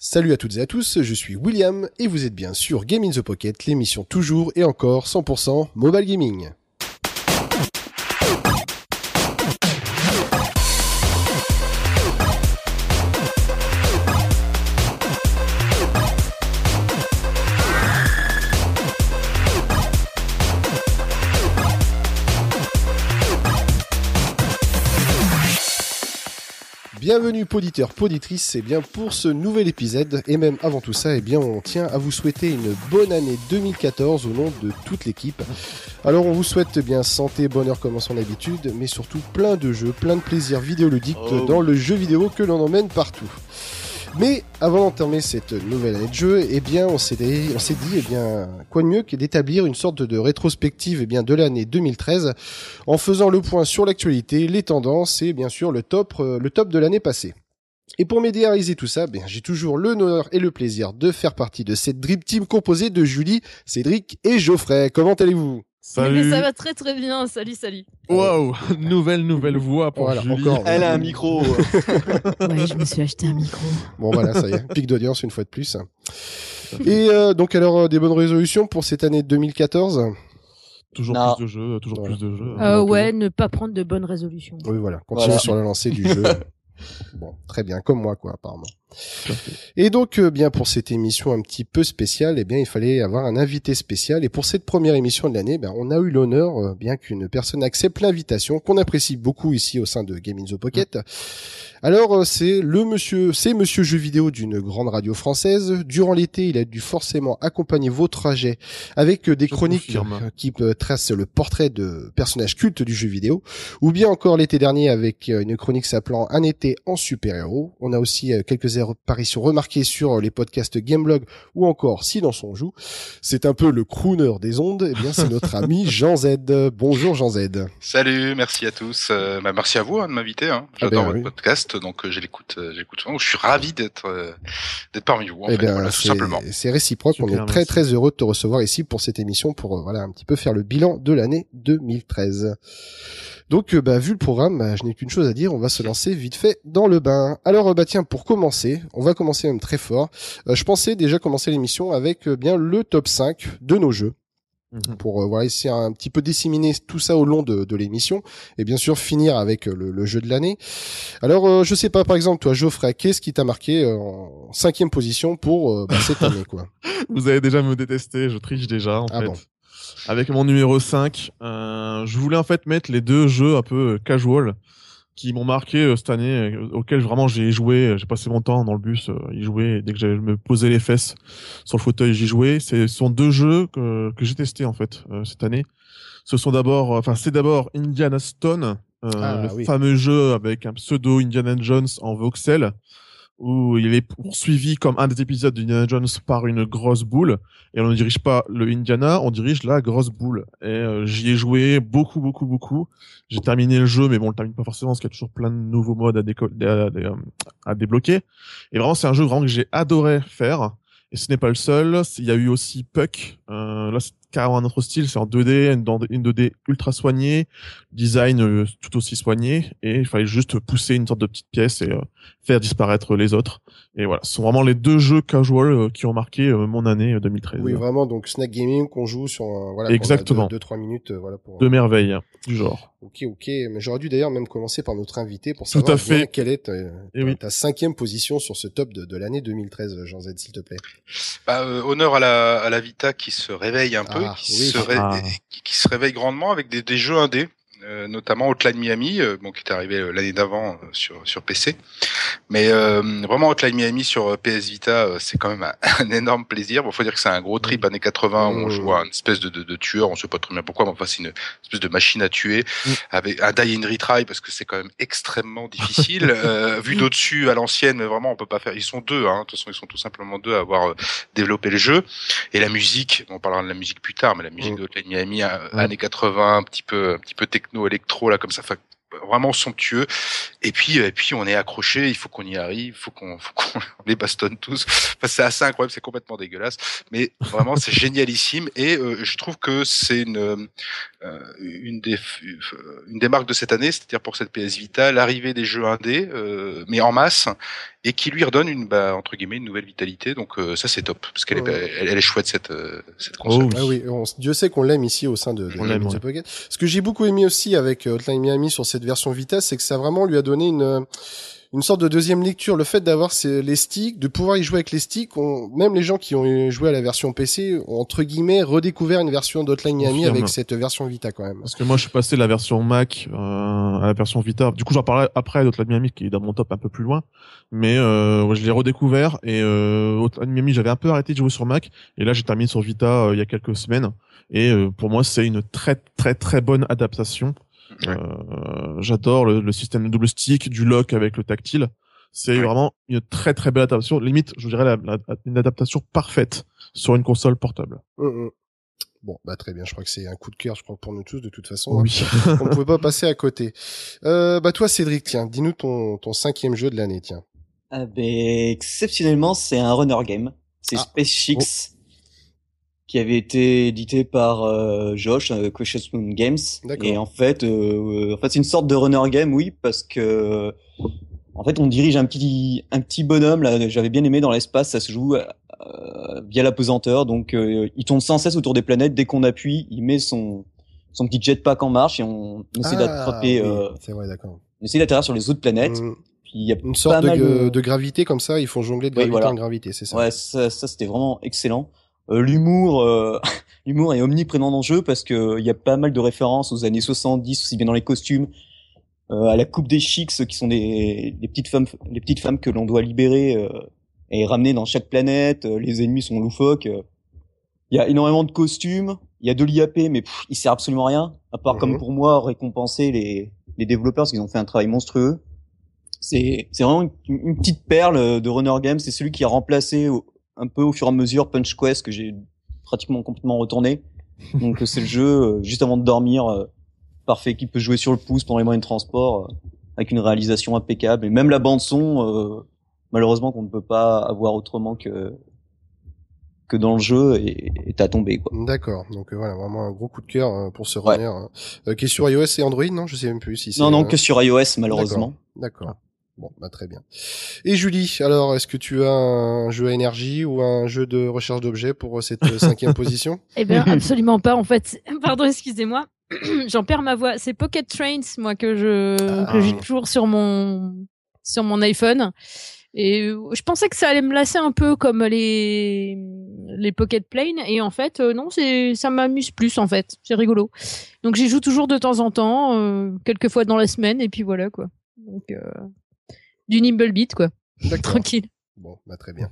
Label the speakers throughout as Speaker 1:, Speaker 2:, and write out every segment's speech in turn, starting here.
Speaker 1: Salut à toutes et à tous, je suis William et vous êtes bien sur Game in the Pocket, l'émission toujours et encore 100% mobile gaming. Bienvenue poditeur, poditrice, et bien pour ce nouvel épisode, et même avant tout ça, et bien on tient à vous souhaiter une bonne année 2014 au nom de toute l'équipe. Alors on vous souhaite eh bien santé, bonheur comme en son habitude, mais surtout plein de jeux, plein de plaisirs vidéoludiques
Speaker 2: Oh.
Speaker 1: dans le jeu vidéo que l'on emmène partout. Mais avant d'entamer cette nouvelle année de jeu, eh bien, on s'est dit, eh bien, quoi de mieux que d'établir une sorte de rétrospective, eh bien, de l'année 2013, en faisant le point sur l'actualité, les tendances et bien sûr le top, euh, le top de l'année passée. Et pour m'aider tout ça, ben, j'ai toujours l'honneur et le plaisir de faire partie de cette Dream Team composée de Julie, Cédric et Geoffrey. Comment allez-vous?
Speaker 3: Mais
Speaker 4: Salut.
Speaker 3: ça va très très bien, salut salut.
Speaker 4: Waouh, nouvelle nouvelle voix pour
Speaker 1: Voilà,
Speaker 4: Julie.
Speaker 1: encore.
Speaker 2: Elle a un micro.
Speaker 3: Ouais, je me suis acheté un micro.
Speaker 1: Bon voilà, ça y est, pic d'audience une fois de plus. Et euh, donc alors euh, des bonnes résolutions pour cette année 2014
Speaker 4: Toujours
Speaker 2: Non.
Speaker 4: plus de jeux, toujours
Speaker 1: Voilà.
Speaker 4: plus de jeux.
Speaker 3: Euh, ouais, ne pas prendre de bonnes résolutions.
Speaker 1: Oui voilà, continuez
Speaker 2: Voilà.
Speaker 1: sur la lancée du jeu. Bon, très bien, comme moi quoi apparemment. Et donc, euh, bien pour cette émission un petit peu spéciale, eh bien, il fallait avoir un invité spécial. Et pour cette première émission de l'année, ben, on a eu l'honneur, euh, bien qu'une personne accepte l'invitation, qu'on apprécie beaucoup ici au sein de Game in the Pocket. Alors, euh, c'est le monsieur, c'est monsieur jeu vidéo d'une grande radio française. Durant l'été, il a dû forcément accompagner vos trajets avec des
Speaker 4: Je
Speaker 1: chroniques qui tracent le portrait de personnages cultes du jeu vidéo. Ou bien encore l'été dernier avec une chronique s'appelant Un été en super-héros. On a aussi euh, quelques apparitions remarquées sur les podcasts Gameblog ou encore Silence on joue. C'est un peu le crooner des ondes. Eh bien, c'est notre ami Jean Z. Bonjour Jean Z.
Speaker 5: Salut, merci à tous. Euh, bah, merci à vous hein, de m'inviter. Hein.
Speaker 1: Ah
Speaker 5: J'adore
Speaker 1: ben
Speaker 5: votre
Speaker 1: oui.
Speaker 5: podcast, donc euh, je l'écoute, euh, j'écoute souvent. Je suis ravi d'être euh, d'être parmi vous. En
Speaker 1: Eh
Speaker 5: fait,
Speaker 1: bien,
Speaker 5: voilà, tout
Speaker 1: c'est-
Speaker 5: simplement.
Speaker 1: c'est réciproque. On est très
Speaker 4: merci.
Speaker 1: très heureux de te recevoir ici pour cette émission pour euh, voilà un petit peu faire le bilan de l'année 2013. Donc, euh, bah, vu le programme, bah, je n'ai qu'une chose à dire. On va se lancer vite fait dans le bain. Alors, euh, bah tiens, pour commencer, on va commencer même très fort. Euh, je pensais déjà commencer l'émission avec euh, bien le top 5 de nos jeux
Speaker 4: Mhm.
Speaker 1: pour euh, voilà essayer un petit peu disséminer tout ça au long de, de l'émission et bien sûr finir avec euh, le, le jeu de l'année. Alors euh, je sais pas par exemple toi Geoffrey qu'est-ce qui t'a marqué euh, en cinquième position pour bah, cette année quoi?
Speaker 4: Vous allez déjà me détester, je triche déjà en
Speaker 1: Ah
Speaker 4: fait.
Speaker 1: bon?
Speaker 4: Avec mon numéro 5, euh, je voulais en fait mettre les deux jeux un peu euh, casual qui m'ont marqué euh, cette année, euh, auxquels vraiment j'ai joué, j'ai passé mon temps dans le bus, euh, y jouer, et dès que j'allais me poser les fesses sur le fauteuil, j'y jouais. Ce sont deux jeux que, que j'ai testés en fait euh, cette année. Ce sont d'abord, enfin c'est d'abord Indiana Stone, euh,
Speaker 1: Ah,
Speaker 4: le
Speaker 1: oui.
Speaker 4: fameux jeu avec un pseudo Indiana Jones en voxel, où il est poursuivi comme un des épisodes d'Indiana Jones par une grosse boule, et on ne dirige pas le Indiana, on dirige la grosse boule. Et euh, j'y ai joué beaucoup, beaucoup, beaucoup. J'ai terminé le jeu, mais bon, on le termine pas forcément parce qu'il y a toujours plein de nouveaux modes à, à débloquer. Et vraiment, c'est un jeu vraiment que j'ai adoré faire. Et ce n'est pas le seul. Il y a eu aussi Puck. Euh, là, carrément un autre style. C'est en 2D, une, dans- une 2D ultra soignée, design euh, tout aussi soigné. Et il fallait juste pousser une sorte de petite pièce et euh, faire disparaître les autres. Et voilà, ce sont vraiment les deux jeux casual euh, qui ont marqué mon année euh, 2013.
Speaker 1: Oui vraiment donc snack gaming qu'on joue sur un, voilà
Speaker 4: Exactement.
Speaker 1: 2 3 minutes voilà pour
Speaker 4: De merveilles hein, du genre.
Speaker 1: OK OK mais j'aurais dû d'ailleurs même commencer par notre invité pour
Speaker 4: Tout
Speaker 1: savoir
Speaker 4: à fait.
Speaker 1: bien quelle est
Speaker 4: Eh oui.
Speaker 1: ta cinquième position sur ce top de, de l'année 2013 Jean Z s'il te plaît.
Speaker 5: Bah, euh, honneur à la, à la Vita qui se réveille un peu,
Speaker 1: Ah,
Speaker 5: qui,
Speaker 1: oui.
Speaker 5: se ré-
Speaker 4: Ah.
Speaker 5: qui, qui se réveille grandement avec des, des jeux indés. Euh, notamment Hotline Miami, euh, bon, qui est arrivé euh, l'année d'avant euh, sur sur PC, mais euh, vraiment Hotline Miami sur PS Vita, euh, c'est quand même un, un énorme plaisir. Bon, faut dire que c'est un gros trip années 80 où on
Speaker 1: Mmh.
Speaker 5: joue à une espèce de, de, de tueur, on sait pas très bien pourquoi, mais enfin c'est une espèce de machine à tuer
Speaker 4: Mm.
Speaker 5: avec un die and retry parce que c'est quand même extrêmement difficile. euh, vu d'au-dessus à l'ancienne, vraiment on peut pas faire. Ils sont deux, hein, de toute façon ils sont tout simplement deux à avoir développé le jeu. Et la musique, on parlera de la musique plus tard, mais la musique
Speaker 1: Mm.
Speaker 5: de Hotline Miami,
Speaker 4: Mm.
Speaker 5: années 80, un petit peu, un petit peu techno électro là comme ça. Vraiment somptueux. Et puis, et puis on est accroché, il faut qu'on y arrive, il faut qu'on faut qu'on les bastonne tous. Enfin, c'est assez incroyable, c'est complètement dégueulasse, mais vraiment c'est génialissime. Et euh, je trouve que c'est une euh, une des une des marques de cette année, c'est-à-dire pour cette PS Vita, l'arrivée des jeux indés, euh, mais en masse, et qui lui redonne une bah, entre guillemets une nouvelle vitalité. Donc euh, ça c'est top parce qu'elle
Speaker 1: Ouais.
Speaker 5: est elle, elle est chouette cette euh, cette console.
Speaker 4: Oh,
Speaker 1: Ah oui, on- Dieu sait qu'on l'aime ici au sein de, de,
Speaker 4: On l'aime,
Speaker 1: de
Speaker 4: ouais.
Speaker 1: Pocket. Ce que j'ai beaucoup aimé aussi avec euh, Hotline Miami sur cette version Vita, c'est que ça vraiment lui a donné une euh, une sorte de deuxième lecture. Le fait d'avoir ces- les sticks, de pouvoir y jouer avec les sticks, on, même les gens qui ont joué à la version PC ont entre guillemets redécouvert une version d'Hotline Miami avec cette version Vita quand même.
Speaker 4: Parce que moi, je suis passé de la version Mac euh, à la version Vita. Du coup, j'en parlerai après d'Hotline Miami qui est dans mon top un peu plus loin. Mais euh, ouais, je l'ai redécouvert et euh, Hotline Miami, j'avais un peu arrêté de jouer sur Mac et là, j'ai terminé sur Vita euh, il y a quelques semaines. Et euh, pour moi, c'est une très très très bonne adaptation.
Speaker 5: Ouais.
Speaker 4: Euh, J'adore le, le système de double stick, du lock avec le tactile. C'est
Speaker 5: Ouais.
Speaker 4: vraiment une très très belle adaptation. Limite, je dirais la, la- une adaptation parfaite sur une console portable.
Speaker 1: Hum. Bon, bah très bien. Je crois que c'est un coup de cœur, je crois pour nous tous de toute façon.
Speaker 4: Oui.
Speaker 1: On ne pouvait pas passer à côté. Euh, bah toi, Cédric, tiens, dis-nous ton ton cinquième jeu de l'année, tiens.
Speaker 2: Ah ben, exceptionnellement, c'est un runner game. C'est
Speaker 1: Ah.
Speaker 2: Space Chicks, qui avait été édité par euh, Josh, euh, Moon Games. Et en fait, euh, en fait, c'est une sorte de runner game, oui, parce que en fait, on dirige un petit un petit bonhomme. Là, j'avais bien aimé dans l'espace, ça se joue euh, via la pesanteur. Donc, euh, il tourne sans cesse autour des planètes. Dès qu'on appuie, il met son son petit jetpack en marche et on, on essaie d'attraper,
Speaker 1: Ah, oui,
Speaker 2: euh,
Speaker 1: c'est vrai, d'accord.
Speaker 2: on essaie d'atterrir sur les autres planètes. Puis il y a
Speaker 1: Une sorte de, de... de gravité comme ça, ils font jongler de
Speaker 2: Oui,
Speaker 1: gravité
Speaker 2: voilà.
Speaker 1: en gravité, c'est ça.
Speaker 2: Ouais, ça, ça c'était vraiment excellent. Euh, l'humour, euh, l'humour est omniprésent dans le jeu parce que il y a pas mal de références aux années 70, aussi bien dans les costumes, euh, à la coupe des chics, qui sont des, des petites femmes, les petites femmes que l'on doit libérer euh, et ramener dans chaque planète. Euh, les ennemis sont loufoques. euh. Il y a énormément de costumes. Il y a de l'IAP, mais pff, il sert absolument à rien, à part
Speaker 1: Mhm.
Speaker 2: comme pour moi récompenser les, les développeurs parce qu'ils ont fait un travail monstrueux. C'est c'est vraiment une, une petite perle de runner game. C'est celui qui a remplacé au- un peu au fur et à mesure Punch Quest que j'ai pratiquement complètement retourné. Donc c'est le jeu euh, juste avant de dormir, euh, parfait, qui peut jouer sur le pouce pendant les moyens de transport, euh, avec une réalisation impeccable. Et même la bande son, malheureusement qu'on ne peut pas avoir autrement que que dans le jeu et est à tomber quoi.
Speaker 1: D'accord. Donc euh, voilà, vraiment un gros coup de cœur euh, pour ce
Speaker 2: Ouais.
Speaker 1: runner. hein. Euh, qui est sur iOS et Android, non? Je sais même plus si c'est.
Speaker 2: Non non que sur iOS malheureusement.
Speaker 1: D'accord. Bon, bah très bien. Et Julie, alors est-ce que tu as un jeu à énergie ou un jeu de recherche d'objets pour euh, cette euh, cinquième position?
Speaker 3: Eh bien, absolument pas. En fait, pardon, excusez-moi. J'en perds ma voix. C'est Pocket Trains, moi, que je
Speaker 1: Ah.
Speaker 3: que j'ai toujours sur mon sur mon iPhone. Et euh, je pensais que ça allait me lasser un peu comme les les Pocket Plane. Et en fait, euh, non, c'est ça m'amuse plus en fait. C'est rigolo. Donc j'y joue toujours de temps en temps, euh, quelques fois dans la semaine, et puis voilà quoi. Donc euh, du nimble beat quoi, tranquille.
Speaker 1: Bon, bah très bien.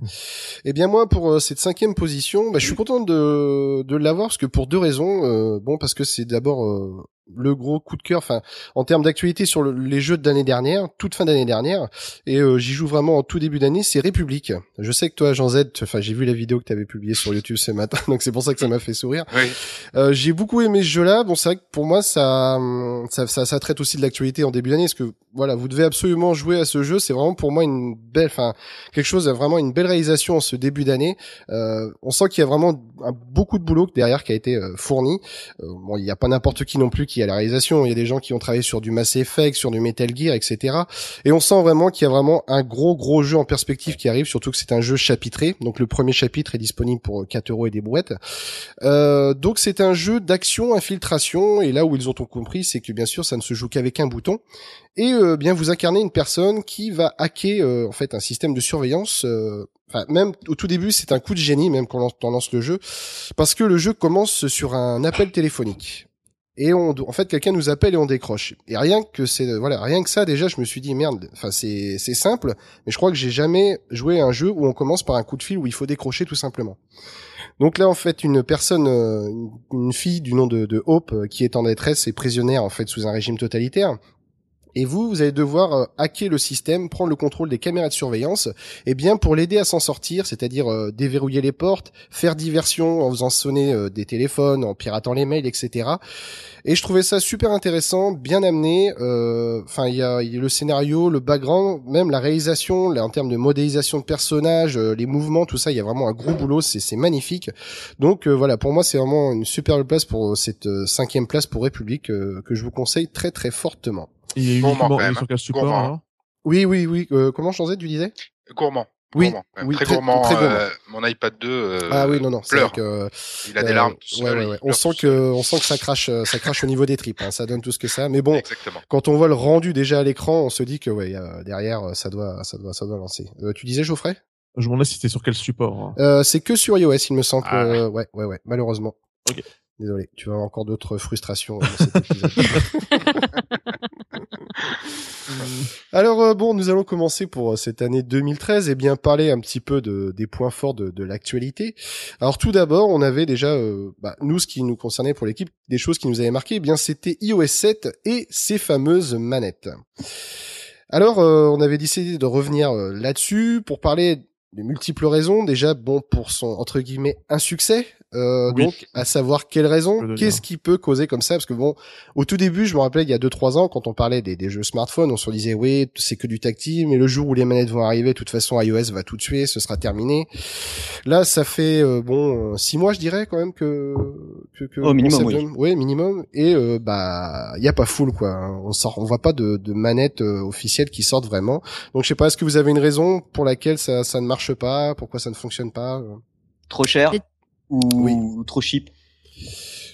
Speaker 1: Eh bien moi, pour euh, cette cinquième position, bah, je suis content de, de l'avoir parce que pour deux raisons. Euh, bon, parce que c'est d'abord euh, le gros coup de cœur, enfin en termes d'actualité sur le- les jeux de l'année dernière, toute fin d'année dernière, et euh, j'y joue vraiment en tout début d'année. C'est République. Je sais que toi, Jean Z, enfin j'ai vu la vidéo que tu avais publiée sur YouTube ce matin, donc c'est pour ça que ça m'a fait sourire.
Speaker 5: Oui.
Speaker 1: Euh, j'ai beaucoup aimé ce jeu-là. Bon, c'est vrai que pour moi, ça, ça, ça, ça traite aussi de l'actualité en début d'année, parce que voilà, vous devez absolument jouer à ce jeu. C'est vraiment pour moi une belle, enfin quelque chose, vraiment une belle réalisation en ce début d'année. Euh, on sent qu'il y a vraiment un- beaucoup de boulot derrière qui a été euh, fourni. Euh, bon, il n'y a pas n'importe qui non plus qui a la réalisation. Il y a des gens qui ont travaillé sur du Mass Effect, sur du Metal Gear, etc. Et on sent vraiment qu'il y a vraiment un gros gros jeu en perspective qui arrive, surtout que c'est un jeu chapitré. Donc le premier chapitre est disponible pour 4 euros et des brouettes. Euh, donc c'est un jeu d'action, infiltration, et là où ils ont tout compris, c'est que bien sûr ça ne se joue qu'avec un bouton. Et euh, bien vous incarnez une personne qui va hacker euh, en fait un système de surveillance. euh, même au tout début c'est un coup de génie même quand on lance le jeu, parce que le jeu commence sur un appel téléphonique. Et on, en fait, quelqu'un nous appelle et on décroche. Et rien que c'est, voilà, rien que ça, déjà, je me suis dit merde. Enfin, c'est, c'est simple, mais je crois que j'ai jamais joué à un jeu où on commence par un coup de fil où il faut décrocher tout simplement. Donc là, en fait, une personne, euh, une, fille du nom de, de Hope, euh, qui est en détresse et prisonnière en fait sous un régime totalitaire. Et vous, vous allez devoir euh, hacker le système, prendre le contrôle des caméras de surveillance, et bien pour l'aider à s'en sortir, c'est-à-dire euh, déverrouiller les portes, faire diversion en faisant sonner euh, des téléphones, en piratant les mails, etc. Et je trouvais ça super intéressant, bien amené. Enfin, il y a, y a, le scénario, le background, même la réalisation, là, en termes de modélisation de personnages, les mouvements, tout ça, il y a vraiment un gros boulot, c'est magnifique. Donc voilà, pour moi, c'est vraiment une superbe place pour cette cinquième place pour République que je vous conseille très très fortement.
Speaker 4: Il est uniquement sur quel support alors
Speaker 1: Oui, oui, oui. Euh, comment changer, tu disais?
Speaker 5: Gourmand.
Speaker 1: Oui,
Speaker 5: gourmand,
Speaker 1: oui,
Speaker 5: très,
Speaker 1: très,
Speaker 5: gourmand.
Speaker 1: très gourmand.
Speaker 5: Euh, mon iPad 2 euh,
Speaker 1: ah oui, non, non,
Speaker 5: pleure.
Speaker 1: Que,
Speaker 5: il a des larmes. Tout
Speaker 1: ouais,
Speaker 5: seul,
Speaker 1: ouais, ouais. On sent que, on sent que ça crache, ça crache au niveau des tripes. Hein. Ça donne tout ce que ça. Mais bon,
Speaker 5: Exactement.
Speaker 1: quand on voit le rendu déjà à l'écran, on se dit que ouais, euh, derrière, ça doit, ça doit, ça doit lancer. Euh, tu disais, Geoffrey?
Speaker 4: Je me demandais si c'était sur quel support. Hein.
Speaker 1: euh, C'est que sur iOS, il me semble.
Speaker 5: Ah.
Speaker 1: que- ouais, ouais, ouais. Malheureusement.
Speaker 4: Ok.
Speaker 1: Désolé, tu vas avoir encore d'autres frustrations. dans cet épisode. Alors euh, bon, nous allons commencer pour euh, cette année 2013 et bien parler un petit peu de, des points forts de, l'actualité. Alors tout d'abord, on avait déjà, euh, bah, nous, ce qui nous concernait pour l'équipe, des choses qui nous avaient marqué, eh bien c'était iOS 7 et ses fameuses manettes. Alors, on avait décidé de revenir là-dessus pour parler de multiples raisons. Déjà, bon, pour son entre guillemets insuccès. Euh,
Speaker 4: Oui.
Speaker 1: Donc, à savoir quelles raisons,
Speaker 4: Je veux
Speaker 1: qu'est-ce qui peut causer comme ça? Parce que bon, au tout début, je me rappelais il y a 2-3 ans, quand on parlait des, des jeux smartphones, on se disait oui, c'est que du tactile, mais le jour où les manettes vont arriver, de toute façon, iOS va tout tuer, ce sera terminé. Là, ça fait euh, bon 6 mois, je dirais quand même que que, que
Speaker 2: Au minimum, oui.
Speaker 1: de- ouais, minimum. Et euh, bah, il y a pas full quoi. hein. On sort, on voit pas de, de manettes euh, officielles qui sortent vraiment. Donc je sais pas, est-ce que vous avez une raison pour laquelle ça, ça ne marche pas, pourquoi ça ne fonctionne pas
Speaker 2: Trop cher ou
Speaker 1: Oui.
Speaker 2: trop cheap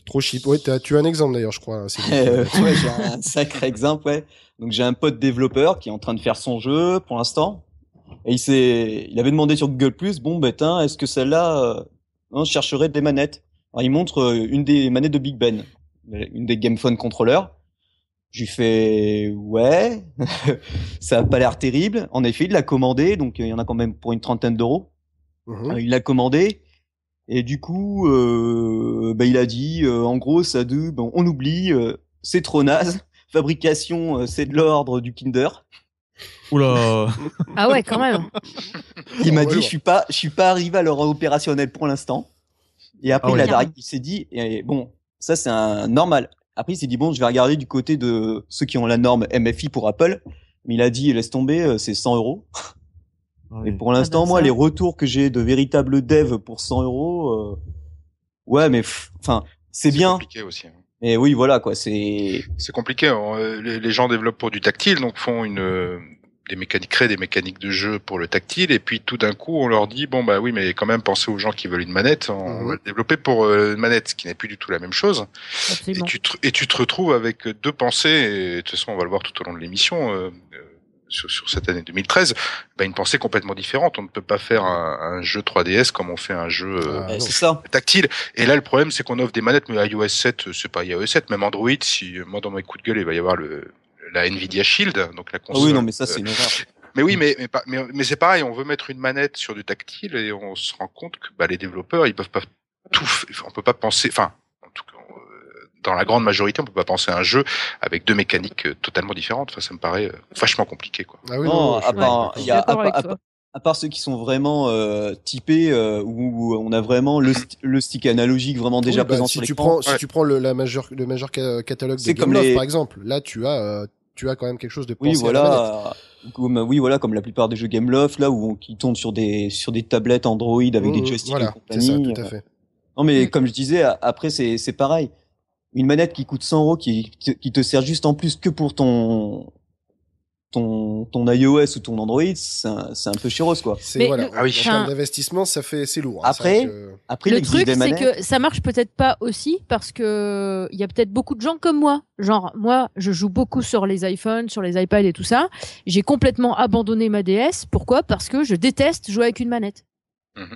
Speaker 1: Trop cheap. Ouais, t'as- tu as un exemple d'ailleurs, je crois. c'est-
Speaker 2: Euh, ouais, j'ai un sacré exemple, ouais. Donc j'ai un pote développeur qui est en train de faire son jeu pour l'instant. Et il s'est, il avait demandé sur Google Plus, bon, ben, est-ce que celle-là, euh, hein, je chercherais des manettes? Alors il montre euh, une des manettes de Big Ben, une des Game Phone contrôleurs. Je lui fais, ouais, ça a pas l'air terrible. En effet, il l'a commandé, donc euh, il y en a quand même pour une trentaine d'euros. Euh, il l'a commandé et du coup euh, bah, il a dit euh, en gros ça de bon, on oublie euh, c'est trop naze. Fabrication euh, c'est de l'ordre du Kinder.
Speaker 4: Oula.
Speaker 3: Ah ouais, quand même.
Speaker 2: il m'a
Speaker 1: ouais,
Speaker 2: dit je suis pas je suis pas arrivé à l'heure opérationnelle pour l'instant. Et après
Speaker 4: Ah
Speaker 2: il, a il s'est dit et bon ça c'est un normal. Après il s'est dit bon je vais regarder du côté de ceux qui ont la norme MFI pour Apple. Mais il a dit laisse tomber euh, c'est 100 euros
Speaker 4: Ah
Speaker 2: Et pour l'instant,
Speaker 3: bah,
Speaker 2: moi,
Speaker 3: ça.
Speaker 2: les retours que j'ai de véritables devs pour 100 euros, euh, ouais, mais enfin, c'est bien.
Speaker 5: compliqué aussi. hein.
Speaker 2: Mais oui, voilà, quoi, c'est.
Speaker 5: C'est compliqué. hein. Euh, Les, gens développent pour du tactile, donc font une euh, des mécaniques, créent des mécaniques de jeu pour le tactile, et puis tout d'un coup, on leur dit bon bah oui, mais quand même pensez aux gens qui veulent une manette. On
Speaker 1: Mhm.
Speaker 5: va développer pour une manette, ce qui n'est plus du tout la même chose. Et tu, te, et tu te retrouves avec deux pensées. Et de toute façon, on va le voir tout au long de l'émission. euh, sur, sur cette année 2013, bah, une pensée complètement différente. On ne peut pas faire un, un jeu 3DS comme on fait un jeu euh,
Speaker 1: Ah,
Speaker 2: euh, ça.
Speaker 5: tactile. Et là, le problème, c'est qu'on offre des manettes, mais iOS 7, euh, c'est pas iOS 7, même Android. Si euh, moi, dans mes coups de gueule, il va y avoir le la Nvidia Shield, donc la
Speaker 2: Ah
Speaker 5: console.
Speaker 2: oui, non, mais ça,
Speaker 5: euh,
Speaker 2: c'est une horreur.
Speaker 5: mais oui, mais mais, mais, mais c'est pareil. On veut mettre une manette sur du tactile et on se rend compte que bah, les développeurs, ils peuvent pas tout. On peut pas penser. Enfin, en tout cas, euh, dans la grande majorité, on peut pas penser à un jeu avec deux mécaniques euh, totalement différentes. Enfin, ça me paraît euh, vachement compliqué, quoi.
Speaker 1: Ah oui,
Speaker 2: non,
Speaker 1: je
Speaker 2: à part,
Speaker 1: d'accord.
Speaker 2: il y a, à, part- à
Speaker 3: toi.
Speaker 2: part- à part ceux qui sont vraiment euh, typés, euh, où on a vraiment le, sti- le stick analogique vraiment déjà
Speaker 1: Oui, bah,
Speaker 2: présent
Speaker 1: si
Speaker 2: sur
Speaker 1: tu prends si tu prends le la majeur le majeur ca- catalogue de Gameloft
Speaker 2: les-
Speaker 1: par exemple, là tu as euh, tu as quand même quelque chose de pensé
Speaker 2: Oui,
Speaker 1: à la manette.
Speaker 2: voilà. Comme, oui, voilà, comme la plupart des jeux Gameloft, là où on, qui tournent sur des sur des tablettes Android avec
Speaker 1: Mmh,
Speaker 2: des joysticks
Speaker 1: voilà,
Speaker 2: et
Speaker 1: c'est ça,
Speaker 2: compagnie.
Speaker 1: tout à fait.
Speaker 2: Non, mais
Speaker 3: Mm.
Speaker 2: comme je disais, après c'est c'est pareil. Une manette qui coûte 100 euros, qui qui te sert juste en plus que pour ton ton ton iOS ou ton Android, c'est un, c'est un peu chéros quoi.
Speaker 1: C'est voilà,
Speaker 3: le-
Speaker 5: Ah oui.
Speaker 1: en termes
Speaker 3: Enfin-
Speaker 1: d'investissement, ça fait c'est lourd. hein,
Speaker 2: Après,
Speaker 1: que-
Speaker 2: Après,
Speaker 3: le truc, c'est que ça marche peut-être pas aussi parce que il y a peut-être beaucoup de gens comme moi. Genre, moi, je joue beaucoup sur les iPhones, sur les iPads et tout ça. J'ai complètement abandonné ma DS. Pourquoi? Parce que je déteste jouer avec une manette.
Speaker 1: Parce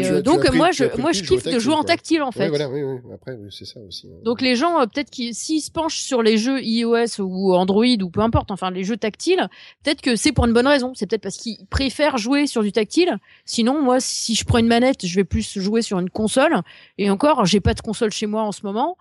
Speaker 3: Et, euh, donc
Speaker 1: pris-
Speaker 3: moi, je, moi, je kiffe de jouer en tactile en fait.
Speaker 1: Ouais, voilà, oui, oui. Après, oui, c'est ça aussi. hein.
Speaker 3: Donc les gens, euh, peut-être qu'ils s'ils se penchent sur les jeux iOS ou Android ou peu importe, enfin les jeux tactiles, peut-être que c'est pour une bonne raison. C'est peut-être parce qu'ils préfèrent jouer sur du tactile. Sinon, moi, si je prends une manette, je vais plus jouer sur une console. Et encore, j'ai pas de console chez moi en ce moment.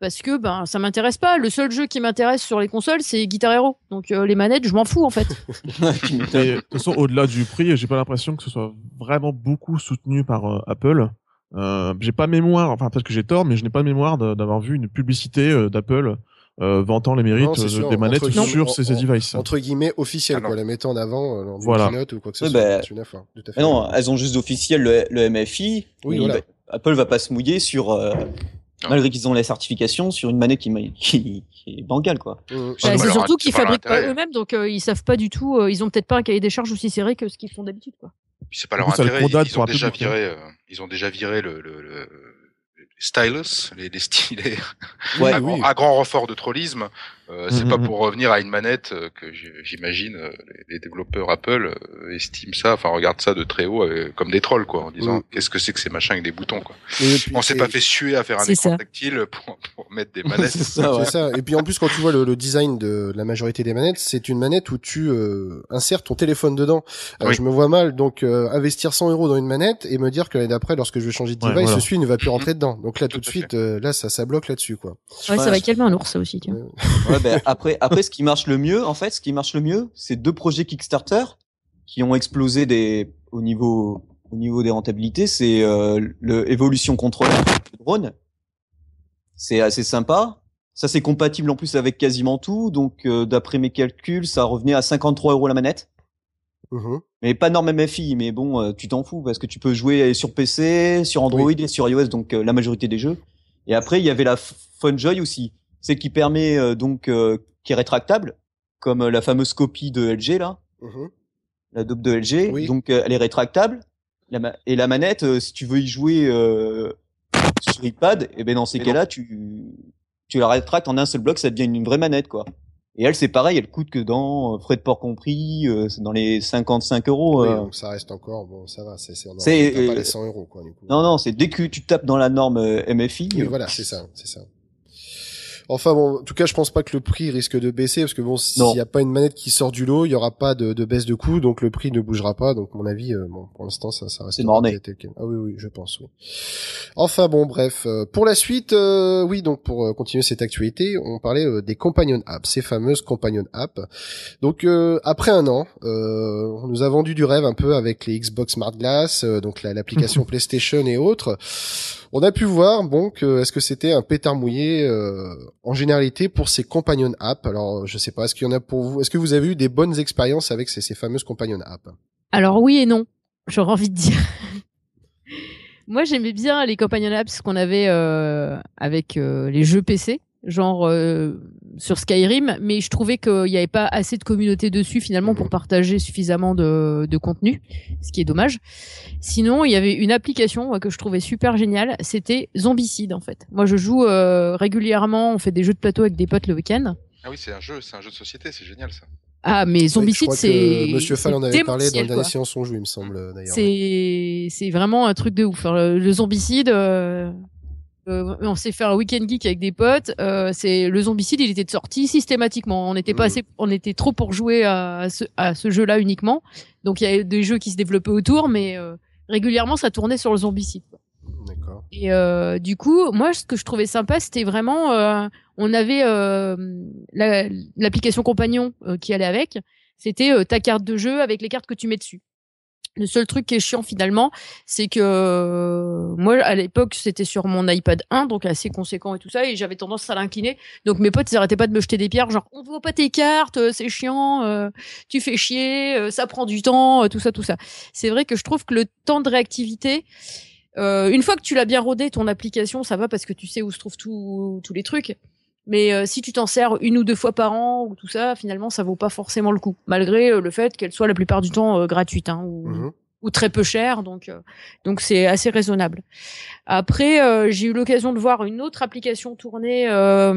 Speaker 3: Parce que ben ça m'intéresse pas. Le seul jeu qui m'intéresse sur les consoles, c'est Guitar Hero. Donc euh, les manettes, je m'en fous en fait.
Speaker 4: De toute façon, au-delà du prix, j'ai pas l'impression que ce soit vraiment beaucoup soutenu par euh, Apple. Euh, j'ai pas mémoire, enfin peut-être que j'ai tort, mais je n'ai pas mémoire d'avoir vu une publicité euh, d'Apple euh, vantant les mérites
Speaker 1: Non, c'est sûr,
Speaker 4: des manettes
Speaker 1: entre
Speaker 4: sur
Speaker 1: en-
Speaker 4: ces
Speaker 1: en-
Speaker 4: devices.
Speaker 1: Entre guillemets officiel,
Speaker 5: Ah
Speaker 1: quoi, la mettant en avant euh, lors
Speaker 4: Voilà.
Speaker 1: keynote ou quoi que ce soit.
Speaker 2: bah,
Speaker 1: C'est une affaire, tout à fait.
Speaker 2: Mais non, elles ont juste officiel le, le MFI.
Speaker 1: Oui,
Speaker 2: Il
Speaker 1: voilà.
Speaker 2: va- Apple va pas se mouiller sur, euh. Malgré qu'ils ont la certification, sur une manette qui, m'a- qui, qui est bancale, quoi.
Speaker 1: Mmh.
Speaker 3: Bah, c'est surtout qu'ils fabriquent pas eux-mêmes, donc euh, ils savent pas du tout. euh, ils ont peut-être pas un cahier des charges aussi serré que ce qu'ils font d'habitude, quoi.
Speaker 5: C'est pas leur
Speaker 4: coup,
Speaker 5: intérêt. Ils, ont déjà viré, euh, ils ont déjà viré le, le, le- stylus, les, les stylés.
Speaker 2: Ouais,
Speaker 5: à,
Speaker 1: oui.
Speaker 5: grand, à grand renfort de trollisme. Euh, c'est
Speaker 4: Mhm,
Speaker 5: pas
Speaker 4: mhm.
Speaker 5: pour revenir à une manette euh, que j'imagine euh, les, les développeurs Apple euh, estiment ça, enfin regardent ça de très haut euh, comme des trolls quoi, en disant qu'est-ce que c'est que ces machins avec des boutons quoi.
Speaker 1: Puis-
Speaker 5: On s'est pas fait suer à faire un
Speaker 3: C'est
Speaker 5: écran
Speaker 3: ça.
Speaker 5: tactile pour, pour mettre des manettes.
Speaker 2: c'est ça, ouais.
Speaker 1: C'est ça. Et puis en plus, quand tu vois le, le design de la majorité des manettes, c'est une manette où tu euh, insères ton téléphone dedans. Euh,
Speaker 5: Oui.
Speaker 1: Je me vois mal donc euh, investir 100 euros dans une manette et me dire que l'année d'après, lorsque je vais changer de
Speaker 4: Ouais,
Speaker 1: device,
Speaker 4: voilà.
Speaker 1: celui ne va plus rentrer dedans. Donc là, tout,
Speaker 5: Tout
Speaker 1: de suite, euh, là, ça, ça bloque là-dessus, quoi.
Speaker 3: Ouais, ça va calmer un ours, ça aussi. Tiens.
Speaker 2: Ouais, ben, après, après, ce qui marche le mieux, en fait, ce qui marche le mieux, c'est deux projets Kickstarter qui ont explosé des, au niveau, au niveau des rentabilités. C'est euh, le Evolution Controller, le drone. C'est assez sympa. Ça, c'est compatible en plus avec quasiment tout. Donc, euh, d'après mes calculs, ça revenait à 53 euros la manette.
Speaker 1: Mhm.
Speaker 2: Mais pas norme MFI, mais bon, euh, tu t'en fous parce que tu peux jouer sur PC, sur Android et sur iOS, donc euh, la majorité des jeux. Et après, il y avait la FunJoy aussi, c'est qui permet euh, donc euh, qui est rétractable, comme euh, la fameuse copie de LG là,
Speaker 1: Mhm.
Speaker 2: la dope de LG.
Speaker 1: Oui.
Speaker 2: Donc euh, elle est rétractable. La et la manette, euh, si tu veux y jouer euh, sur iPad, et ben dans ces cas-là, tu tu la rétractes en un seul bloc, ça devient une vraie manette quoi. Et elle, c'est pareil, elle coûte que dans euh, frais de port compris, euh, c'est dans les 55 euros.
Speaker 1: Oui,
Speaker 2: euh.
Speaker 1: donc ça reste encore, bon, ça va, c'est, c'est, pas les 100 euros, quoi, du coup.
Speaker 2: Non, non, c'est dès que tu tapes dans la norme euh, MFI.
Speaker 1: Oui,
Speaker 2: euh,
Speaker 1: voilà, c'est ça, c'est ça. Enfin bon, en tout cas, je pense pas que le prix risque de baisser parce que bon, s'il n'y a pas une manette qui sort du lot, il y aura pas de, de baisse de coût, donc le prix ne bougera pas. Donc, à mon avis, euh, bon, pour l'instant, ça, ça reste.
Speaker 2: C'est.
Speaker 1: Ah oui, oui, je pense, oui. Enfin bon, bref, euh, pour la suite, euh, oui, donc pour continuer cette actualité, on parlait euh, des companion apps, ces fameuses companion apps. Donc euh, après un an, euh, on nous a vendu du rêve un peu avec les Xbox Smart Glass, euh, donc la- l'application PlayStation et autres. On a pu voir, bon, que est-ce que c'était un pétard mouillé euh, en généralité pour ces companion apps. Alors, je sais pas, est-ce qu'il y en a pour vous Est-ce que vous avez eu des bonnes expériences avec ces, ces fameuses companion apps
Speaker 3: Alors oui et non, j'aurais envie de dire. Moi, j'aimais bien les companion apps qu'on avait euh, avec euh, les jeux PC, genre euh, sur Skyrim, mais je trouvais qu'il n'y avait pas assez de communauté dessus finalement pour partager suffisamment de, de contenu, ce qui est dommage. Sinon, il y avait une application moi, que je trouvais super géniale, c'était Zombicide en fait. Moi, je joue euh, régulièrement, on fait des jeux de plateau avec des potes le week-end.
Speaker 5: Ah oui, c'est un jeu, c'est un jeu de société, c'est génial ça.
Speaker 3: Ah, mais Zombicide, c'est.
Speaker 1: Monsieur Fall en avait parlé dans dernier
Speaker 3: quoi.
Speaker 1: séance on joue, il me semble d'ailleurs.
Speaker 3: C'est c'est vraiment un truc de ouf. Alors, le, le zombicide, euh, euh, on s'est fait un week-end geek avec des potes. Euh, c'est le zombicide, il était de sortie systématiquement. On n'était pas
Speaker 1: Mhm.
Speaker 3: assez, on était trop pour jouer à ce, à ce jeu-là uniquement. Donc il y a des jeux qui se développaient autour, mais euh, régulièrement ça tournait sur le zombicide.
Speaker 1: D'accord.
Speaker 3: Et du coup, moi, ce que je trouvais sympa, c'était vraiment, on avait la- l'application compagnon qui allait avec. C'était ta carte de jeu avec les cartes que tu mets dessus. Le seul truc qui est chiant finalement, c'est que euh, moi à l'époque c'était sur mon iPad 1, donc assez conséquent et tout ça, et j'avais tendance à l'incliner. Donc mes potes ils arrêtaient pas de me jeter des pierres, genre on voit pas tes cartes, euh, c'est chiant, euh, tu fais chier, ça prend du temps, tout ça, tout ça. C'est vrai que je trouve que le temps de réactivité, une fois que tu l'as bien rodé ton application, ça va parce que tu sais où se trouvent tous les trucs. Mais euh, si tu t'en sers une ou deux fois par an ou tout ça, finalement, ça vaut pas forcément le coup, malgré euh, le fait qu'elle soit la plupart du temps euh, gratuite hein, ou,
Speaker 1: Mhm.
Speaker 3: ou très peu chère. Donc, euh, donc c'est assez raisonnable. Après, euh, j'ai eu l'occasion de voir une autre application tournée, euh,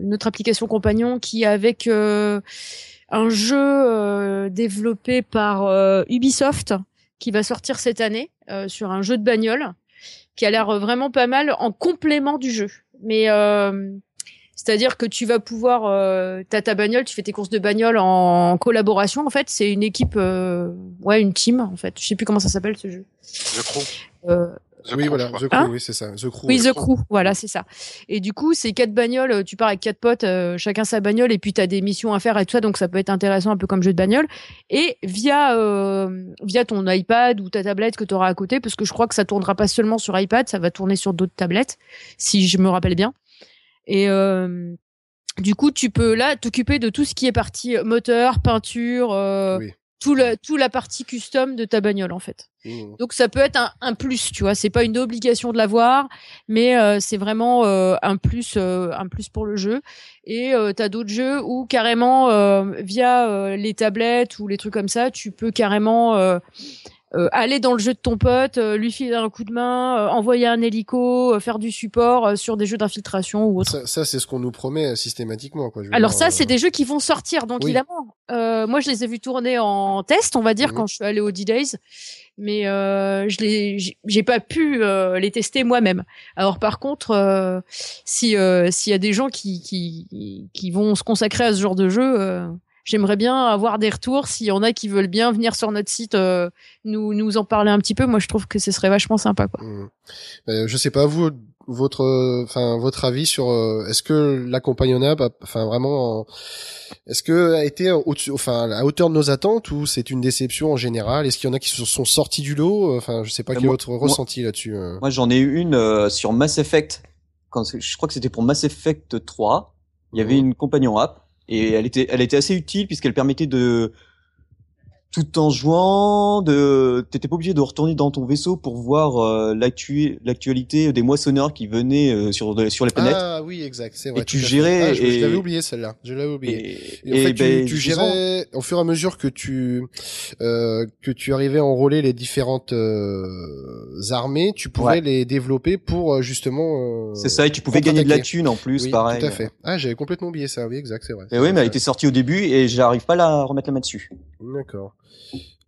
Speaker 3: une autre application compagnon qui avec euh, un jeu euh, développé par euh, Ubisoft qui va sortir cette année euh, sur un jeu de bagnole qui a l'air vraiment pas mal en complément du jeu. Mais euh, c'est-à-dire que tu vas pouvoir, euh, t'as ta bagnole, tu fais tes courses de bagnole en collaboration. En fait, c'est une équipe, euh, ouais, une team. En fait, je sais plus comment ça s'appelle ce jeu.
Speaker 5: Je crois.
Speaker 3: Euh,
Speaker 5: The
Speaker 1: oui,
Speaker 5: Crew,
Speaker 1: voilà,
Speaker 5: je crois.
Speaker 1: The Crew,
Speaker 3: Hein
Speaker 1: oui, c'est ça. The Crew.
Speaker 3: oui. The Crew, voilà, c'est ça. Et du coup, c'est quatre bagnoles, euh, tu pars avec quatre potes, euh, chacun sa bagnole, et puis tu as des missions à faire et tout ça, donc ça peut être intéressant, un peu comme jeu de bagnole. Et via, euh, via ton iPad ou ta tablette que tu auras à côté, parce que je crois que ça tournera pas seulement sur iPad, ça va tourner sur d'autres tablettes, si je me rappelle bien. Et euh, du coup, tu peux là t'occuper de tout ce qui est partie euh, moteur, peinture, euh,
Speaker 1: Oui.
Speaker 3: tout, le, tout la partie custom de ta bagnole, en fait.
Speaker 1: Mmh.
Speaker 3: Donc ça peut être un, un plus, tu vois. C'est pas une obligation de l'avoir, mais euh, c'est vraiment euh, un plus, euh, un plus pour le jeu. Et euh, t'as d'autres jeux où carrément euh, via euh, les tablettes ou les trucs comme ça, tu peux carrément euh, aller dans le jeu de ton pote, euh, lui filer un coup de main, euh, envoyer un hélico, euh, faire du support euh, sur des jeux d'infiltration ou autre.
Speaker 1: Ça, ça c'est ce qu'on nous promet euh, systématiquement. Quoi.
Speaker 3: Alors
Speaker 1: dire,
Speaker 3: ça, c'est des jeux qui vont sortir, donc
Speaker 1: oui.
Speaker 3: évidemment. Euh, moi, je les ai vus tourner en test, on va dire,
Speaker 1: Mhm.
Speaker 3: quand je suis allée au D-Days, mais euh, je les, j'ai- pas pu euh, les tester moi-même. Alors par contre, euh, si euh, s'il y a des gens qui, qui qui vont se consacrer à ce genre de jeu, euh, j'aimerais bien avoir des retours. S'il y en a qui veulent bien venir sur notre site, euh, nous nous en parler un petit peu. Moi, je trouve que ce serait vachement sympa, quoi.
Speaker 1: Mmh. Euh, je sais pas vous votre euh, enfin votre avis sur euh, est-ce que l'accompagnonnable a- enfin vraiment en- est-ce que a été au-dessus enfin à hauteur de nos attentes ou c'est une déception en général? Est-ce qu'il y en a qui se sont sortis du lot? Enfin je sais pas quel est
Speaker 2: moi-
Speaker 1: votre
Speaker 2: moi-
Speaker 1: ressenti là-dessus euh.
Speaker 2: Moi, j'en ai eu une euh, sur Mass Effect. Quand je crois que c'était pour Mass Effect 3. Il y avait
Speaker 1: Mhm.
Speaker 2: une compagnon app et elle était, elle était assez utile puisqu'elle permettait de, tout en jouant, de, t'étais pas obligé de retourner dans ton vaisseau pour voir euh, l'actu- l'actualité des moissonneurs qui venaient euh, sur sur les planètes.
Speaker 1: Ah oui exact c'est vrai.
Speaker 2: Et tu gérais
Speaker 1: Ah, je, l'avais oublié celle-là je l'avais oublié.
Speaker 2: et,
Speaker 1: Et, en fait, tu,
Speaker 2: ben,
Speaker 1: tu gérais au fur et à mesure que tu euh, que tu arrivais à enrôler les différentes euh, armées, tu pouvais
Speaker 2: Ouais.
Speaker 1: les développer pour euh, justement. euh,
Speaker 2: C'est ça, et tu pouvais gagner de la thune en plus,
Speaker 1: oui,
Speaker 2: pareil.
Speaker 1: Tout à fait. Ah, j'avais complètement oublié ça. Oui, exact, c'est vrai.
Speaker 2: Et oui, mais elle était sortie au début et j'arrive pas à la remettre la main dessus.
Speaker 1: D'accord.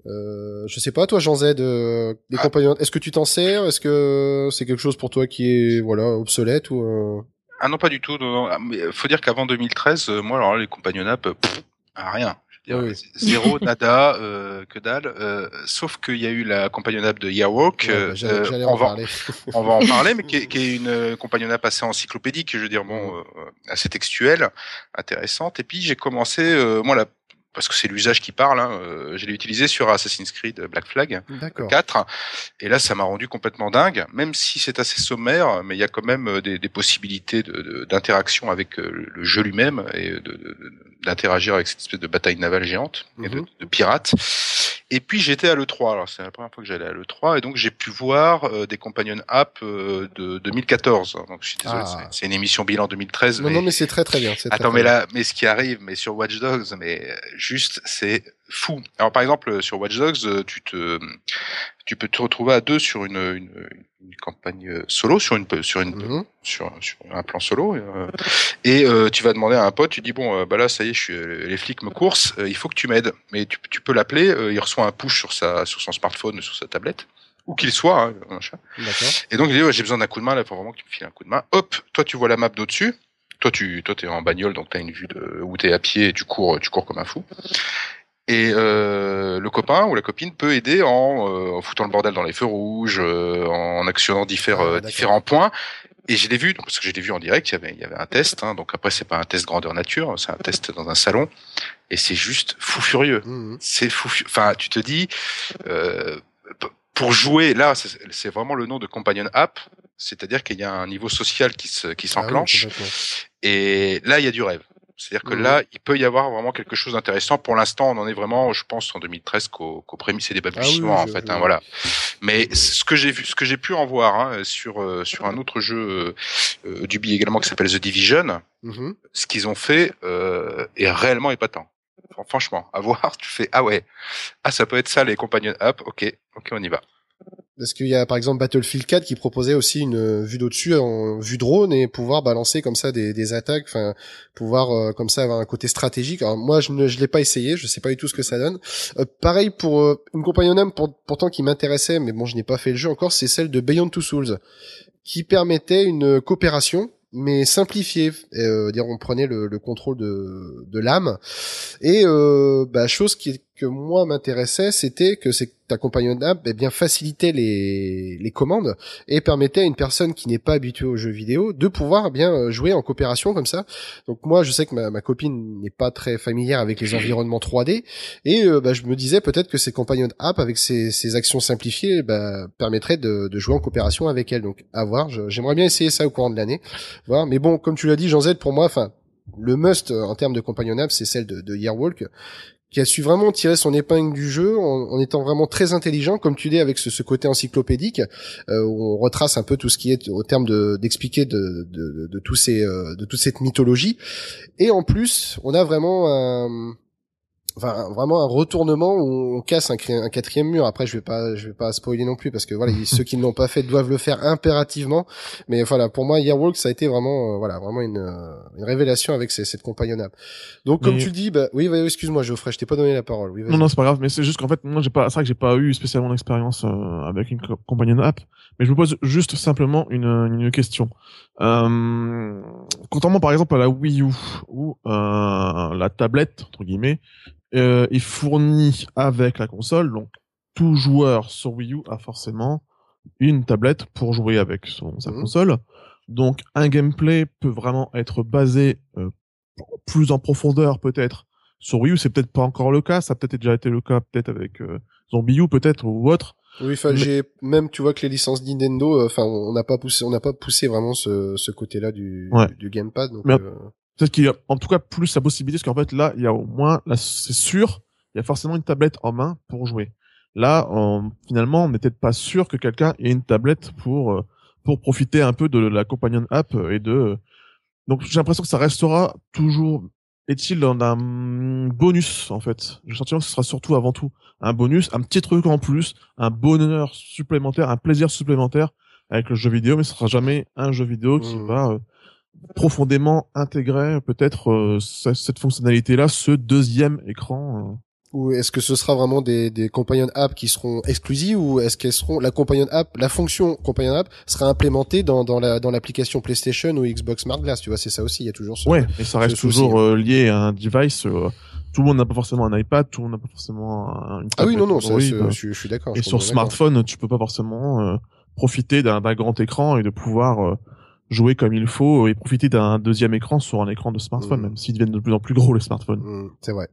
Speaker 1: Euh, je sais pas, toi, Jean Z, euh, des
Speaker 5: Ah.
Speaker 1: compagnons, est-ce que tu t'en sers? Est-ce que c'est quelque chose pour toi qui est voilà obsolète ou euh,
Speaker 5: Ah non, pas du tout. non, non. Ah, Mais faut dire qu'avant 2013, euh, moi, alors là, les euh, pff, ah, rien. Je veux dire,
Speaker 1: Oui,
Speaker 5: Zéro, nada, euh, que dalle. euh, sauf qu'il y a eu la compagnonnable de Yarwalk.
Speaker 1: ouais,
Speaker 5: euh,
Speaker 1: bah,
Speaker 5: euh, on
Speaker 1: en
Speaker 5: va-
Speaker 1: parler.
Speaker 5: on va en parler, mais qui est, qui est une euh, compagnonnable assez encyclopédique, je veux dire, bon, euh, assez textuelle, intéressante. Et puis j'ai commencé, euh, moi, la, parce que c'est l'usage qui parle, hein, euh, je l'ai utilisé sur Assassin's Creed Black Flag
Speaker 1: D'accord.
Speaker 5: 4, et là ça m'a rendu complètement dingue, même si c'est assez sommaire, mais il y a quand même euh, des, des possibilités de- de- d'interaction avec euh, le jeu lui-même et de- d'interagir avec cette espèce de bataille navale géante et de,
Speaker 1: Mhm.
Speaker 5: de pirates. Et puis j'étais à l'E3, alors c'est la première fois que j'allais à l'E3, et donc j'ai pu voir euh, des companion apps euh, de 2014. Donc je suis désolé,
Speaker 1: Ah.
Speaker 5: c'est- une émission bilan 2013.
Speaker 1: Non,
Speaker 5: mais...
Speaker 1: non, mais c'est très très bien.
Speaker 5: Attends,
Speaker 1: très
Speaker 5: mais là, mais ce qui arrive, mais sur Watch Dogs, mais euh, juste, c'est fou. Alors, par exemple, sur Watch Dogs, euh, tu te, tu peux te retrouver à deux sur une, une, une campagne euh, solo, sur une, sur une.
Speaker 1: Mhm.
Speaker 5: sur, sur un plan solo, euh, et euh, tu vas demander à un pote, tu dis bon, bah là, ça y est, je suis, les flics me coursent, il faut que tu m'aides. Mais tu, tu peux l'appeler, il reçoit un push sur sa, sur son smartphone, sur sa tablette, où qu'il soit, hein. Et donc il dit ouais, j'ai besoin d'un coup de main là, faut vraiment que tu me files un coup de main. Hop, toi tu vois la map d'au-dessus. Toi tu toi t'es en bagnole donc t'as une vue de où t'es à pied et tu cours tu cours comme un fou. Et euh, le copain ou la copine peut aider en, euh, en foutant le bordel dans les feux rouges, euh, en actionnant différents,
Speaker 1: Ah,
Speaker 5: différents points. Et je l'ai vu, donc, parce que je l'ai vu en direct, il y avait, il y avait un test. Hein, donc après, c'est pas un test grandeur nature, c'est un test dans un salon. Et c'est juste fou furieux.
Speaker 1: Mhm.
Speaker 5: C'est fou. Enfin, tu te dis, euh, pour jouer, là, c'est vraiment le nom de companion app. C'est-à-dire qu'il y a un niveau social qui se, qui
Speaker 1: Ah oui,
Speaker 5: s'enclenche. et là, il y a du rêve. C'est-à-dire que
Speaker 1: Mhm.
Speaker 5: là, il peut y avoir vraiment quelque chose d'intéressant. Pour l'instant, on en est vraiment, je pense, en 2013 qu'au qu'au prémices et des balbutiements,
Speaker 1: oui,
Speaker 5: en fait. hein, voilà. Mais ce que j'ai vu, ce que j'ai pu en voir hein, sur euh, sur un autre jeu euh, du billet également qui s'appelle The Division,
Speaker 1: Mhm.
Speaker 5: ce qu'ils ont fait euh, est réellement épatant. Fran- Franchement, à voir, tu fais ah ouais, ah ça peut être ça les companion app. Ok, ok, on y va.
Speaker 1: Parce qu'il y a par exemple Battlefield 4 qui proposait aussi une euh, vue d'au-dessus en vue drone et pouvoir balancer comme ça des, attaques, enfin pouvoir euh, comme ça avoir un côté stratégique. Alors moi je ne l'ai pas essayé, je sais pas du tout ce que ça donne. Euh, pareil pour euh, une compagnonnable pour, pourtant qui m'intéressait, mais bon je n'ai pas fait le jeu encore, c'est celle de Beyond Two Souls qui permettait une coopération mais simplifiée. Euh, dire on prenait le, le contrôle de, de l'âme et euh, bah, chose qui que moi m'intéressait, c'était que compagnon app eh bien facilitait les, les commandes et permettait à une personne qui n'est pas habituée aux jeux vidéo de pouvoir eh bien euh, jouer en coopération comme ça. Donc moi je sais que ma, ma copine n'est pas très familière avec les environnements 3D et euh, bah, je me disais peut-être que ces compagnon app avec ces, ces actions simplifiées bah, permettraient de, de, jouer en coopération avec elle. Donc à voir, j'aimerais bien essayer ça au courant de l'année. Voir. Mais bon comme tu l'as dit Jean Z pour moi enfin le must en termes de compagnon app c'est celle de, de Yearwalk qui a su vraiment tirer son épingle du jeu en, étant vraiment très intelligent, comme tu dis avec ce, côté encyclopédique, euh, où on retrace un peu tout ce qui est au terme de d'expliquer de, de, ces euh, de toute cette mythologie. Et en plus, on a vraiment enfin vraiment un retournement où on casse un, un, quatrième mur. Après, je vais pas, je vais pas spoiler non plus parce que voilà, ceux qui ne l'ont pas fait doivent le faire impérativement. Mais voilà, pour moi, Yearwalk, ça a été vraiment, euh, voilà, vraiment une, euh, une révélation avec ces, cette compagnon app. Donc, comme tu le dis, bah oui, bah, excuse-moi, Geoffrey, je t'ai pas donné la parole. Oui,
Speaker 4: non, non, c'est pas grave, mais c'est juste qu'en fait, moi, j'ai pas, c'est vrai que j'ai pas eu spécialement d'expérience euh, avec une compagnon app, mais je me pose juste simplement une, une question. Euh, contrairement par exemple à la Wii U ou euh, la tablette entre guillemets euh, est fournie avec la console, donc tout joueur sur Wii U a forcément une tablette pour jouer avec son, sa mmh. console. Donc un gameplay peut vraiment être basé euh, plus en profondeur peut-être sur Wii U, c'est peut-être pas encore le cas, ça a peut-être déjà été le cas peut-être avec euh, Zombie U peut-être ou autre.
Speaker 1: Oui, enfin, j'ai même, tu vois que les licences Nintendo, euh, enfin, on n'a pas poussé, on n'a pas poussé vraiment ce, ce côté-là du, du, gamepad. Donc, euh...
Speaker 4: peut-être qu'il y a en tout cas plus la possibilité, parce qu'en fait là, il y a au moins, là, c'est sûr, il y a forcément une tablette en main pour jouer. Là, on, finalement, on n'est peut-être pas sûr que quelqu'un ait une tablette pour euh, pour profiter un peu de la companion app et de. Donc j'ai l'impression que ça restera toujours est-il d'un bonus en fait? J'ai le sentiment que ce sera surtout avant tout un bonus, un petit truc en plus, un bonheur supplémentaire, un plaisir supplémentaire avec le jeu vidéo, mais ce sera jamais un jeu vidéo qui mmh. va euh, profondément intégrer peut-être euh, cette fonctionnalité-là, ce deuxième écran. Euh.
Speaker 1: Ou est-ce que ce sera vraiment des, des companion app qui seront exclusives ou est-ce qu'elles seront la companion app, la fonction companion app sera implémentée dans, dans la dans l'application PlayStation ou Xbox Smart Glass, tu vois, c'est ça aussi, il y a toujours ce
Speaker 4: Ouais, mais ça reste toujours euh, lié à un device euh, tout le monde n'a pas forcément un iPad, tout le monde n'a pas forcément un, une
Speaker 1: Ah oui, non non, ça, je, je, suis d'accord.
Speaker 4: Et sur smartphone, tu peux pas forcément euh, profiter d'un grand écran et de pouvoir jouer comme il faut et profiter d'un deuxième écran sur un écran de smartphone, mm. même s'ils deviennent de plus en plus gros les smartphones.
Speaker 1: Mm, c'est vrai.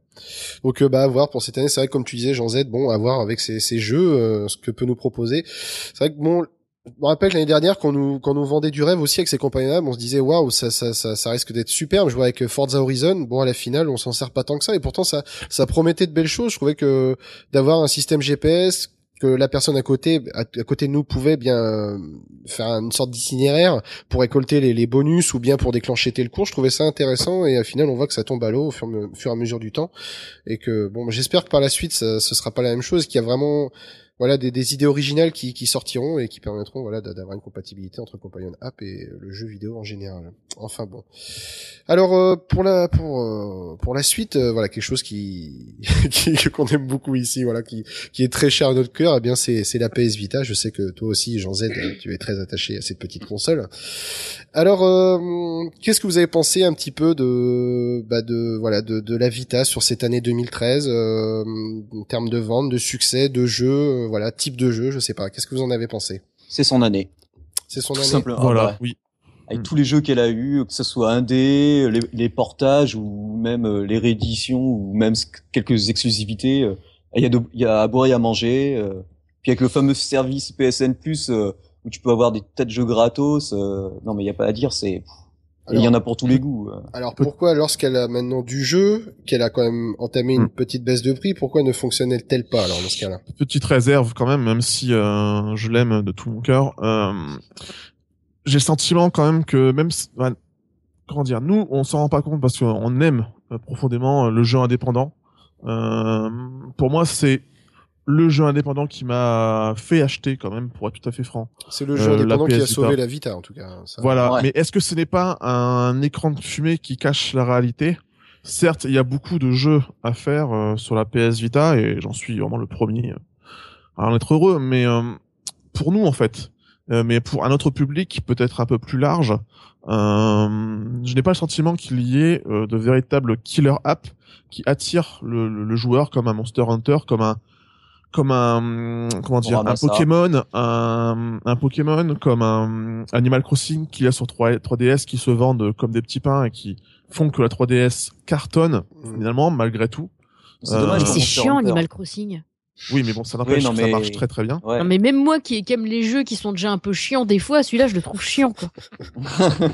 Speaker 1: Donc euh, bah à voir pour cette année, c'est vrai comme tu disais Jean Z, bon à voir avec ces, ces jeux euh, ce que peut nous proposer. C'est vrai que bon je me rappelle l'année dernière quand nous quand nous vendait du rêve aussi avec ces compagnies on se disait waouh ça, ça ça ça risque d'être superbe. Je vois avec Forza Horizon, bon à la finale on s'en sert pas tant que ça et pourtant ça ça promettait de belles choses. Je trouvais que d'avoir un système GPS que la personne à côté à, côté de nous pouvait bien euh, faire une sorte d'itinéraire pour récolter les, bonus ou bien pour déclencher tel cours je trouvais ça intéressant et au final on voit que ça tombe à l'eau au fur, et à mesure du temps et que bon j'espère que par la suite ça, ce sera pas la même chose qu'il y a vraiment voilà des, des, idées originales qui, qui, sortiront et qui permettront voilà d'avoir une compatibilité entre Companion App et le jeu vidéo en général. Enfin bon. Alors euh, pour la pour euh, pour la suite euh, voilà quelque chose qui qu'on aime beaucoup ici voilà qui qui est très cher à notre cœur et eh bien c'est c'est la PS Vita. Je sais que toi aussi Jean Z tu es très attaché à cette petite console. Alors qu'est-ce que vous avez pensé un petit peu de bah de voilà de de la Vita sur cette année 2013 en termes de vente, de succès, de jeux voilà, type de jeu, je sais pas. Qu'est-ce que vous en avez pensé?
Speaker 2: C'est son année.
Speaker 1: C'est son année.
Speaker 2: Simplement.
Speaker 4: Voilà, oui.
Speaker 2: Avec tous les jeux qu'elle a eu, que ce soit indé, les, les portages ou même euh, les rééditions ou même quelques exclusivités, euh, il y a il y a à boire et à manger. Euh. Puis avec le fameux service PSN Plus où tu peux avoir des tas de jeux gratos, non mais il y a pas à dire, c'est il y en a pour tous les goûts. Euh.
Speaker 1: Alors pourquoi, lorsqu'elle a maintenant du jeu, qu'elle a quand même entamé une hmm. petite baisse de prix, pourquoi ne fonctionnait-elle pas alors dans ce cas-là?
Speaker 4: Petite réserve quand même, même si euh, je l'aime de tout mon cœur. Euh, J'ai le sentiment quand même que même, comment dire, nous on s'en rend pas compte parce qu'on aime euh, profondément le jeu indépendant. pour moi, c'est le jeu indépendant qui m'a fait acheter quand même, pour être tout à fait franc.
Speaker 1: C'est le jeu euh, indépendant qui a sauvé la Vita en tout cas.
Speaker 4: Voilà, mais est-ce que ce n'est pas un écran de fumée qui cache la réalité? Certes, il y a beaucoup de jeux à faire euh, sur la PS Vita et j'en suis vraiment le premier à en être heureux, mais euh, pour nous en fait, mais pour un autre public peut-être un peu plus large, je n'ai pas le sentiment qu'il y ait de véritables killer apps qui attirent le, le, joueur comme un Monster Hunter, comme un comme un comment dire un. Pokémon, un, un Pokémon comme un Animal Crossing qu'il y a sur 3, 3DS qui se vendent comme des petits pains et qui font que la 3DS cartonne
Speaker 1: Mm.
Speaker 4: finalement malgré tout.
Speaker 2: C'est
Speaker 4: Euh,
Speaker 2: dommage.
Speaker 3: C'est chiant
Speaker 2: Hunter.
Speaker 3: Animal Crossing.
Speaker 4: Oui, mais bon, ça n'empêche
Speaker 2: Oui,
Speaker 4: ça
Speaker 2: mais-
Speaker 4: marche très très bien.
Speaker 2: Ouais.
Speaker 3: Non, mais même moi qui, qui aime les jeux qui sont déjà un peu chiants des fois, celui-là je le trouve chiant quoi.
Speaker 4: Enfin,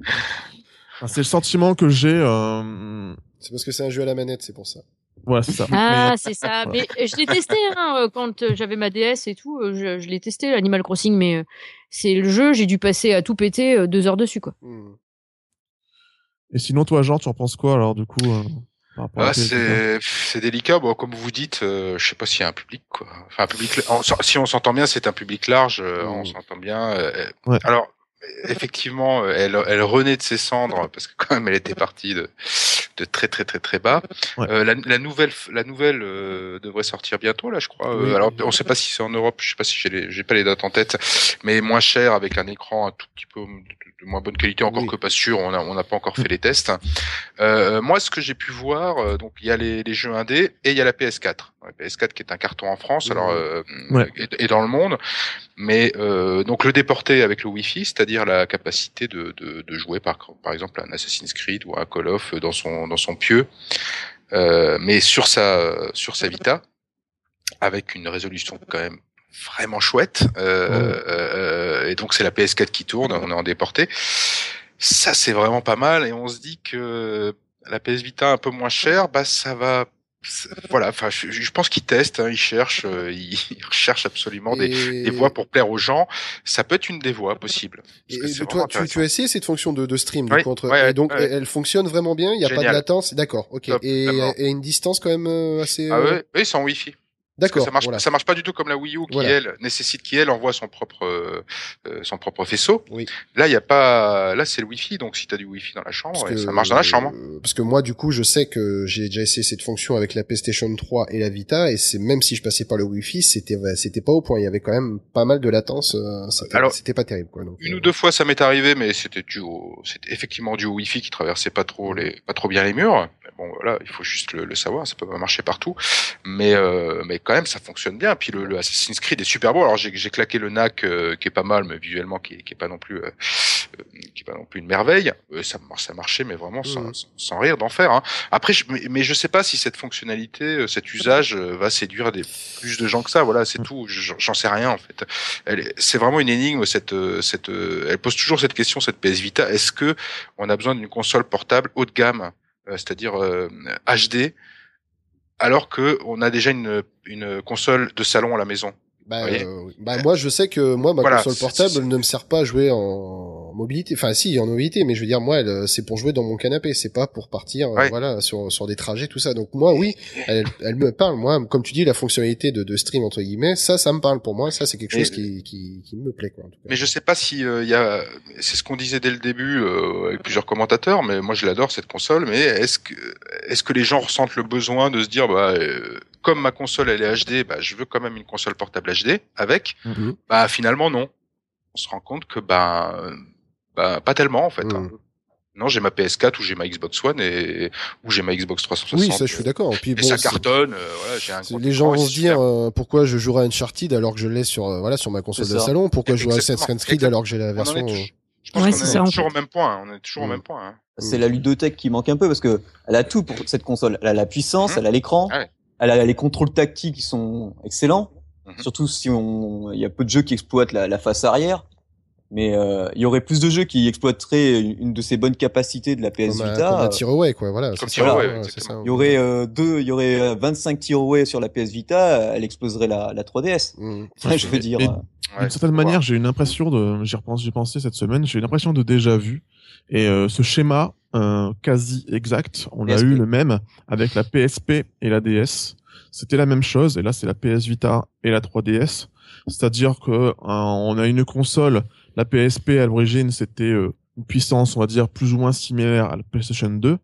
Speaker 4: c'est le sentiment que j'ai. Euh...
Speaker 1: C'est parce que c'est un jeu à la manette, c'est pour ça.
Speaker 4: Voilà, c'est ça.
Speaker 3: Ah,
Speaker 4: Mais-
Speaker 3: c'est ça. Mais euh, je l'ai testé hein, euh, quand euh, j'avais ma DS et tout. euh, Je, je l'ai testé Animal Crossing, mais euh, c'est le jeu. J'ai dû passer à tout péter euh, deux heures dessus quoi.
Speaker 1: Hmm.
Speaker 4: Et sinon, toi, Jean, tu en penses quoi alors du coup euh,
Speaker 5: Ah, c'est délicat. Bon, comme vous dites, euh, je sais pas s'il y a un public quoi. Enfin, un public. Si on s'entend bien, c'est un public large. euh. On s'entend bien. euh,
Speaker 4: Ouais.
Speaker 5: Alors, effectivement, euh, elle, elle renaît de ses cendres parce que quand même, elle était partie de, de très très très très bas.
Speaker 4: Ouais.
Speaker 5: Euh, la, la nouvelle, la nouvelle euh, devrait sortir bientôt là, je crois. Euh,
Speaker 1: Oui.
Speaker 5: alors, on sait pas si c'est en Europe. Je sais pas si j'ai pas les dates en tête, mais moins cher avec un écran un tout petit peu de, moins bonne qualité, encore
Speaker 1: Oui.
Speaker 5: que pas sûr. On n'a pas encore fait les tests. Euh, moi, ce que j'ai pu voir, euh, donc il y a les, les jeux indés et il y a la PS4. La PS4 qui est un carton en France, alors euh,
Speaker 4: Ouais.
Speaker 5: et, et dans le monde. Mais euh, donc le déporter avec le Wi-Fi, c'est-à-dire la capacité de, de, de jouer par par exemple un Assassin's Creed ou un Call of dans son dans son pieu, euh, mais sur sa sur sa Vita avec une résolution quand même vraiment chouette. Euh, euh, et donc c'est la PS4 qui tourne, on est en déporté. Ça c'est vraiment pas mal et on se dit que la PS Vita un peu moins chère, bah ça va. Voilà, enfin, je, je pense qu'ils testent, hein, ils cherchent, euh, ils, ils recherchent absolument des,
Speaker 1: Et-
Speaker 5: des voies pour plaire aux gens. Ça peut être une des voies possibles.
Speaker 1: Et, toi, tu, tu as essayé cette fonction de, de stream du
Speaker 5: Oui,
Speaker 1: coup, entre-
Speaker 5: ouais,
Speaker 1: et donc
Speaker 5: ouais.
Speaker 1: elle, fonctionne vraiment bien, il n'y a pas de latence, d'accord, ok.
Speaker 5: Top,
Speaker 1: et, une distance quand même euh, assez.
Speaker 5: Ah
Speaker 1: euh,
Speaker 5: oui, en Wi-Fi.
Speaker 1: D'accord.
Speaker 5: ça marche,
Speaker 1: voilà.
Speaker 5: ça marche pas du tout comme la Wii U qui
Speaker 1: Voilà.
Speaker 5: elle nécessite qui elle envoie son propre euh, euh, son propre faisceau.
Speaker 1: Oui.
Speaker 5: Là il y a pas, là c'est le Wi-Fi donc si t'as du Wi-Fi dans la chambre,
Speaker 1: que,
Speaker 5: ça marche dans la chambre.
Speaker 1: euh, parce que moi, du coup, je sais que j'ai déjà essayé cette fonction avec la PlayStation 3 et la Vita, et c'est même si je passais par le Wi-Fi, c'était c'était pas au point. Il y avait quand même pas mal de latence. euh, C'était
Speaker 5: Alors,
Speaker 1: c'était pas terrible, quoi. Donc,
Speaker 5: Une
Speaker 1: euh,
Speaker 5: ou deux fois ça m'est arrivé, mais c'était dû c'était effectivement dû au Wi-Fi qui traversait pas trop les, pas trop bien les murs. Mais bon, voilà, il faut juste le, le savoir, ça peut pas marcher partout, mais euh, mais quand même ça fonctionne bien. Puis le, le Assassin's Creed est super beau. Alors j'ai claqué le NAC euh, qui est pas mal, mais visuellement qui est, qui est pas non plus, euh, euh, qui est pas non plus une merveille. Euh, ça ça marchait, mais vraiment sans,
Speaker 1: Mhm.
Speaker 5: sans, sans rire d'enfer. Hein. Après, je, mais, mais je sais pas si cette fonctionnalité, euh, cet usage euh, va séduire des plus de gens que ça. Voilà, c'est tout. Je- J'en sais rien en fait. C'est vraiment une énigme. Cette, cette, elle pose toujours cette question, cette PS Vita. Est-ce que on a besoin d'une console portable haut de gamme, euh, c'est-à-dire euh, HD, alors que on a déjà une, une console de salon à la maison
Speaker 1: Bah, euh, oui. bah, moi, je sais que moi, ma
Speaker 5: Voilà,
Speaker 1: console portable ne me sert pas à jouer en mobilité. Enfin, si, en mobilité, mais je veux dire, moi, elle, euh, c'est pour jouer dans mon canapé. C'est pas pour partir, euh,
Speaker 5: Ouais.
Speaker 1: voilà, sur sur des trajets, tout ça. Donc moi, oui, elle, elle me parle. Moi, comme tu dis, la fonctionnalité de, de stream entre guillemets, ça, ça me parle. Pour moi, ça, c'est quelque chose qui, qui qui me plaît, quoi. En tout cas.
Speaker 5: Mais je sais pas si euh, il y a, c'est ce qu'on disait dès le début euh, avec plusieurs commentateurs, mais moi je l'adore cette console. Mais est-ce que est-ce que les gens ressentent le besoin de se dire bah euh, comme ma console elle est HD, bah je veux quand même une console portable HD avec?
Speaker 1: Mhm.
Speaker 5: Bah finalement non. On se rend compte que bah, euh, bah pas tellement en fait. Hein. Non, j'ai ma PS4 ou j'ai ma Xbox One et ou j'ai ma Xbox 360.
Speaker 1: Oui, ça, je suis d'accord. Puis
Speaker 5: Et
Speaker 1: bon,
Speaker 5: ça
Speaker 1: c'est-
Speaker 5: cartonne. euh, voilà, j'ai un
Speaker 1: les gens vont se dire euh, pourquoi je jouerai à Uncharted alors que je l'ai sur euh, voilà sur ma console de salon? Pourquoi je jouerais à. Assassin's Creed alors que j'ai la
Speaker 5: On
Speaker 1: version
Speaker 5: est
Speaker 1: euh,
Speaker 5: Je pense
Speaker 3: Ouais,
Speaker 5: est
Speaker 3: ça, en
Speaker 5: toujours
Speaker 3: fait.
Speaker 5: au même point. hein. On est toujours au
Speaker 1: Mhm.
Speaker 5: même point. hein.
Speaker 2: C'est la ludothèque qui manque un peu parce que elle a tout pour cette console. Elle a la puissance,
Speaker 5: Mhm.
Speaker 2: elle a l'écran,
Speaker 5: Ouais.
Speaker 2: elle a les contrôles tactiles qui sont excellents. Surtout si on, il y a peu de jeux qui exploitent la, la face arrière. Mais euh, il y aurait plus de jeux qui exploiteraient une, une de ces bonnes capacités de la PS
Speaker 1: comme
Speaker 2: Vita.
Speaker 1: comme un
Speaker 2: euh,
Speaker 1: Tearaway, quoi voilà
Speaker 5: Comme exactement.
Speaker 1: ça.
Speaker 2: Il y aurait euh, deux, il y aurait euh, 25 Tearaway sur la PS Vita, elle exploserait la, la 3DS.
Speaker 1: Mhm.
Speaker 2: Enfin, je veux dire. Euh,
Speaker 5: Ouais,
Speaker 4: D'une certaine manière, j'ai une impression de, j'y repense, j'ai pensé cette semaine, j'ai une impression de déjà vu. Et euh, ce schéma euh, quasi exact, on a
Speaker 2: PSP.
Speaker 4: eu le même avec la PSP et la DS. C'était la même chose, et là c'est la PS Vita et la 3DS. C'est-à-dire que euh, on a une console, la PSP à l'origine c'était euh, une puissance, on va dire, plus ou moins similaire à la PlayStation 2.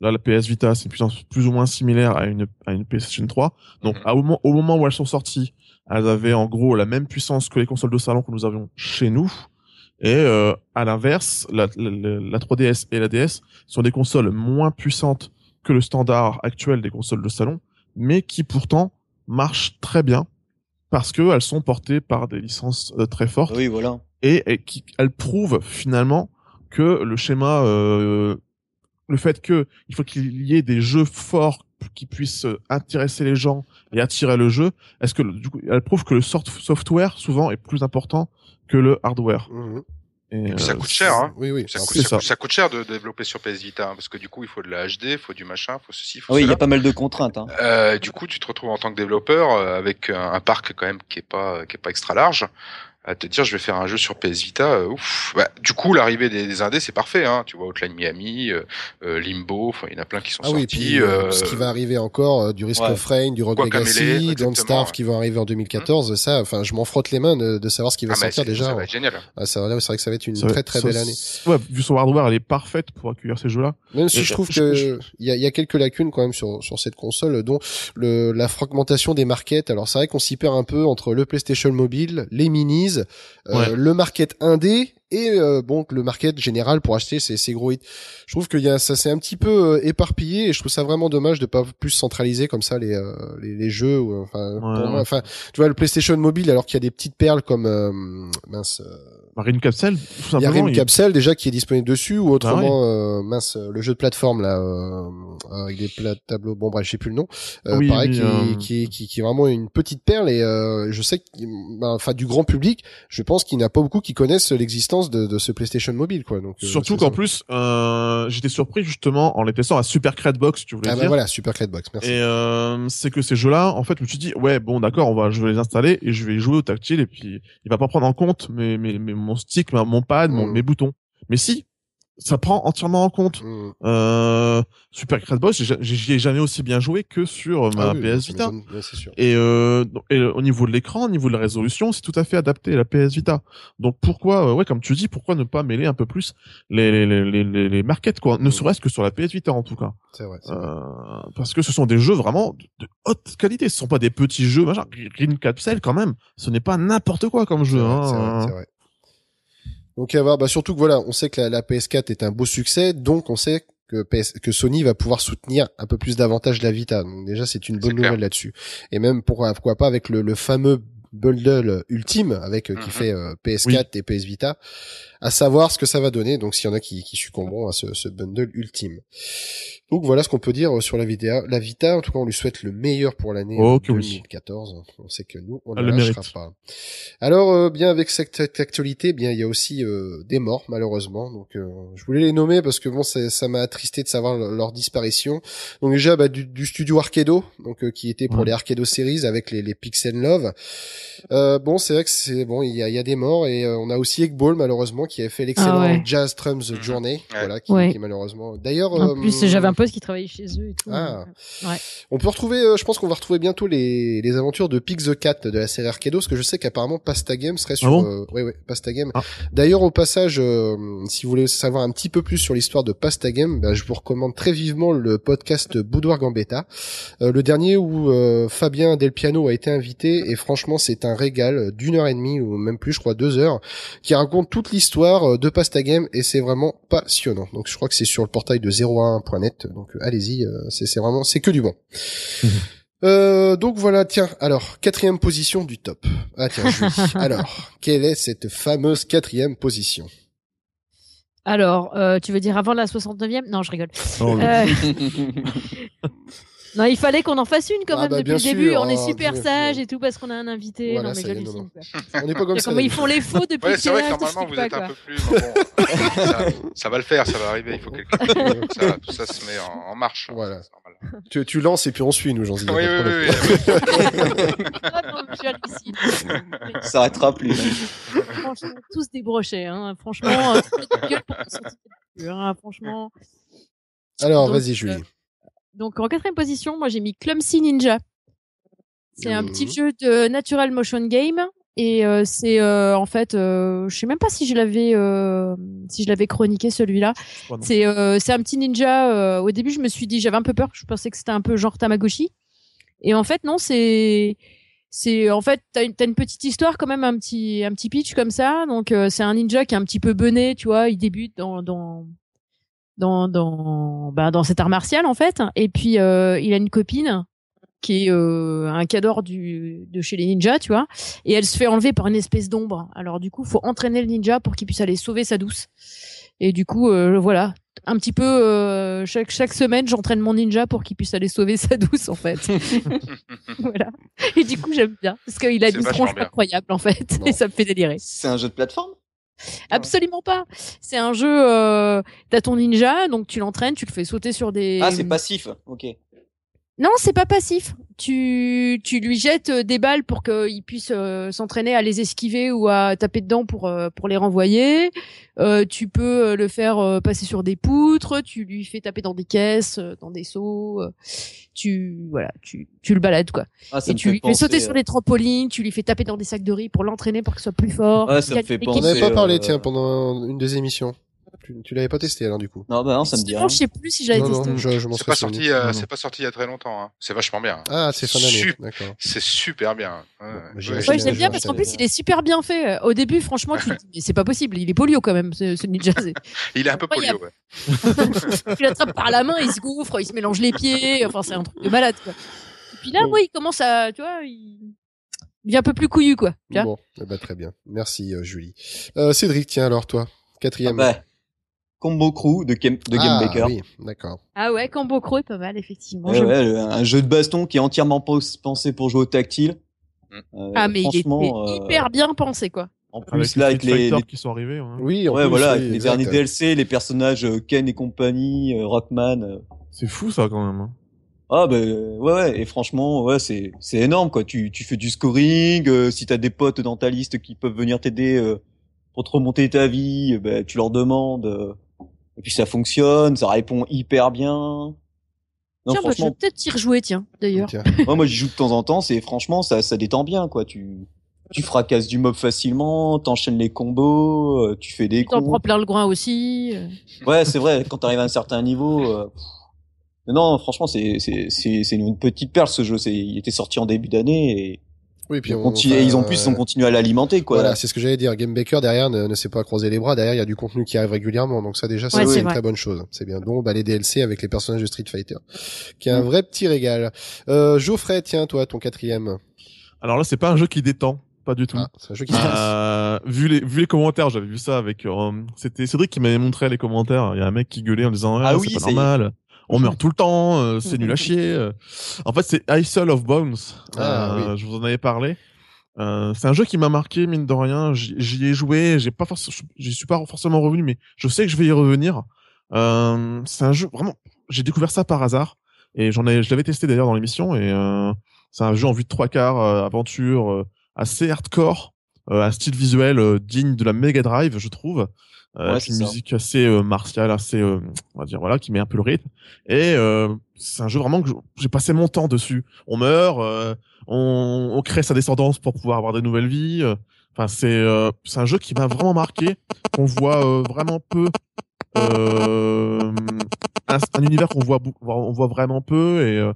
Speaker 4: Là, la PS Vita, c'est une puissance plus ou moins similaire à une, à une PlayStation 3. Donc,
Speaker 5: Mhm.
Speaker 4: à- au, moment, au moment où elles sont sorties, elles avaient en gros la même puissance que les consoles de salon que nous avions chez nous. Et euh, à l'inverse, la, la, la- la 3DS et la DS sont des consoles moins puissantes que le standard actuel des consoles de salon, mais qui pourtant marchent très bien parce que elles sont portées par des licences euh, très fortes
Speaker 2: Oui, voilà.
Speaker 4: Et, et qui elles prouvent finalement que le schéma euh, le fait que il faut qu'il y ait des jeux forts qui puissent euh, intéresser les gens et attirer le jeu est-ce que du coup elles prouvent que le soft- software souvent est plus important que le hardware
Speaker 1: Mhm.
Speaker 4: et,
Speaker 5: Et puis ça
Speaker 4: euh,
Speaker 5: coûte cher, hein.
Speaker 1: Oui, oui.
Speaker 5: Ça coûte,
Speaker 4: c'est
Speaker 5: ça,
Speaker 4: ça.
Speaker 5: coûte, cher de développer sur PS Vita, hein, parce que du coup, il faut de la HD, il faut du machin, il faut ceci, il faut
Speaker 2: Oui, il y a pas mal de contraintes. Hein.
Speaker 5: Euh, du coup, tu te retrouves en tant que développeur euh, avec un, un parc quand même qui est pas qui est pas extra large. À te dire, je vais faire un jeu sur PS Vita. euh, ouf. Bah, du coup, l'arrivée des, des indés, c'est parfait. Hein. Tu vois, Outline Miami, euh, euh, Limbo, enfin, il y en a plein qui sont
Speaker 1: Ah oui,
Speaker 5: sortis.
Speaker 1: puis euh, ce qui va arriver encore, euh, du Risk
Speaker 2: ouais.
Speaker 1: of Rain, du Rogue Legacy, Don't Starve
Speaker 5: ouais.
Speaker 1: qui vont arriver en 2014, ça, enfin, je m'en frotte les mains de, de savoir ce qui va
Speaker 5: ah, mais
Speaker 1: sortir déjà.
Speaker 5: Ça va être génial.
Speaker 1: Ah, ça, là, c'est vrai que ça va être une
Speaker 4: ça
Speaker 1: très très
Speaker 4: ça-
Speaker 1: belle année.
Speaker 4: ouais, vu son hardware elle est parfaite pour accueillir ces jeux là
Speaker 1: Même si
Speaker 4: Et
Speaker 1: je trouve que
Speaker 4: je-
Speaker 1: il y a, il y a quelques lacunes quand même sur sur cette console, dont le la fragmentation des markets. Alors c'est vrai qu'on s'y perd un peu entre le PlayStation Mobile, les minis, euh,
Speaker 4: Ouais.
Speaker 1: le market indé et euh, bon le market général pour acheter ces, ces gros hits. Je trouve que y a ça c'est un petit peu euh, éparpillé et je trouve ça vraiment dommage de pas plus centraliser comme ça les euh, les, les jeux. ou, enfin
Speaker 4: Ouais,
Speaker 1: pour
Speaker 4: ouais.
Speaker 1: enfin tu vois le PlayStation Mobile alors qu'il y a des petites perles comme euh, mince. euh,
Speaker 4: Marine Capsule
Speaker 1: il y a
Speaker 4: il-
Speaker 1: Capsule déjà qui est disponible dessus ou autrement
Speaker 4: Ah
Speaker 1: euh, mince le jeu de plateforme là euh, avec des plats tableaux bon bref je sais plus le nom euh,
Speaker 4: Oui,
Speaker 1: pareil qui, qui, qui qui est vraiment une petite perle et euh, je sais que bah, enfin du grand public je pense qu'il n'y a pas beaucoup qui connaissent l'existence de, de ce PlayStation mobile quoi donc euh,
Speaker 4: Surtout qu'en plus, euh, j'étais surpris justement en les testant à Super Box, tu voulais
Speaker 1: ah bah
Speaker 4: dire.
Speaker 1: voilà Super Box merci
Speaker 4: Et euh, c'est que ces jeux-là, en fait, je me suis dit, ouais, bon, d'accord, on va, je vais les installer et je vais jouer au tactile et puis il va pas prendre en compte mes, mes, mes- mon stick, mon pad, mon,
Speaker 1: Mm.
Speaker 4: mes boutons. Mais si, ça prend entièrement en compte.
Speaker 1: Mm.
Speaker 4: Euh, Super Box, j'ai- j'y ai jamais aussi bien joué que sur ma
Speaker 1: Ah oui,
Speaker 4: PS Vita.
Speaker 1: sûr
Speaker 4: Et, euh, et au niveau de l'écran, au niveau de la résolution, c'est tout à fait adapté à la PS Vita. Donc pourquoi, euh, ouais, comme tu dis, pourquoi ne pas mêler un peu plus les les les les, les, markets quoi, ne
Speaker 1: Mm.
Speaker 4: serait-ce que sur la PS Vita en tout cas,
Speaker 1: c'est vrai,
Speaker 4: euh, parce que ce sont des jeux vraiment de, de haute qualité. Ce sont pas des petits jeux, machin. Green Capsule quand même, ce n'est pas n'importe quoi comme jeu.
Speaker 1: vrai,
Speaker 4: hein.
Speaker 1: c'est vrai, Donc à voir, bah surtout que voilà, on sait que la, la PS4 est un beau succès, donc on sait que, PS, que Sony va pouvoir soutenir un peu plus davantage la Vita. Donc déjà c'est une bonne nouvelle là-dessus. Et même pourquoi, pourquoi pas avec le, le fameux bundle ultime avec euh, qui
Speaker 5: Mhm.
Speaker 1: fait euh, PS4 et PS Vita, à savoir ce que ça va donner. Donc s'il y en a qui, qui succomberont à ce, ce bundle ultime. Donc voilà ce qu'on peut dire sur la Vita. La Vita, en tout cas, on lui souhaite le meilleur pour l'année
Speaker 4: Oh,
Speaker 1: euh,
Speaker 4: que oui.
Speaker 1: 2014. On sait que nous, on ne
Speaker 4: le
Speaker 1: lâchera
Speaker 4: mérite.
Speaker 1: pas. Alors, euh, bien avec cette actualité, bien il y a aussi euh, des morts malheureusement. Donc, euh, je voulais les nommer parce que bon, ça m'a attristé de savoir leur, leur disparition. Donc déjà, bah, du, du studio Arcado, donc euh, qui était pour
Speaker 4: Ouais.
Speaker 1: les Arcado Series avec les, les Pixel Love. Euh, bon, c'est vrai que c'est bon, il y a, il y a des morts et euh, on a aussi Eggball malheureusement qui a fait l'excellent
Speaker 3: Ah ouais.
Speaker 1: Jazz Drums
Speaker 5: Mhm.
Speaker 1: Journey,
Speaker 5: Ouais.
Speaker 1: voilà, qui,
Speaker 3: Ouais.
Speaker 1: qui malheureusement. D'ailleurs,
Speaker 3: En
Speaker 1: euh,
Speaker 3: plus, j'avais un pote qui travaillait chez eux et tout.
Speaker 1: Ah.
Speaker 3: euh, ouais.
Speaker 1: on peut retrouver, euh, je pense qu'on va retrouver bientôt les, les aventures de Pig the Cat de la série Arcado, parce que je sais qu'apparemment Pasta Game serait sur,
Speaker 4: Ah bon
Speaker 1: euh, ouais, ouais, Pasta Game.
Speaker 4: Ah.
Speaker 1: D'ailleurs, au passage, euh, si vous voulez savoir un petit peu plus sur l'histoire de Pasta Game, ben, je vous recommande très vivement le podcast Boudoir Gambetta, euh, le dernier où euh, Fabien Del Piano a été invité, et franchement, c'est un régal d'une heure et demie, ou même plus, je crois, deux heures, qui raconte toute l'histoire euh, de Pasta Game, et c'est vraiment passionnant. Donc, je crois que c'est sur le portail de 01.net, donc euh, allez-y, euh, c'est c'est vraiment, c'est que du bon. Euh, donc voilà, tiens, alors, quatrième position du top. Ah tiens, Julie. alors, quelle est cette fameuse quatrième position?
Speaker 3: Alors, euh, tu veux dire avant la 69e Non, je rigole.
Speaker 4: Oh,
Speaker 3: Euh, non, il fallait qu'on en fasse une quand
Speaker 1: Ah
Speaker 3: même
Speaker 1: bah,
Speaker 3: depuis
Speaker 1: bien
Speaker 3: le début.
Speaker 1: sûr.
Speaker 3: On est
Speaker 1: Oh,
Speaker 3: super
Speaker 1: Dieu.
Speaker 3: sage et tout parce qu'on a un invité.
Speaker 1: Voilà,
Speaker 3: non, mais
Speaker 1: est,
Speaker 3: j'hallucine.
Speaker 1: On n'est pas comme ça.
Speaker 3: Comment ils font les faux depuis
Speaker 5: Ouais, c'est vrai que normalement vous
Speaker 3: pas,
Speaker 5: êtes un peu plus. bon, ça, ça va le faire, ça va arriver. Il faut ça, tout ça se met en, en marche.
Speaker 1: Voilà.
Speaker 5: C'est normal.
Speaker 1: Tu, tu lances et puis on suit, nous, j'en dis.
Speaker 5: Oui, oui, oui.
Speaker 2: Ça s'arrêtera plus.
Speaker 3: Franchement, tous débrochés. Hein. Franchement, euh, gueule pour plus, hein. Franchement.
Speaker 1: Alors, vas-y, Julie.
Speaker 3: Donc en quatrième position, moi j'ai mis Clumsy Ninja. C'est un petit jeu de Natural Motion Game et euh, c'est euh, en fait, euh, je sais même pas si je l'avais euh, si je l'avais chroniqué celui-là. C'est euh, c'est un petit ninja. euh, au début, je me suis dit, j'avais un peu peur. Je pensais que c'était un peu genre Tamagotchi. Et en fait, non, c'est c'est en fait t'as une, petite histoire quand même, un petit un petit pitch comme ça. Donc euh, c'est un ninja qui est un petit peu bené, tu vois. Il débute dans dans dans dans bah, dans cet art martial en fait. Et puis euh, il a une copine qui est euh, un cador du de chez les ninjas, tu vois, et elle se fait enlever par une espèce d'ombre. Alors du coup, faut entraîner le ninja pour qu'il puisse aller sauver sa douce. Et du coup, euh, voilà, un petit peu euh, chaque chaque semaine, j'entraîne mon ninja pour qu'il puisse aller sauver sa douce en fait. voilà. Et du coup, j'aime bien parce qu'il a
Speaker 5: C'est
Speaker 3: une
Speaker 5: vachement
Speaker 3: tronche
Speaker 5: bien.
Speaker 3: incroyable en fait,
Speaker 1: Bon.
Speaker 3: et ça me fait délirer.
Speaker 2: C'est un jeu de plateforme?
Speaker 3: Absolument pas. C'est un jeu. Euh, T'as ton ninja, donc tu l'entraînes, tu le fais sauter sur des.
Speaker 2: Ah, c'est passif. Ok.
Speaker 3: Non, c'est pas passif. Tu, tu lui jettes euh, des balles pour qu'il puisse euh, s'entraîner à les esquiver ou à taper dedans pour, euh, pour les renvoyer. Euh, tu peux le faire euh, passer sur des poutres. Tu lui fais taper dans des caisses, dans des seaux. tu, voilà, tu, tu le balades, quoi.
Speaker 2: Ah, ça
Speaker 3: Et
Speaker 2: me
Speaker 3: tu
Speaker 2: fait
Speaker 3: lui fais
Speaker 2: penser,
Speaker 3: sauter
Speaker 2: euh,
Speaker 3: sur les trampolines, tu lui fais taper dans des sacs de riz pour l'entraîner pour qu'il soit plus fort.
Speaker 2: Ouais, ça me fait
Speaker 3: des
Speaker 1: On
Speaker 2: penser,
Speaker 1: n'avait pas
Speaker 2: euh,
Speaker 1: parlé, tiens, pendant une des émissions. Tu, tu l'avais pas testé alors du coup.
Speaker 2: Non, bah non, ça me dit rien.
Speaker 3: je sais plus si j'avais
Speaker 1: Non,
Speaker 3: testé.
Speaker 1: non, je, je m'en
Speaker 5: C'est pas sorti, euh, c'est pas sorti il y a très longtemps. Hein. C'est vachement bien.
Speaker 1: Ah, c'est fin d'année.
Speaker 5: Sup-
Speaker 1: D'accord.
Speaker 5: C'est super bien. Ouais,
Speaker 1: bah,
Speaker 5: ouais.
Speaker 3: Ouais, j'aime
Speaker 1: un
Speaker 3: bien parce qu'en plus il est super bien fait. Au début, franchement, tu te dis, mais c'est pas possible, il est polio quand même, ce, ce ninja.
Speaker 5: Il est un peu polio. Ouais.
Speaker 3: tu l'attrapes par la main, il se gouffre, il se mélange les pieds, enfin c'est un truc de malade quoi. Et puis là,
Speaker 1: Bon.
Speaker 3: moi, il commence à, tu vois, il il devient un peu plus couillu quoi.
Speaker 1: Bon, eh ben, très bien. Merci euh, Julie. Euh, Cédric, tiens alors toi,
Speaker 2: Ah
Speaker 1: quatrième.
Speaker 2: bah, Combo Crew de, Game, de Game
Speaker 1: Ah,
Speaker 2: Baker.
Speaker 1: Oui, d'accord.
Speaker 3: Ah ouais, Combo Crow est pas mal effectivement.
Speaker 2: Ouais, ouais, un jeu de baston qui est entièrement pensé pour jouer au tactile.
Speaker 5: Mm.
Speaker 2: Euh,
Speaker 3: ah mais il
Speaker 2: franchement, euh,
Speaker 3: hyper bien pensé quoi.
Speaker 2: En plus,
Speaker 4: Avec
Speaker 2: là,
Speaker 4: les
Speaker 2: avec les, les-
Speaker 4: qui sont arrivés. ouais.
Speaker 1: Oui, en
Speaker 2: ouais,
Speaker 1: plus,
Speaker 2: voilà,
Speaker 1: oui,
Speaker 2: avec les
Speaker 1: exact.
Speaker 2: derniers DLC, les personnages euh, Ken et compagnie, Rockman.
Speaker 4: C'est fou ça quand même. hein.
Speaker 2: Ah bah ouais, ouais, et franchement, ouais, c'est c'est énorme quoi. Tu tu fais du scoring, euh, si t'as des potes dans ta liste qui peuvent venir t'aider euh, pour te remonter ta vie, bah, tu leur demandes. Et puis ça fonctionne, ça répond hyper bien. Non,
Speaker 3: tiens, bah, je vais
Speaker 2: franchement,
Speaker 3: peut-être y rejouer, tiens, d'ailleurs.
Speaker 1: Tiens.
Speaker 2: moi, moi j'y joue de temps en temps, c'est franchement ça ça détend bien quoi. Tu tu fracasses du mob facilement, t'enchaînes les combos, euh, tu fais des
Speaker 3: Tu t'en
Speaker 2: coups.
Speaker 3: prends plein le groin aussi. euh.
Speaker 2: Ouais, c'est vrai, quand t'arrives à un certain niveau. euh. Non, franchement, c'est c'est c'est c'est une petite perle ce jeu. C'est il était sorti en début d'année et
Speaker 1: Oui, puis
Speaker 2: ils,
Speaker 1: on,
Speaker 2: ils ont plus ils ont
Speaker 1: euh,
Speaker 2: continué à l'alimenter quoi.
Speaker 1: Voilà, c'est ce que j'allais dire. Game Baker derrière ne, ne s'est pas croiser les bras. Derrière, il y a du contenu qui arrive régulièrement. Donc ça déjà,
Speaker 3: Ouais,
Speaker 1: c'est une
Speaker 3: vrai.
Speaker 1: très bonne chose. C'est bien. Donc bah, les DLC avec les personnages de Street Fighter, qui est
Speaker 2: Mm.
Speaker 1: un vrai petit régal. Euh, Geoffrey, tiens, toi, ton quatrième.
Speaker 4: Alors là, c'est pas un jeu qui détend, pas du tout.
Speaker 1: Ah, c'est un jeu qui.
Speaker 4: Euh, vu les vu les commentaires, j'avais vu ça avec euh, c'était Cédric qui m'avait montré les commentaires. Il y a un mec qui gueulait en disant
Speaker 2: Ah
Speaker 4: ah,
Speaker 2: oui,
Speaker 4: c'est pas normal. On meurt tout le temps, euh, c'est nul à chier. euh. En fait, c'est Isle of Bones.
Speaker 1: Ah,
Speaker 4: Euh, Je vous en avais parlé. Euh, c'est un jeu qui m'a marqué mine de rien. J'y ai joué, j'ai pas forcément, j'y suis pas forcément revenu, mais je sais que je vais y revenir. Euh, c'est un jeu vraiment. J'ai découvert ça par hasard et j'en ai, je l'avais testé d'ailleurs dans l'émission et euh, c'est un jeu en vue de trois quarts, euh, aventure euh, assez hardcore, euh, un style visuel euh, digne de la Mega Drive, je trouve. Euh,
Speaker 2: Ouais,
Speaker 4: une
Speaker 2: ça.
Speaker 4: musique assez euh, martiale, assez, euh, on va dire voilà, qui met un peu le rythme. Et euh, c'est un jeu vraiment que j'ai passé mon temps dessus. On meurt, euh, on, on crée sa descendance pour pouvoir avoir des nouvelles vies. euh. Enfin, c'est euh, c'est un jeu qui m'a vraiment marqué. On voit euh, vraiment peu. Euh, un, un univers qu'on voit, on voit vraiment peu et euh,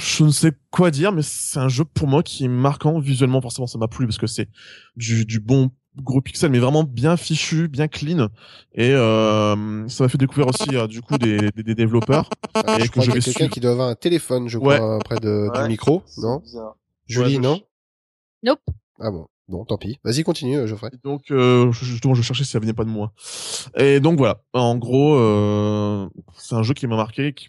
Speaker 4: je ne sais quoi dire, mais c'est un jeu pour moi qui est marquant visuellement. Forcément, ça m'a plu parce que c'est du, du bon gros pixel, mais vraiment bien fichu, bien clean. Et euh, ça m'a fait découvrir aussi euh, du coup des, des, des développeurs.
Speaker 1: Ah,
Speaker 4: et
Speaker 1: je
Speaker 4: que
Speaker 1: crois
Speaker 4: je vais
Speaker 1: quelqu'un
Speaker 4: suivre.
Speaker 1: qui doit avoir un téléphone, je
Speaker 4: Ouais.
Speaker 1: crois, près de,
Speaker 2: Ouais.
Speaker 1: du micro, non
Speaker 2: bizarre.
Speaker 1: Julie,
Speaker 4: je-
Speaker 1: non
Speaker 3: Nope.
Speaker 1: Ah bon, bon, tant pis. Vas-y, continue, euh, Geoffrey.
Speaker 4: Et donc, euh, justement, je cherchais si ça venait pas de moi. Et donc voilà. En gros, euh, c'est un jeu qui m'a marqué. Qui,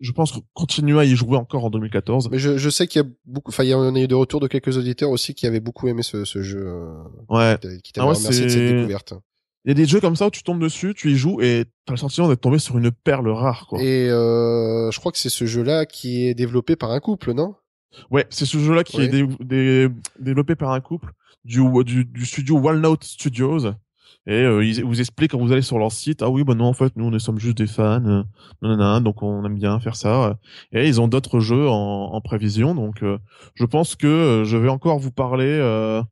Speaker 4: je pense continuer à y jouer encore en 2014.
Speaker 1: Mais je, je sais qu'il y a beaucoup, enfin, il y en a eu de retour de quelques auditeurs aussi qui avaient beaucoup aimé ce, ce jeu, euh,
Speaker 4: Ouais.
Speaker 1: qui t'avaient
Speaker 4: Ah ouais,
Speaker 1: remercié de cette
Speaker 4: c'est-
Speaker 1: découverte.
Speaker 4: Il y a des jeux comme ça où tu tombes dessus, tu y joues et t'as le sentiment d'être tombé sur une perle rare, quoi.
Speaker 1: Et euh, je crois que c'est ce jeu-là qui est développé par un couple, non?
Speaker 4: Ouais, c'est ce jeu-là qui est dé- dé- développé par un couple du, du, du studio Walnut Studios. Et euh, ils vous expliquent quand vous allez sur leur site, ah oui, bah non, en fait, nous, est sommes juste des fans, euh, nanana, donc on aime bien faire ça. Et ils ont d'autres jeux en, en prévision, donc euh, je pense que euh, je vais encore vous parler euh,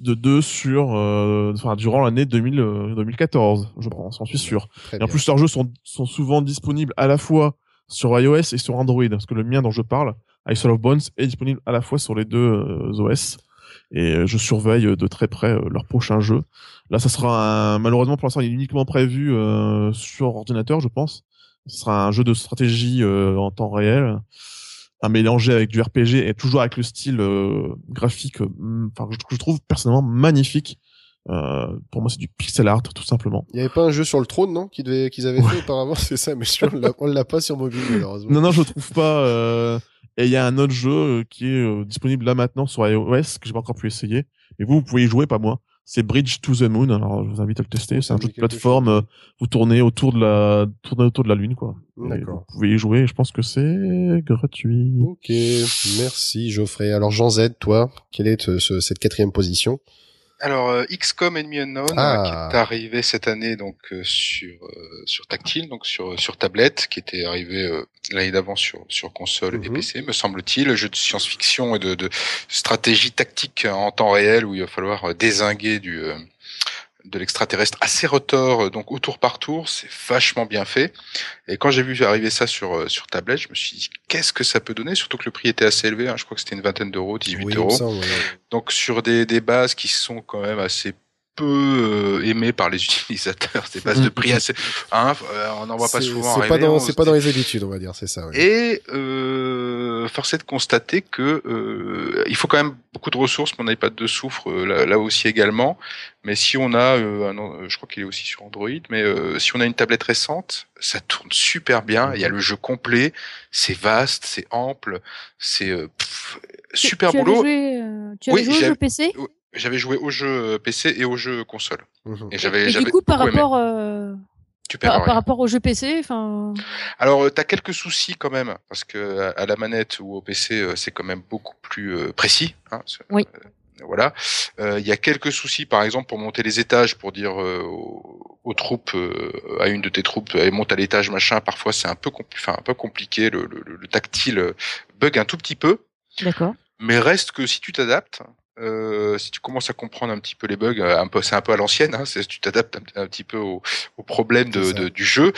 Speaker 4: de deux sur, euh, enfin, durant l'année 2000, euh, 2014, je pense, j'en suis sûr.
Speaker 1: Très
Speaker 4: Et en plus, leurs jeux sont, sont souvent disponibles à la fois sur iOS et sur Android, parce que le mien dont je parle, Isle of Bones, est disponible à la fois sur les deux OS. Et euh, je surveille euh, de très près euh, leur prochain jeu. Là, ça sera un... malheureusement pour l'instant, il est uniquement prévu euh, sur ordinateur, je pense. Ce sera un jeu de stratégie euh, en temps réel. à mélanger avec du RPG et toujours avec le style euh, graphique, euh, enfin que je trouve personnellement magnifique. Euh, pour moi, c'est du pixel art tout simplement.
Speaker 1: Il y avait pas un jeu sur le trône, non, qu'ils qu'ils avaient fait auparavant, c'est ça, mais on l'a pas sur mobile malheureusement.
Speaker 4: Non, non, je le trouve pas. Euh... Et il y a un autre jeu qui est disponible là maintenant sur iOS que j'ai pas encore pu essayer. Et vous, vous pouvez y jouer, pas moi c'est Bridge to the Moon. Alors, je vous invite à le tester. C'est un jeu de plateforme. Euh, vous tournez autour de la, tournez autour de la lune, quoi. D'accord. Vous pouvez y jouer. Je pense que c'est gratuit.
Speaker 1: Ok. Merci, Geoffrey. Alors, Jean Z, toi, quelle est euh, ce, cette quatrième position?
Speaker 5: Alors euh, XCOM Enemy Unknown ah. qui est arrivé cette année donc euh, sur euh, sur tactile donc sur sur tablette qui était arrivé l'année d'avant sur sur console et mhm. PC me semble-t-il jeu de science-fiction et de, de stratégie tactique en temps réel où il va falloir désinguer du de l'extraterrestre assez retors, euh, donc au tour par tour, c'est vachement bien fait. Et quand j'ai vu arriver ça sur euh, sur tablette, je me suis dit qu'est-ce que ça peut donner, surtout que le prix était assez élevé, hein, je crois que c'était une vingtaine d'euros, 18 euros. Donc sur des, des bases qui sont quand même assez peu euh, aimé par les utilisateurs. C'est bases de prix assez, hein, euh, on n'en voit pas souvent.
Speaker 1: C'est pas dans, c'est pas dans les habitudes, on va dire, c'est ça.
Speaker 5: Et euh, force est de constater que euh, il faut quand même beaucoup de ressources. Mon iPad 2 souffre là, là, aussi également. Mais si on a, un, je crois qu'il est aussi sur Android, mais si on a une tablette récente, ça tourne super bien. Il y a le jeu complet, c'est vaste, c'est ample, c'est super
Speaker 3: tu
Speaker 5: boulot.
Speaker 3: Joué, tu avais joué au PC
Speaker 5: j'avais joué au jeu PC et au jeu console.
Speaker 3: Mhm. Et j'avais, du coup, par rapport, euh, par, rapport au jeu PC, enfin.
Speaker 5: Alors, euh, t'as quelques soucis quand même parce que à la manette ou au PC, euh, c'est quand même beaucoup plus précis. Hein,
Speaker 3: oui.
Speaker 5: voilà. Il y a quelques soucis, par exemple, pour monter les étages, pour dire aux, troupes, à une de tes troupes, elle monte à l'étage, machin. Parfois, c'est un peu, enfin, un peu compliqué. Le, le, le tactile bug un tout petit peu.
Speaker 3: D'accord.
Speaker 5: Mais reste que si tu t'adaptes, euh, si tu commences à comprendre un petit peu les bugs, euh, un peu, c'est un peu à l'ancienne, hein, tu t'adaptes un, petit peu aux au problèmes de, de, du jeu,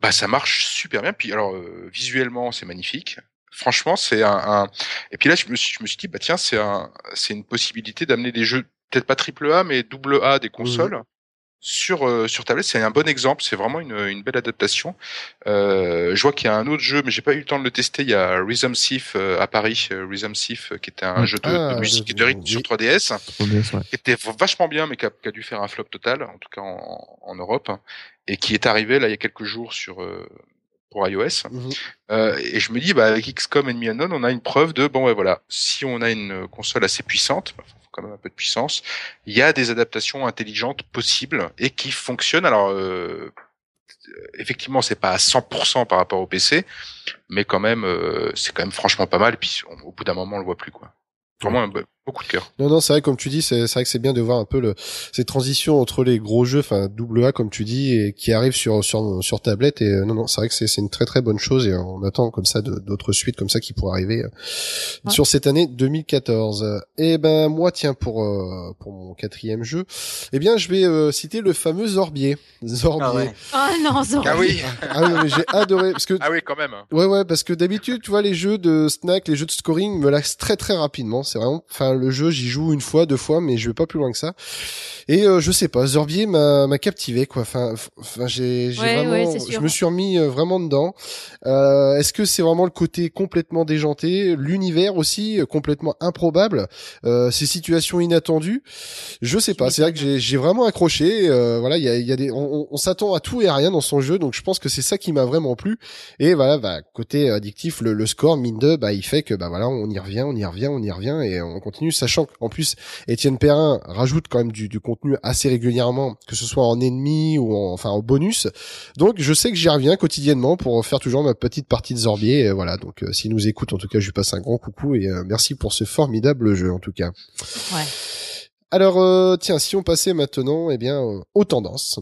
Speaker 5: bah ça marche super bien. Puis alors euh, visuellement c'est magnifique. Franchement c'est un, un, et puis là je me suis, je me suis dit bah tiens c'est un, c'est une possibilité d'amener des jeux peut-être pas triple A mais double A des consoles sur euh, sur tablette, c'est un bon exemple. C'est vraiment une, une belle adaptation. Euh, je vois qu'il y a un autre jeu, mais j'ai pas eu le temps de le tester. Il y a Rhythm Thief euh, à Paris, euh, Rhythm Thief, qui était un jeu de, ah, musique et de rythme sur 3DS, qui était vachement bien, mais qui a, qui a, dû faire un flop total, en tout cas en, en, Europe, et qui est arrivé là il y a quelques jours sur pour iOS. Mhm. et je me dis, bah, avec XCOM Enemy Unknown, on a une preuve de bon, ouais, voilà, si on a une console assez puissante, quand même un peu de puissance. Il y a des adaptations intelligentes possibles et qui fonctionnent. Alors euh, effectivement, c'est pas à 100% par rapport au PC, mais quand même, euh, c'est quand même franchement pas mal. Et puis au bout d'un moment, on le voit plus quoi. Beaucoup de cœur.
Speaker 1: Non, non, c'est vrai, comme tu dis, c'est vrai que c'est bien de voir un peu le, ces transitions entre les gros jeux, enfin double A comme tu dis, et qui arrivent sur sur sur tablette. Et euh, non, non, c'est vrai que c'est c'est une très très bonne chose et on attend comme ça d'autres suites comme ça qui pourraient arriver euh, sur cette année 2014. Et eh ben moi, tiens pour euh, pour mon quatrième jeu, eh bien je vais citer le fameux Zorbier. Zorbier. Ah,
Speaker 3: ouais. oh non, Zorbier.
Speaker 5: Ah oui.
Speaker 1: ah oui, j'ai adoré parce que.
Speaker 5: Ah oui, quand même.
Speaker 1: Ouais, ouais, parce que d'habitude, tu vois, les jeux de snack, les jeux de scoring me lassent très très rapidement. C'est vraiment, enfin le jeu, j'y joue une fois, deux fois, mais je vais pas plus loin que ça. Et euh, je sais pas, Zorbier m'a captivé quoi. Enfin, enfin j'ai vraiment, je me suis remis euh, vraiment dedans. Euh, Est-ce que c'est vraiment le côté complètement déjanté, l'univers aussi euh, complètement improbable, euh, ces situations inattendues? Je sais pas. C'est vrai que j'ai vraiment accroché. voilà, il y a, y a des, on, on s'attend à tout et à rien dans son jeu, donc je pense que c'est ça qui m'a vraiment plu. Et voilà, bah, côté addictif, le, le score mine de, bah il fait que bah voilà, on y revient, on y revient, on y revient et on continue, sachant qu'en plus Étienne Perrin rajoute quand même du, du contenu assez régulièrement, que ce soit en ennemi ou en, enfin en bonus. Donc je sais que j'y reviens quotidiennement pour faire toujours ma petite partie de Zorbier. voilà, donc euh, s'il nous écoute, en tout cas, je lui passe un grand coucou et euh, merci pour ce formidable jeu en tout cas.
Speaker 3: Ouais.
Speaker 1: Alors euh, tiens, si on passait maintenant, eh bien, aux tendances.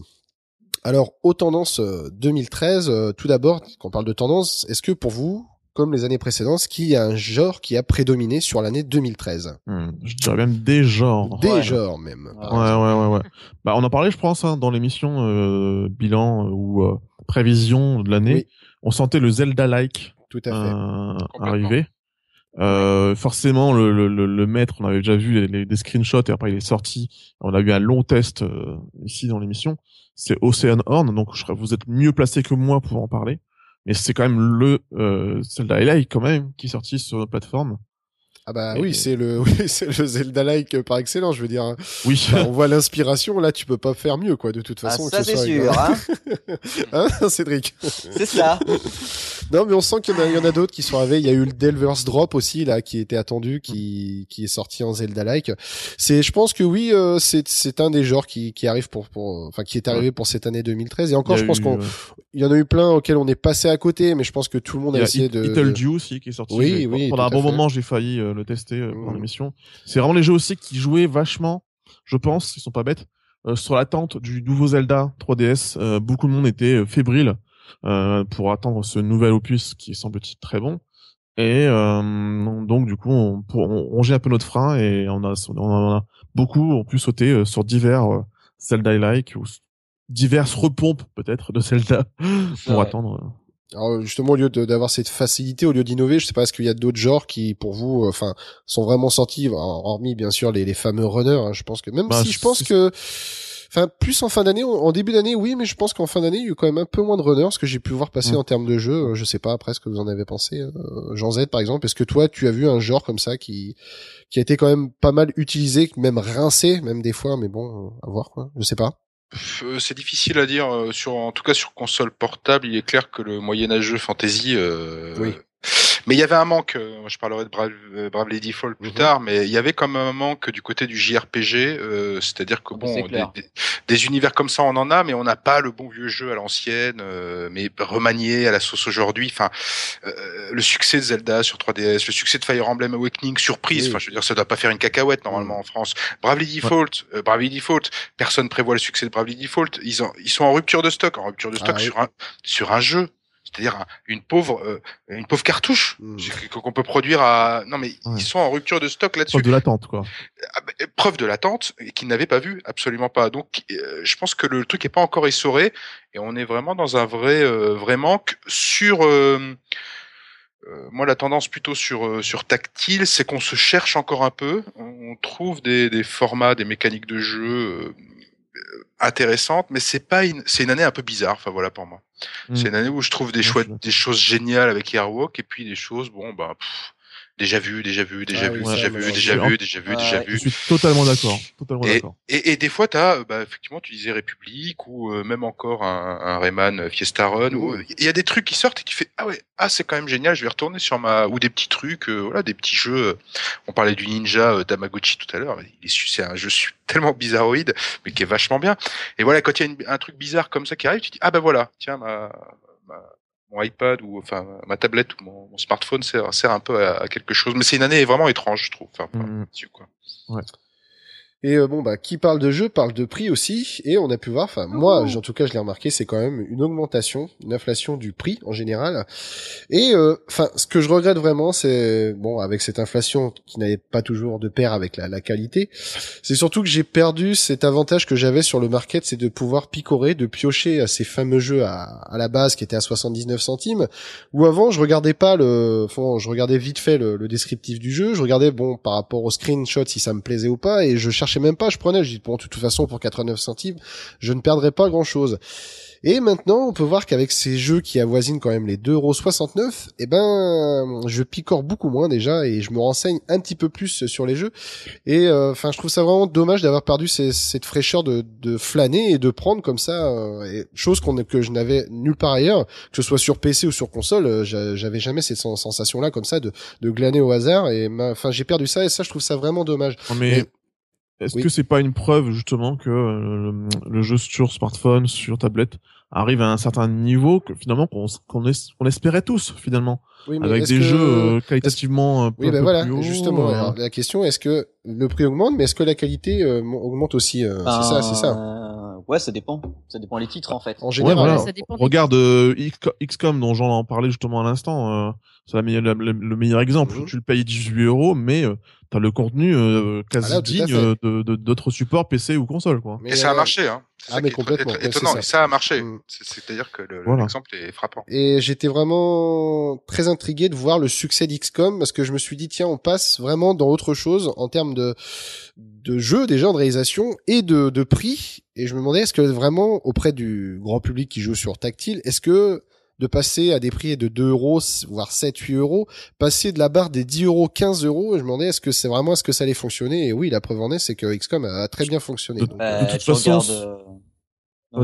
Speaker 1: Alors, aux tendances 2013, tout d'abord, quand on parle de tendances, est-ce que pour vous, comme les années précédentes, qu'il y a un genre qui a prédominé sur l'année 2013.
Speaker 4: Hmm, je dirais même des genres.
Speaker 1: Des genres même.
Speaker 4: Ouais, ouais, ouais, ouais. Bah, on en parlait, je pense, hein, dans l'émission euh, bilan ou euh, prévision de l'année. On sentait le Zelda-like
Speaker 1: Tout à fait.
Speaker 4: Euh, arriver. Euh, forcément, le, le, le, maître, on avait déjà vu les, des screenshots et après il est sorti. On a eu un long test ici dans l'émission. C'est Ocean Horn, donc je, vous êtes mieux placé que moi pour en parler mais c'est quand même le euh, Zelda Highlight quand même qui est sorti sur notre plateforme.
Speaker 1: Ah bah
Speaker 4: Et-
Speaker 1: oui, c'est le, oui, c'est le Zelda-like par excellence, je veux dire. hein.
Speaker 4: Oui.
Speaker 1: Enfin, on voit l'inspiration, là, tu peux pas faire mieux, quoi, de toute
Speaker 2: Ah,
Speaker 1: façon. que
Speaker 2: ça
Speaker 1: ce
Speaker 2: c'est sûr, hein
Speaker 1: Hein, Cédric
Speaker 2: c'est ça.
Speaker 1: Non, mais on sent qu'il y en a, il y en a d'autres qui sont arrivés. Il y a eu le Delver's Drop aussi, là, qui était attendu, qui, qui est sorti en Zelda-like. C'est, je pense que oui, euh, c'est, c'est un des genres qui, qui arrive pour, pour, enfin, qui est arrivé pour cette année 2013. Et encore, je pense
Speaker 4: eu,
Speaker 1: qu'on,
Speaker 4: euh,
Speaker 1: il y en a eu plein auxquels on est passé à côté, mais je pense que tout le monde
Speaker 4: Il
Speaker 1: a
Speaker 4: y a
Speaker 1: essayé
Speaker 4: It-
Speaker 1: de.
Speaker 4: Little
Speaker 1: de-
Speaker 4: Dew aussi qui est sorti.
Speaker 1: Oui, oui,
Speaker 4: Pendant un bon
Speaker 1: fait.
Speaker 4: moment, j'ai failli euh, le tester euh, pendant l'émission. C'est vraiment les jeux aussi qui jouaient vachement, je pense, ils sont pas bêtes, euh, sur l'attente du nouveau Zelda 3DS. Euh, beaucoup de monde était euh, fébrile pour attendre ce nouvel opus qui semble-t-il très bon. Et donc du coup, on, on rongeait un peu notre frein et on a, on en a beaucoup ont pu sauter sur divers Zelda-like ou diverses repompes peut-être de Zelda pour
Speaker 2: Ouais.
Speaker 4: attendre.
Speaker 1: Alors justement, au lieu d'avoir cette facilité, au lieu d'innover, je sais pas, est-ce qu'il y a d'autres genres qui, pour vous, euh, enfin, sont vraiment sortis, hor- hormis bien sûr les, les fameux runners. hein, je pense que même
Speaker 4: Bah,
Speaker 1: si je pense que, enfin, plus en fin d'année, en début d'année, oui, mais je pense qu'en fin d'année, il y a eu quand même un peu moins de runners, ce que j'ai pu voir passer
Speaker 4: Mm.
Speaker 1: en termes de jeux. Euh, Je sais pas après ce que vous en avez pensé, euh, Jean Z par exemple. Est-ce que toi, tu as vu un genre comme ça qui qui a été quand même pas mal utilisé, même rincé, même des fois, mais bon, euh, à voir quoi. Je sais pas.
Speaker 5: Euh, C'est difficile à dire. euh, Sur, en tout cas, sur console portable, il est clair que le moyenâgeux fantasy. euh,
Speaker 1: Oui.
Speaker 5: Mais il y avait un manque. euh, Je parlerai de Brave, euh, Bravely Default plus
Speaker 1: Mhm.
Speaker 5: tard, mais il y avait quand même un manque du côté du JRPG. euh, C'est-à-dire que bon, des,
Speaker 2: clair.
Speaker 5: des- des univers comme ça, on en a, mais on n'a pas le bon vieux jeu à l'ancienne, euh, mais remanié à la sauce aujourd'hui. Enfin, euh, le succès de Zelda sur 3DS, le succès de Fire Emblem Awakening, surprise.
Speaker 1: Oui.
Speaker 5: Enfin, je veux dire, ça doit pas faire une cacahuète normalement en France. Bravely Default, euh, Bravely Default, personne prévoit le succès de Bravely Default. Ils, ont, ils sont en rupture de stock, en rupture de stock
Speaker 1: Ah oui.
Speaker 5: sur un sur un jeu, c'est-à-dire un- une pauvre euh, une pauvre cartouche
Speaker 1: Mm.
Speaker 5: qu'on peut produire à. Non mais
Speaker 4: Ouais.
Speaker 5: ils sont en rupture de stock là-dessus.
Speaker 4: Preuve de l'attente quoi.
Speaker 5: Ah bah, euh, preuve de l'attente et qu'ils n'avaient pas vu, absolument pas. Donc, euh, je pense que le truc est pas encore essoré et on est vraiment dans un vrai euh, vrai manque sur. euh, moi, la tendance plutôt sur sur tactile, c'est qu'on se cherche encore un peu. On trouve des, des formats, des mécaniques de jeu intéressantes, mais c'est pas une, c'est une année un peu bizarre. Enfin voilà pour moi.
Speaker 4: Mm.
Speaker 5: C'est une année où je trouve des choix, des choses géniales avec Airwalk et puis des choses bon bah pff, déjà vu, déjà vu, déjà
Speaker 1: Ah
Speaker 5: vu,
Speaker 1: oui,
Speaker 5: déjà vu, déjà vu, déjà vu, déjà
Speaker 2: ouais.
Speaker 4: Je
Speaker 5: vu.
Speaker 4: suis totalement d'accord.
Speaker 5: Et,
Speaker 4: d'accord.
Speaker 5: et, et des fois, tu as, bah, effectivement, tu disais République ou euh, même encore un, un Rayman Fiesta Run. où euh, Il y a des trucs qui sortent et tu fais ah ouais, ah c'est quand même génial. Je vais retourner sur ma ou des petits trucs, euh, voilà, des petits jeux. euh, On parlait du Ninja euh, Tamagotchi tout à l'heure. Il est su- c'est un jeu su- tellement bizarroïde, mais qui est vachement bien. Et voilà, quand il y a une- un truc bizarre comme ça qui arrive, tu dis ah bah voilà, tiens ma, ma- mon iPad ou enfin ma tablette ou mon, mon smartphone sert, sert un peu à, à quelque chose. Mais c'est une année vraiment étrange, je trouve. Enfin, là-dessus, quoi.
Speaker 1: Et euh, bon bah qui parle de jeu parle de prix aussi. Et on a pu voir enfin moi en tout cas je l'ai remarqué c'est quand même une augmentation une inflation du prix en général. Et euh, enfin ce que je regrette vraiment c'est bon avec cette inflation qui n'avait pas toujours de pair avec la, la qualité c'est surtout que j'ai perdu cet avantage que j'avais sur le market c'est de pouvoir picorer de piocher à ces fameux jeux à, à la base qui étaient à 79 centimes où avant je regardais pas le enfin, je regardais vite fait le, le descriptif du jeu je regardais bon par rapport au screenshot si ça me plaisait ou pas et je cherchais même pas je prenais je dis bon de toute façon pour 89 centimes je ne perdrais pas grand chose et maintenant on peut voir qu'avec ces jeux qui avoisinent quand même les 2,69€, eh ben je picore beaucoup moins déjà et je me renseigne un petit peu plus sur les jeux. Et euh, enfin je trouve ça vraiment dommage d'avoir perdu ces- cette fraîcheur de, de flâner et de prendre comme ça euh, et chose qu'on que je n'avais nulle part ailleurs que ce soit sur PC ou sur console euh, j'a- j'avais jamais cette sensation là comme ça de, de glaner au hasard et enfin j'ai perdu ça et ça je trouve ça vraiment dommage.
Speaker 4: Mais est-ce
Speaker 1: oui.
Speaker 4: que c'est pas une preuve justement que euh, le, le jeu sur smartphone, sur tablette arrive à un certain niveau que finalement qu'on qu'on es- qu'on espérait tous finalement?
Speaker 1: Oui, mais
Speaker 4: avec des
Speaker 1: que-
Speaker 4: jeux euh, qualitativement un peu,
Speaker 1: Oui, ben
Speaker 4: peu
Speaker 1: voilà,
Speaker 4: plus haut,
Speaker 1: justement.
Speaker 4: euh,
Speaker 1: la question, est-ce que le prix augmente, mais est-ce que la qualité euh, augmente aussi euh, C'est ça, c'est ça?
Speaker 2: Euh, Ouais, ça dépend. Ça dépend les titres en fait.
Speaker 1: En
Speaker 4: Ouais,
Speaker 1: général.
Speaker 4: voilà.
Speaker 1: hein.
Speaker 3: Ça dépend
Speaker 4: Regarde euh, XCOM dont j'en en parlais justement à l'instant, euh, c'est le meilleur exemple.
Speaker 1: Mhm.
Speaker 4: Tu le payes 18 euros, mais t'as le contenu euh, quasi
Speaker 1: Ah là, à
Speaker 4: digne euh, de de- d'autres supports PC ou console quoi.
Speaker 1: Mais,
Speaker 5: Et ça a
Speaker 1: euh,
Speaker 5: marché, hein. C'est
Speaker 1: ah,
Speaker 5: ça
Speaker 1: mais complètement,
Speaker 5: étonnant.
Speaker 1: c'est
Speaker 5: Et
Speaker 1: ça.
Speaker 5: ça a marché.
Speaker 1: Mm.
Speaker 5: C'est- C'est-à-dire que le-
Speaker 4: Voilà.
Speaker 5: l'exemple est frappant.
Speaker 1: Et j'étais vraiment très intrigué de voir le succès d'XCOM parce que je me suis dit tiens on passe vraiment dans autre chose en termes de de jeu déjà de réalisation et de, de prix et je me demandais est-ce que vraiment auprès du grand public qui joue sur tactile est-ce que de passer à des prix de 2 euros, voire 7, 8 euros, passer de la barre des 10 euros, 15 euros, et je me demandais est-ce que c'est vraiment, est-ce que ça allait fonctionner, et oui, la preuve en est, c'est que XCOM a très bien fonctionné.
Speaker 4: De-
Speaker 1: Donc,
Speaker 2: Bah,
Speaker 4: de toute façon,
Speaker 2: regardes, euh, non,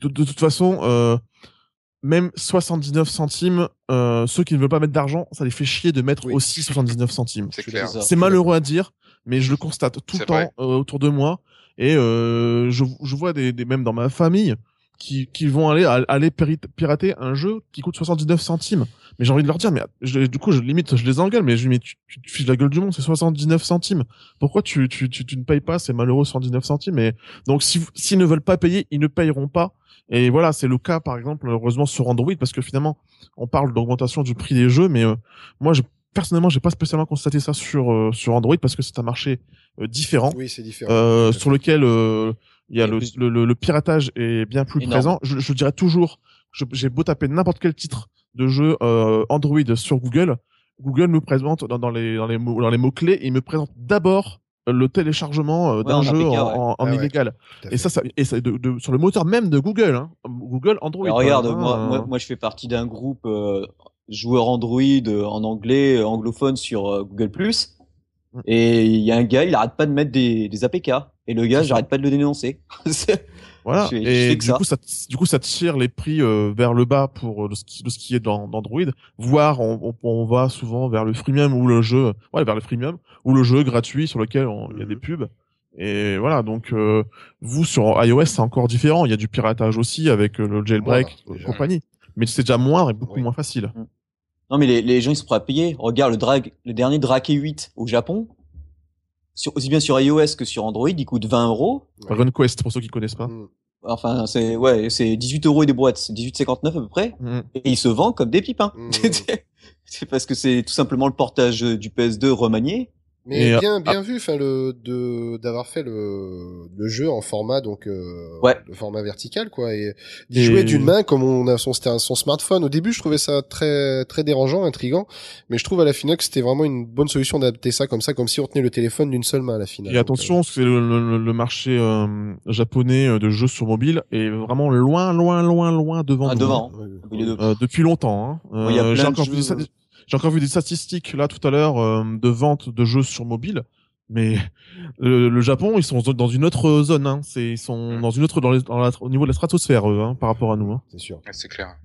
Speaker 4: De, de toute façon, euh, même 79 centimes, euh, ceux qui ne veulent pas mettre d'argent, ça les fait chier de mettre
Speaker 1: Oui.
Speaker 4: aussi 79 centimes.
Speaker 5: C'est
Speaker 4: malheureux à dire, mais je le constate tout le temps euh, autour de moi. Et euh, je, je vois des, des même dans ma famille qui, qui vont aller aller pirater un jeu qui coûte 79 centimes. Mais j'ai envie de leur dire, mais je- du coup, je limite, je les engueule, mais je dis, mais tu, tu te fiches la gueule du monde, c'est 79 centimes. Pourquoi tu, tu, tu, tu ne payes pas C'est malheureux 79 centimes. Et donc, si, s'ils ne veulent pas payer, ils ne payeront pas. Et voilà, c'est le cas, par exemple, heureusement sur Android, parce que finalement, on parle d'augmentation du prix des jeux, mais euh, moi, je, personnellement, j'ai pas spécialement constaté ça sur euh, sur Android parce que c'est un marché euh, différent,
Speaker 1: oui, c'est différent.
Speaker 4: euh, sur lequel euh, il y a le,
Speaker 2: plus-
Speaker 4: le, le, le piratage est bien plus
Speaker 2: Énorme.
Speaker 4: présent. Je, je dirais toujours, je- j'ai beau taper n'importe quel titre de jeu euh, Android sur Google, Google me présente dans, dans les dans les mots dans les mots clés, il me présente d'abord le téléchargement euh, d'un jeu
Speaker 2: APK,
Speaker 4: en,
Speaker 2: ouais.
Speaker 4: en,
Speaker 1: Ah
Speaker 4: illégal. Et ça, ça, et ça de, de- sur le moteur même de Google, hein. Google Android.
Speaker 2: Alors, regarde,
Speaker 4: hein,
Speaker 2: moi,
Speaker 4: euh,
Speaker 2: moi, moi, je fais partie d'un groupe euh, joueurs Android euh, en anglais, euh, anglophone sur euh, Google+.
Speaker 4: Mm.
Speaker 2: Et il y a un gars, il arrête pas de mettre des, des APK. Et le gars, j'arrête pas de le dénoncer.
Speaker 4: Voilà.
Speaker 2: Je fais- je
Speaker 4: et du
Speaker 2: ça.
Speaker 4: coup, ça, du coup, ça tire les prix euh, vers le bas pour euh, le, ski- le ce qui est dans d'Android. Voire, on, on, on va souvent vers le freemium ou le jeu, ouais, vers le freemium ou le jeu gratuit sur lequel il y a des pubs. Et voilà. Donc, euh, vous sur iOS, c'est encore différent. Il y a du piratage aussi avec euh, le jailbreak et compagnie. Mais c'est déjà moindre et beaucoup
Speaker 1: Oui.
Speaker 4: moins facile.
Speaker 2: Non, mais les, les gens, ils sont prêts à payer. Regarde, le drag, le dernier Drake 8 au Japon, sur, aussi bien sur iOS que sur Android, il coûte 20 euros.
Speaker 1: Ouais.
Speaker 4: RunQuest pour ceux qui connaissent pas.
Speaker 1: Mm.
Speaker 2: Enfin, c'est, ouais, c'est 18 euros et des boîtes. C'est 18,59 à peu près.
Speaker 4: Mm.
Speaker 2: Et il se vend comme des pipins.
Speaker 1: Mm.
Speaker 2: c'est parce que c'est tout simplement le portage du PS2 remanié.
Speaker 1: Mais
Speaker 4: Et, euh,
Speaker 1: bien, bien vu, enfin le de d'avoir fait le le jeu en format donc euh,
Speaker 2: Ouais.
Speaker 1: le format vertical quoi et d'y
Speaker 4: Et-
Speaker 1: jouer d'une main comme on a son c'était un- son smartphone. Au début, je trouvais ça très très dérangeant, intrigant, mais je trouve à la finale que c'était vraiment une bonne solution d'adapter ça comme ça, comme si on tenait le téléphone d'une seule main à la finale.
Speaker 4: Et attention, c'est le, le, le marché euh, japonais euh, de jeux sur mobile est vraiment loin, loin, loin, loin devant.
Speaker 2: Ah, devant.
Speaker 4: hein.
Speaker 1: Donc, euh,
Speaker 4: Euh, depuis longtemps. Hein. Euh,
Speaker 2: Oui, y a plein de jeux.
Speaker 4: J'ai encore vu des statistiques là tout à l'heure euh, de vente de jeux sur mobile, mais le, le Japon ils sont dans une autre zone. Hein. C'est ils sont dans une autre dans, les- dans la- au niveau de la stratosphère eux, hein, par rapport à nous. Hein.
Speaker 1: C'est sûr.
Speaker 5: C'est clair.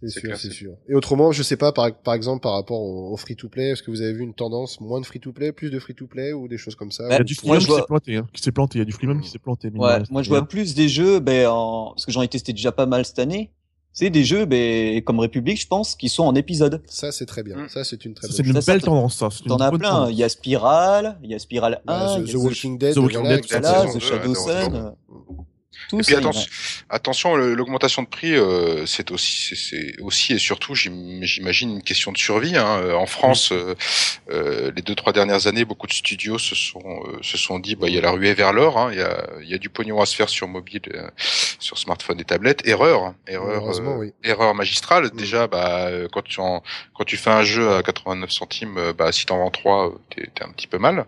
Speaker 1: C'est sûr, c'est sûr. Et autrement, je sais pas, par, par exemple, par rapport au, au free-to-play, est-ce que vous avez vu une tendance moins de free-to-play, plus de free-to-play ou des choses comme ça
Speaker 2: Bah,
Speaker 4: Il y a du freemium
Speaker 2: je
Speaker 4: qui
Speaker 2: vois-
Speaker 4: s'est planté, hein, qui s'est planté. Il y a du freemium qui s'est planté.
Speaker 2: Ouais, moi je vois plus des jeux, ben, en... parce que j'en ai testé déjà pas mal cette année. C'est des jeux, ben, comme République, je pense, qui sont en épisode.
Speaker 1: Ça, c'est très bien.
Speaker 5: Mm.
Speaker 1: Ça, c'est une très bonne
Speaker 4: c'est une belle
Speaker 2: ça-
Speaker 4: tendance, ça.
Speaker 2: T'en as plein.
Speaker 4: tendance.
Speaker 2: Il y a Spiral, il y a Spiral 1,
Speaker 1: Bah, The, The Walking Dead,
Speaker 4: The Walking
Speaker 1: voilà,
Speaker 4: Dead,
Speaker 2: The Shadow
Speaker 5: ouais,
Speaker 2: Sun.
Speaker 5: Et puis attention, l'augmentation de prix, euh, c'est aussi, c'est- aussi et surtout, j'im- j'imagine une question de survie. Hein. Euh, En France, euh, euh, les deux trois dernières années, beaucoup de studios se sont euh, se sont dit, bah il y a la ruée vers l'or, hein. il y a y a du pognon à se faire sur mobile, euh, sur smartphone et tablette. Erreur, hein. erreur,
Speaker 1: oui.
Speaker 5: erreur magistrale.
Speaker 1: Mm.
Speaker 5: Déjà, bah quand tu en, quand tu fais un jeu à 89 centimes, bah si t'en vends trois, t'es un petit peu mal.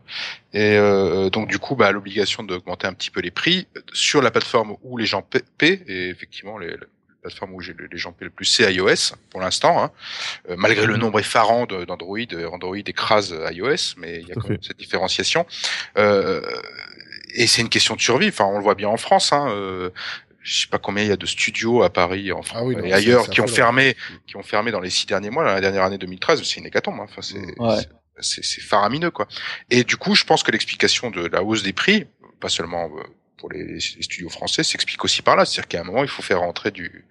Speaker 5: Et euh, donc du coup, bah, l'obligation d'augmenter un petit peu les prix sur la plateforme où les gens paient, et effectivement les, la plateforme où les gens paient le plus, c'est iOS pour l'instant. Hein. Euh, malgré le nombre effarant d'Android, euh, Android écrase iOS, mais il y a quand même cette différenciation. Euh, et c'est une question de survie. Enfin, on le voit bien en France. Hein. Euh, je sais pas combien il y a de studios à Paris, en France
Speaker 1: Ah oui, non,
Speaker 5: et ailleurs qui ont fermé, qui ont fermé dans les six derniers mois. La dernière année 2013, c'est une hécatombe. hein. Enfin, c'est.
Speaker 2: Ouais.
Speaker 5: C'est- faramineux quoi. Et du coup, je pense que l'explication de la hausse des prix, pas seulement euh, pour les, studios français, s'explique aussi par là. C'est-à-dire qu'à un moment, il faut faire rentrer du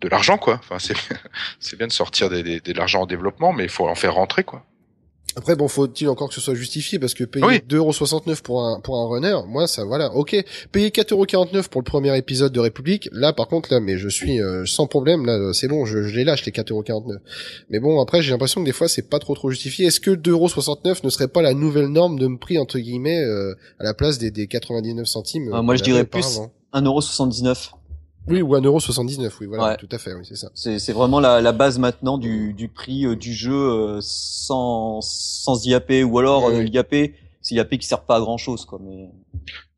Speaker 5: de l'argent quoi. Enfin, c'est bien de sortir de l'argent en développement, mais il faut en faire rentrer quoi.
Speaker 1: Après, bon, faut-il encore que ce soit justifié parce que payer
Speaker 5: Oui.
Speaker 1: 2,69€ pour un, pour un runner, moi, ça, voilà, ok. Payer 4,49€ pour le premier épisode de République, là, par contre, là, mais je suis euh, sans problème, là, c'est bon, je, je les lâche, les 4,49€. Mais bon, après, j'ai l'impression que des fois, c'est pas trop trop justifié. Est-ce que 2,69€ ne serait pas la nouvelle norme de me prix, entre guillemets, euh, à la place des, des 99 centimes
Speaker 2: Ah,
Speaker 1: euh,
Speaker 2: moi,
Speaker 1: qu'on
Speaker 2: je dirais plus
Speaker 1: auparavant
Speaker 2: 1,79€.
Speaker 1: Oui, ou 1,79€, oui, voilà,
Speaker 2: Ouais.
Speaker 1: tout à fait, oui, c'est ça.
Speaker 2: C'est c'est vraiment la, la base maintenant du, du prix euh, du jeu euh, sans, sans IAP ou alors
Speaker 1: Oui,
Speaker 2: euh,
Speaker 1: oui.
Speaker 2: l'IAP, c'est l'IAP qui sert pas à grand chose quoi. Mais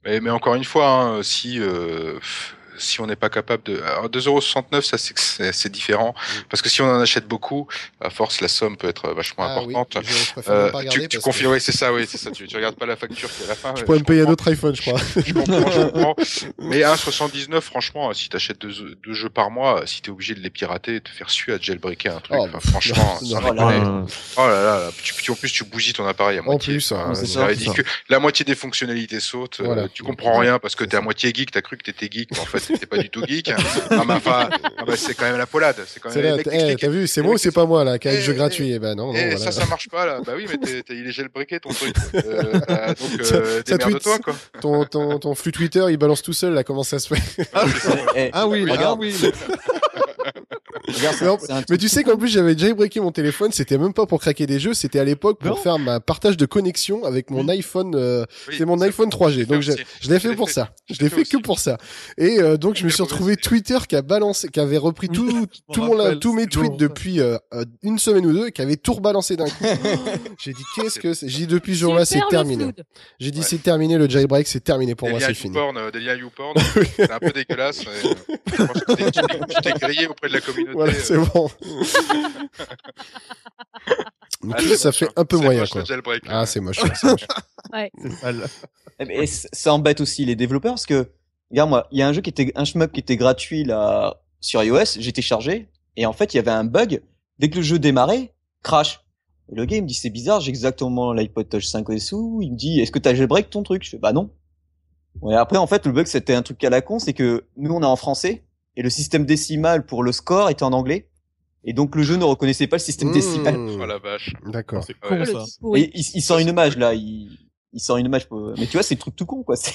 Speaker 5: Mais, mais encore une fois, hein, si euh, si on n'est pas capable de. Alors 2,69€, ça c'est que c'est c'est différent parce que si on en achète beaucoup, à force la somme peut être vachement
Speaker 1: Ah oui,
Speaker 5: importante.
Speaker 1: je
Speaker 5: Euh,
Speaker 1: pas
Speaker 5: tu tu
Speaker 1: parce
Speaker 5: confirmes,
Speaker 1: que
Speaker 5: oui, c'est ça, oui, c'est ça. Tu, tu regardes pas la facture qui est à la fin.
Speaker 1: Je pourrais me payer un autre iPhone, je crois.
Speaker 5: Je comprends, je comprends. Mais 1,79, franchement, si t'achètes deux, deux jeux par mois, si t'es obligé de les pirater et te faire suer à jailbreaker un truc,
Speaker 1: Oh,
Speaker 5: enfin, franchement,
Speaker 1: non, non,
Speaker 5: Oh là là, là, tu, tu- en plus tu bousilles ton appareil à moitié.
Speaker 1: plus,
Speaker 5: Enfin,
Speaker 1: hein,
Speaker 2: c'est ça.
Speaker 5: La moitié des fonctionnalités sautent. euh,
Speaker 1: Voilà.
Speaker 5: tu comprends rien parce que t'es à moitié geek. T'as cru que t'étais geek, mais en fait t'étais pas du tout geek. non, mais enfin, ah bah, c'est quand même la polade. C'est quand même
Speaker 1: eh, t'as vu, c'est moi ou c'est pas moi là, qui a le
Speaker 5: Eh,
Speaker 1: jeu
Speaker 5: eh,
Speaker 1: gratuit? Eh ben non, non,
Speaker 5: Eh,
Speaker 1: voilà.
Speaker 5: ça, ça marche pas là. Bah oui, mais t'es, t'es- il est jailbreaké ton truc. Euh, bah, donc,
Speaker 1: Ça-
Speaker 5: euh, démerde-toi
Speaker 1: tweet.
Speaker 5: quoi.
Speaker 1: Ton, ton, ton flux Twitter, il balance tout seul là, comment ça se fait?
Speaker 4: Ah oui, ah
Speaker 2: regarde,
Speaker 4: oui.
Speaker 2: Regarde,
Speaker 1: Mais en- tu sais qu'en plus j'avais jailbreaké mon téléphone, c'était même pas pour craquer des jeux, c'était à l'époque pour
Speaker 4: Non.
Speaker 1: faire ma partage de connexion avec mon iPhone, euh,
Speaker 5: Oui,
Speaker 1: c'est mon iPhone 3G, donc je, l'ai fait pour
Speaker 5: fait.
Speaker 1: ça. Je l'ai fait
Speaker 5: fait
Speaker 1: que pour ça. Et euh, donc je me suis retrouvé. Twitter qui a balancé, qui avait repris tout, tout mon,
Speaker 4: rappelle,
Speaker 1: tous mes tweets depuis euh, euh, une semaine ou deux, et qui avait tout rebalancé d'un coup. J'ai dit qu'est-ce que c'est? J'ai dit depuis ce jour-là c'est terminé. J'ai dit
Speaker 5: Ouais.
Speaker 1: c'est terminé le jailbreak, c'est terminé pour moi, c'est fini.
Speaker 5: YouPorn, euh, des liens YouPorn, c'est un peu dégueulasse. et, euh, grillé auprès de la communauté.
Speaker 1: Voilà,
Speaker 5: euh,
Speaker 1: c'est bon. Donc
Speaker 5: ah,
Speaker 1: ça,
Speaker 5: c'est
Speaker 1: fait
Speaker 5: hein.
Speaker 1: un peu
Speaker 5: C'est
Speaker 1: moyen
Speaker 5: moche,
Speaker 1: quoi.
Speaker 5: le jailbreak,
Speaker 1: Ah c'est moche. c'est moche.
Speaker 4: C'est sale.
Speaker 2: Eh et c- ça embête aussi les développeurs parce que, regarde moi, il y a un jeu qui était, un shmup qui était gratuit là sur iOS, j'ai téléchargé et en fait il y avait un bug. Dès que le jeu démarrait, crash. Et le gars il me dit c'est bizarre, j'ai exactement l'iPod Touch 5 dessous. Il me dit est-ce que t'as jailbreak ton truc? Je fais bah non. Ouais, après en fait le bug c'était un truc à la con, c'est que nous on est en français et le système décimal pour le score était en anglais et donc le jeu ne reconnaissait pas le système décimal.
Speaker 5: Oh la vache.
Speaker 1: D'accord.
Speaker 4: C'est
Speaker 5: Ouais,
Speaker 4: con ça.
Speaker 2: Et il, il sort une image là, il, il sort une image. Pour... Mais tu vois c'est le truc tout con quoi. C'est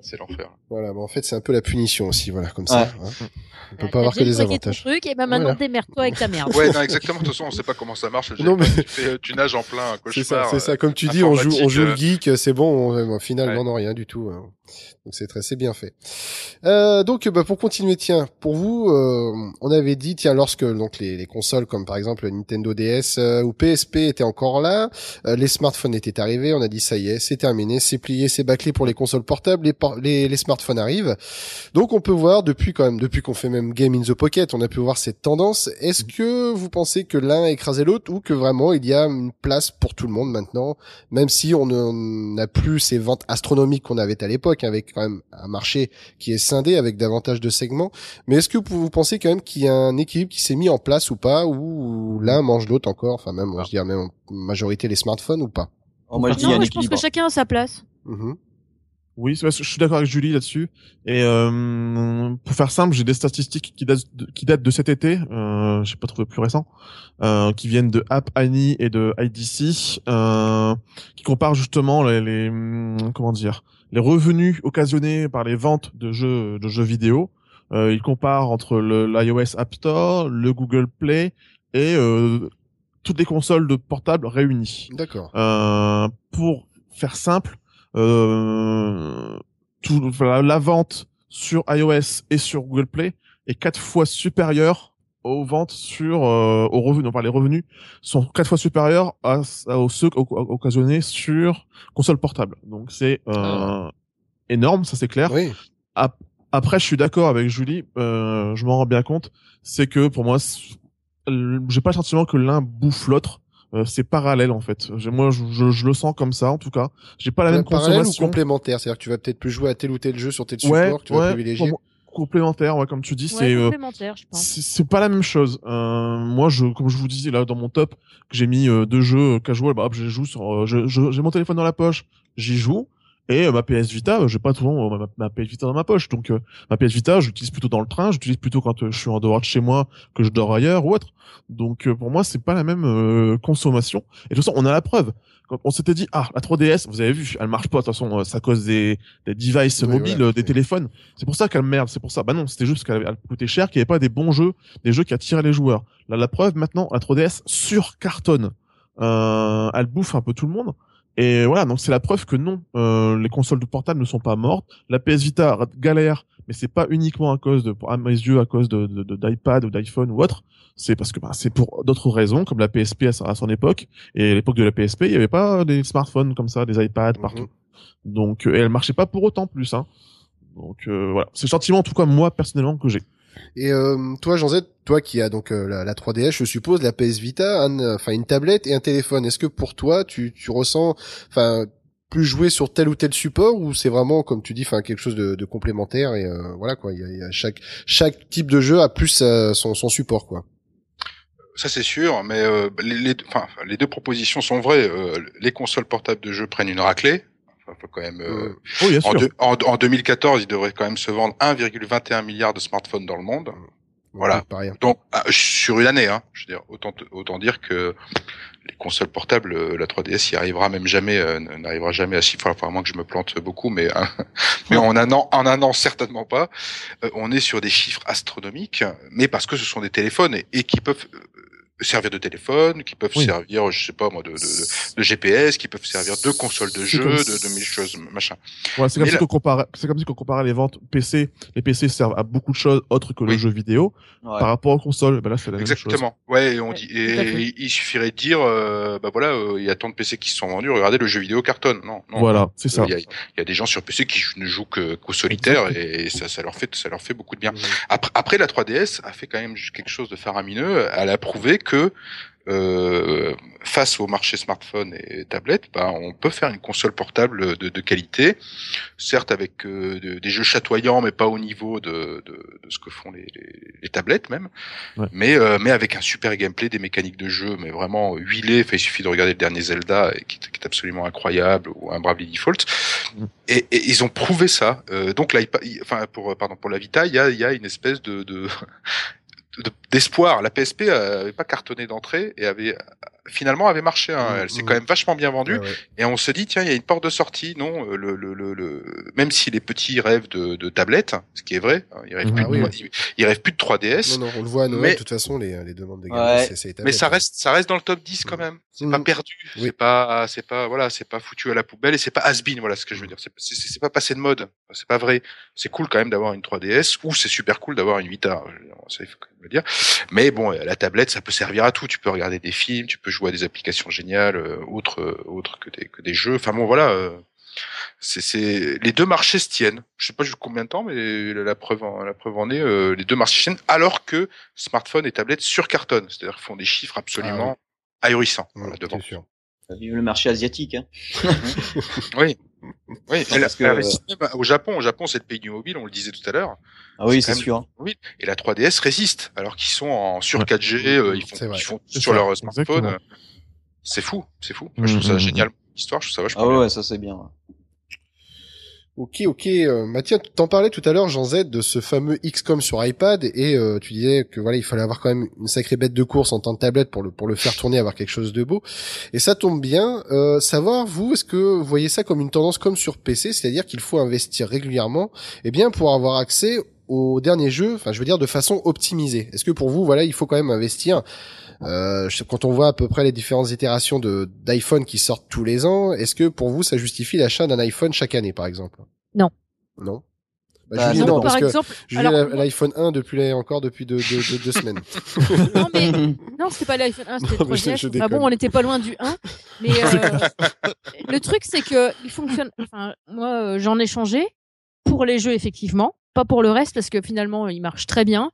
Speaker 5: C'est l'enfer.
Speaker 1: Voilà, mais en fait, c'est un peu la punition aussi, voilà, comme ça.
Speaker 2: Ouais.
Speaker 1: hein. On peut pas avoir que des avantages.
Speaker 3: truc, et ben maintenant
Speaker 1: Voilà.
Speaker 3: démerde-toi avec ta merde.
Speaker 5: Ouais, non, exactement. De toute façon, on sait pas comment ça marche.
Speaker 1: Non, mais-
Speaker 5: jailbreak. Tu, fais, euh, tu nages en plein
Speaker 1: C'est ça, c'est ça.
Speaker 5: euh,
Speaker 1: Comme tu dis, on joue, on joue le geek, c'est bon. On, au final,
Speaker 5: Ouais.
Speaker 1: non, non, rien du tout. hein. Donc c'est très, c'est bien fait. Euh, donc, bah, pour continuer, tiens, pour vous, euh, on avait dit, tiens, lorsque donc les, les consoles comme par exemple Nintendo DS euh, ou PSP étaient encore là, euh, les smartphones étaient arrivés, on a dit ça y est, c'est terminé, c'est plié, c'est bâclé pour les consoles portables, les, les, les smartphones arrivent. Donc on peut voir depuis quand même, depuis qu'on fait même Game in the Pocket, on a pu voir cette tendance. Est-ce que vous pensez que l'un a écrasé l'autre ou que vraiment il y a une place pour tout le monde maintenant, même si on n'a plus ces ventes astronomiques qu'on avait à l'époque, avec quand même un marché qui est scindé avec davantage de segments. Mais est-ce que vous pensez quand même qu'il y a un équilibre qui s'est mis en place ou pas, ou l'un mange l'autre encore, enfin même, je dirais même en majorité les smartphones ou pas?
Speaker 2: Oh, moi je dis il y a
Speaker 3: Non,
Speaker 2: un
Speaker 3: je pense
Speaker 2: équilibre.
Speaker 3: que chacun a sa place.
Speaker 1: Mhm.
Speaker 4: Oui, je suis d'accord avec Julie là-dessus. Et euh, pour faire simple, j'ai des statistiques qui datent de, qui datent de cet été. Euh, j'ai pas trouvé plus récent, euh, qui viennent de App Annie et de IDC, euh, qui comparent justement les, les hum, comment dire les revenus occasionnés par les ventes de jeux de jeux vidéo. Euh, ils comparent entre l'iOS App Store, le Google Play et euh, toutes les consoles de portables réunies.
Speaker 1: D'accord.
Speaker 4: Euh, pour faire simple, tout, voilà, la vente sur iOS et sur Google Play est quatre fois supérieure aux ventes sur euh, aux revenus. Enfin, les revenus sont quatre fois supérieurs à, à aux ceux oc- occasionnés sur console portable. Donc c'est euh,
Speaker 1: Ah.
Speaker 4: énorme, ça c'est clair.
Speaker 1: Oui.
Speaker 4: Ap- Après, je suis d'accord avec Julie. Euh, je m'en rends bien compte. C'est que pour moi, euh, j'ai pas le sentiment que l'un bouffe l'autre. Euh, c'est parallèle en fait. J'ai- Moi, je, je, je le sens comme ça en tout cas. J'ai pas la même
Speaker 1: Parallèle ou
Speaker 4: consommation.
Speaker 1: complémentaire, c'est-à-dire que tu vas peut-être plus jouer à tel ou tel jeu sur tel
Speaker 4: Ouais,
Speaker 1: support que tu vas
Speaker 4: ouais,
Speaker 1: privilégier?
Speaker 4: complémentaire, ouais, comme tu dis,
Speaker 3: Ouais,
Speaker 4: c'est euh,
Speaker 3: complémentaire, je pense.
Speaker 4: c'est pas la même chose. Euh, moi, je, comme je vous disais là dans mon top, que j'ai mis euh, deux jeux euh, casual, bah hop, je joue sur, euh, je- je- j'ai mon téléphone dans la poche, j'y joue. Et euh, ma PS Vita, euh, j'ai pas toujours euh, ma, ma PS Vita dans ma poche, donc euh, ma PS Vita, j'utilise plutôt dans le train, j'utilise plutôt quand euh, je suis en dehors de chez moi, que je dors ailleurs ou autre. Donc euh, pour moi, c'est pas la même euh, consommation. Et de toute façon, on a la preuve. Quand on s'était dit ah la 3DS, vous avez vu, elle marche pas. De toute façon, ça cause des, des devices
Speaker 1: Oui,
Speaker 4: mobiles, des téléphones. C'est pour ça qu'elle merde. C'est pour ça. Bah non, c'était juste qu'elle coûtait cher, qu'il n'y avait pas des bons jeux, des jeux qui attiraient les joueurs. Là, la preuve maintenant, la 3DS sur cartonne. Euh, elle bouffe un peu tout le monde. Et voilà, donc c'est la preuve que non, euh, les consoles de portable ne sont pas mortes. La PS Vita galère, mais c'est pas uniquement à cause de, à mes yeux, à cause de d'iPad ou d'iPhone ou autre. C'est parce que bah, c'est pour d'autres raisons, comme la PSP à, son époque. Et à l'époque de la PSP, il y avait pas des smartphones comme ça, des iPads
Speaker 1: Mhm.
Speaker 4: partout. Donc, euh, et elle marchait pas pour autant plus. Hein. Donc euh, voilà, c'est le sentiment en tout cas moi personnellement que j'ai.
Speaker 1: Et euh, toi, Jean Z, toi qui as donc euh, la, la 3DS, je suppose, la PS Vita, un, enfin une tablette et un téléphone. Est-ce que pour toi, tu, ressens, enfin, plus jouer sur tel ou tel support ou c'est vraiment, comme tu dis, enfin quelque chose de, complémentaire et euh, voilà quoi. Il y a, chaque chaque type de jeu a plus euh, son, support quoi.
Speaker 5: Ça c'est sûr, mais euh, les, deux propositions sont vraies. Euh, les consoles portables de jeux prennent une raclée. Enfin, faut quand même. euh,
Speaker 4: Oh bien
Speaker 5: en,
Speaker 4: sûr.
Speaker 5: deux- en, en 2014, il devrait quand même se vendre 1,21 milliard de smartphones dans le monde. Voilà.
Speaker 1: Pas rien.
Speaker 5: Donc ah, sur une année, hein, je veux dire, autant autant dire que les consoles portables, euh, la 3DS y arrivera même jamais, euh, n'arrivera jamais à chiffre. Enfin, à moins que je me plante beaucoup, mais hein, mais en un an, en un an certainement pas. Euh, on est sur des chiffres astronomiques, mais parce que ce sont des téléphones et, et qui peuvent euh, servir de téléphone, qui peuvent
Speaker 4: Oui.
Speaker 5: servir, je sais pas moi, de, de, de- GPS, qui peuvent servir de consoles de jeu, de, de mille choses, machin.
Speaker 4: Ouais, c'est comme si
Speaker 5: là-
Speaker 4: c'est comme si qu'on comparait les ventes PC. Les PC servent à beaucoup de choses autres que le jeu vidéo
Speaker 2: Ouais.
Speaker 4: par rapport aux consoles. Ben là, c'est la même chose.
Speaker 5: Exactement. Ouais, et on
Speaker 3: Ouais,
Speaker 5: dit, et il suffirait de dire, euh, bah voilà, euh, il y a tant de PC qui se sont vendus, regardez le jeu vidéo cartonne. Non, non.
Speaker 4: Voilà, c'est ça.
Speaker 5: Il y, a, il y a des gens sur PC qui ne jouent que- qu'au solitaire et ça, ça leur fait, ça leur fait beaucoup de bien. Après, après, la 3DS a fait quand même quelque chose de faramineux. Elle a prouvé que euh, face au marché smartphone et tablette, bah, on peut faire une console portable de, de qualité, certes avec euh, de- des jeux chatoyants, mais pas au niveau de, de, de ce que font les, les, les tablettes même,
Speaker 4: Ouais.
Speaker 5: mais euh, mais avec un super gameplay, des mécaniques de jeu, mais vraiment huilé. Enfin, il suffit de regarder le dernier Zelda qui, est- qui est absolument incroyable ou un Bravely Default.
Speaker 4: Mm.
Speaker 5: Et, et ils ont prouvé ça. Euh, donc l'iPad, enfin pour pardon pour la Vita, il y a y a une espèce de de- d'espoir. La PSP avait pas cartonné d'entrée et avait finalement avait marché. Hein.
Speaker 1: Mhm.
Speaker 5: Elle s'est quand même vachement bien vendue.
Speaker 1: Ouais, ouais.
Speaker 5: Et on se dit tiens, il y a une porte de sortie. Non, euh, le, le, le, le- même si les petits rêvent de, de tablette, ce qui est vrai, hein, ils rêvent,
Speaker 4: Mhm.
Speaker 5: plus,
Speaker 1: Ah
Speaker 5: de,
Speaker 1: oui.
Speaker 5: ils, ils rêvent plus de 3DS.
Speaker 1: Non, non, on le voit à Noël.
Speaker 5: Mais-
Speaker 1: De toute façon, les, les demandes des gamins, c'est- c'est
Speaker 5: Mais
Speaker 1: tablettes,
Speaker 5: ça
Speaker 1: hein.
Speaker 5: reste, ça reste dans le top 10 quand même. C'est
Speaker 1: Mhm.
Speaker 5: pas perdu.
Speaker 1: Oui.
Speaker 5: C'est pas, c'est pas, voilà, c'est pas foutu à la poubelle et c'est pas has-been. Voilà ce que je veux dire. C'est, c'est, c'est pas passé de mode. C'est pas vrai. C'est cool quand même d'avoir une 3DS ou c'est super cool d'avoir une Vita. Ça, il faut quand même le dire. Mais bon, la tablette, ça peut servir à tout. Tu peux regarder des films, tu peux jouer à des applications géniales, euh, autres, euh, autres que des, que des jeux. Enfin bon, voilà. euh, c'est, c'est, les deux marchés se tiennent. Je sais pas jusqu'à combien de temps, mais la preuve en, la preuve en est, euh, les deux marchés se tiennent alors que smartphone et tablette surcartonnent. C'est-à-dire qu'ils font des chiffres absolument ahurissants
Speaker 1: Mmh,
Speaker 5: voilà, devant.
Speaker 1: c'est sûr.
Speaker 2: Vive le marché asiatique. Hein.
Speaker 5: Oui. Oui,
Speaker 2: parce que-
Speaker 5: même au Japon, au Japon, c'est le pays du mobile, on le disait tout à l'heure.
Speaker 2: Ah oui,
Speaker 5: C'est
Speaker 2: sûr.
Speaker 5: Et la 3DS résiste, alors qu'ils sont en sur
Speaker 4: Ouais.
Speaker 5: 4G, euh, ils font, ils font sur
Speaker 4: ça,
Speaker 5: leur smartphone. euh, C'est fou, c'est fou. Moi, je trouve ça
Speaker 4: Mhm.
Speaker 5: génial. L'histoire, je trouve ça vachement
Speaker 2: Ah ouais,
Speaker 5: bien.
Speaker 2: ouais, ça c'est bien.
Speaker 1: Ok, ok. Euh, Mathieu, t'en parlais tout à l'heure, Jean Z, de ce fameux XCOM sur iPad, et euh, tu disais que voilà, il fallait avoir quand même une sacrée bête de course en temps de tablette pour le pour le faire tourner, avoir quelque chose de beau. Et ça tombe bien. Euh, savoir vous, est-ce que vous voyez ça comme une tendance comme sur PC, c'est-à-dire qu'il faut investir régulièrement, eh bien pour avoir accès aux derniers jeux, enfin je veux dire de façon optimisée. Est-ce que pour vous, voilà, il faut quand même investir euh, je- quand on voit à peu près les différentes itérations de d'iPhone qui sortent tous les ans, est-ce que pour vous ça justifie l'achat d'un iPhone chaque année par exemple?
Speaker 3: Non.
Speaker 1: Non? Bah,
Speaker 2: Bah, non,
Speaker 1: non,
Speaker 3: par
Speaker 1: que
Speaker 3: exemple,
Speaker 1: l'iPhone 1 depuis encore depuis deux, deux, deux, deux semaines.
Speaker 3: non mais non, c'était pas l'iPhone 1, c'était le
Speaker 1: Non, mais je-
Speaker 3: 3GS.
Speaker 1: je
Speaker 3: Ah
Speaker 1: déconne.
Speaker 3: bon, on n'était pas loin du 1, mais euh, le truc c'est que il fonctionne. Enfin, moi, euh, j'en ai changé pour les jeux effectivement, pas pour le reste parce que finalement, il marche très bien.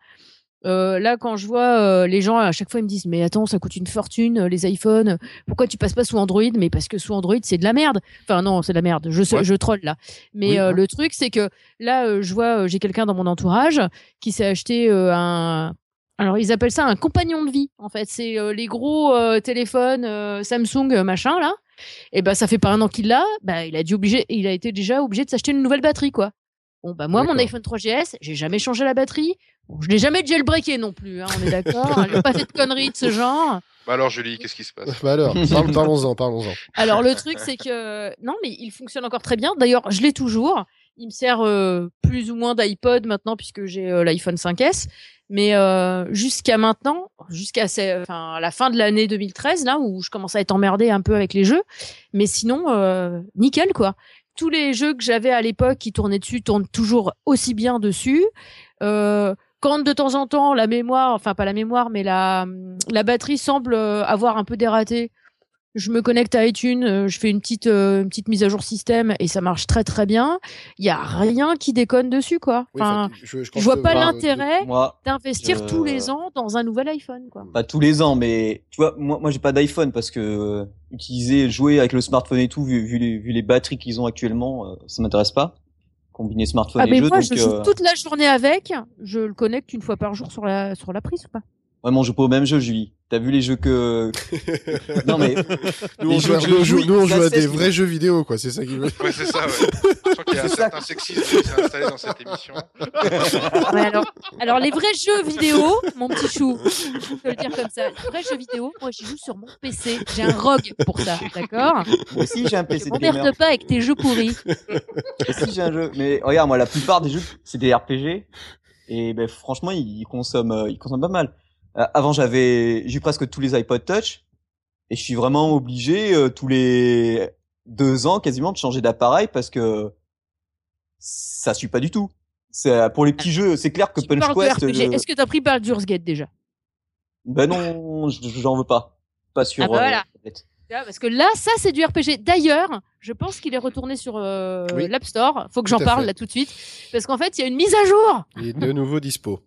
Speaker 3: Euh, là, quand je vois euh, les gens à chaque fois ils me disent mais attends ça coûte une fortune euh, les iPhones. Pourquoi tu passes pas sous Android? Mais parce que sous Android c'est de la merde. Enfin non c'est de la merde. Je sais-
Speaker 4: Ouais.
Speaker 3: je troll là. Mais
Speaker 4: Oui,
Speaker 3: euh,
Speaker 4: hein.
Speaker 3: le truc c'est que là euh, je vois euh, j'ai quelqu'un dans mon entourage qui s'est acheté euh, un alors ils appellent ça un compagnon de vie en fait. C'est euh, les gros euh, téléphones euh, Samsung machin là. Et ben ça fait pas un an qu'il l'a. Bah il a dû obligé il a été déjà obligé de s'acheter une nouvelle batterie quoi. Bon bah moi mon iPhone 3GS j'ai jamais changé la batterie Bon, je l'ai jamais jailbreaké non plus hein, on est d'accord j'ai pas fait de conneries de ce genre
Speaker 5: Bah alors, Julie, qu'est-ce qui se passe?
Speaker 1: Bah alors, parlons-en, parlons-en.
Speaker 3: alors le truc c'est que non mais il fonctionne encore très bien. D'ailleurs je l'ai toujours. Il me sert euh, plus ou moins d'iPod maintenant puisque j'ai euh, l'iPhone 5S. Mais euh, jusqu'à maintenant, jusqu'à enfin, à la fin de l'année 2013 là où je commence à être emmerdé un peu avec les jeux. Mais sinon euh, nickel quoi. Tous les jeux que j'avais à l'époque qui tournaient dessus tournent toujours aussi bien dessus. Euh, quand de temps en temps la mémoire, enfin pas la mémoire, mais la la batterie semble euh, avoir un peu dératé, je me connecte à iTunes, euh, je fais une petite euh, une petite mise à jour système et ça marche très très bien. Il y a rien qui déconne dessus quoi.
Speaker 1: Oui, je, je
Speaker 3: je vois pas l'intérêt d'investir tous les ans dans un nouvel iPhone quoi.
Speaker 2: pas tous les ans, mais tu vois, moi, moi j'ai pas d'iPhone parce que euh, utiliser, jouer avec le smartphone et tout, vu, vu les, vu les batteries qu'ils ont actuellement, euh, ça m'intéresse pas. Combiner smartphone
Speaker 3: Ah
Speaker 2: et
Speaker 3: mais
Speaker 2: jeu,
Speaker 3: moi
Speaker 2: donc
Speaker 3: je joue
Speaker 2: euh,
Speaker 3: toute la journée avec, je le connecte une fois par jour sur la sur la prise ou pas.
Speaker 2: vraiment, on joue pas au même jeu, Julie. T'as vu les jeux que non mais
Speaker 1: Nous, on joue,
Speaker 2: que
Speaker 1: nous, on
Speaker 2: je
Speaker 1: joue-
Speaker 2: joue,
Speaker 1: nous, on
Speaker 2: ils
Speaker 1: joue à des vrais jeux vidéo, quoi. C'est ça qui veut.
Speaker 5: Ouais, c'est ça, ouais. Je crois qu'il y a un certain sexisme qui s'est installé dans cette émission.
Speaker 3: Ouais, alors, alors les vrais jeux vidéo, mon petit chou, je peux le dire comme ça, les vrais jeux vidéo, moi j'y joue sur mon PC. J'ai un ROG pour ça, d'accord?
Speaker 2: Moi aussi j'ai un
Speaker 3: Je
Speaker 2: PC gamer.
Speaker 3: m'emmerde pas avec tes jeux pourris.
Speaker 2: Moi aussi j'ai un jeu. Mais regarde, moi la plupart des jeux c'est des RPG et ben franchement ils, ils consomment euh, ils consomment pas mal. Euh, avant j'avais j'ai eu presque tous les iPod Touch et je suis vraiment obligé euh, tous les deux ans quasiment de changer d'appareil parce que ça suit pas du tout. C'est euh, pour les petits jeux, c'est clair que
Speaker 3: Tu
Speaker 2: Punch Quest.
Speaker 3: RPG.
Speaker 2: euh,
Speaker 3: Est-ce que t'as pris Baldur's Gate déjà?
Speaker 2: Ben non, j'en veux pas. Pas sur.
Speaker 3: Ah bah
Speaker 2: euh,
Speaker 3: voilà. vois, Parce que là, ça c'est du RPG. D'ailleurs, je pense qu'il est retourné sur euh,
Speaker 1: Oui.
Speaker 3: l'App Store. Faut que j'en parle
Speaker 1: fait.
Speaker 3: là tout de suite. Parce qu'en fait, il y a une mise à jour.
Speaker 1: Il est de nouveau dispo.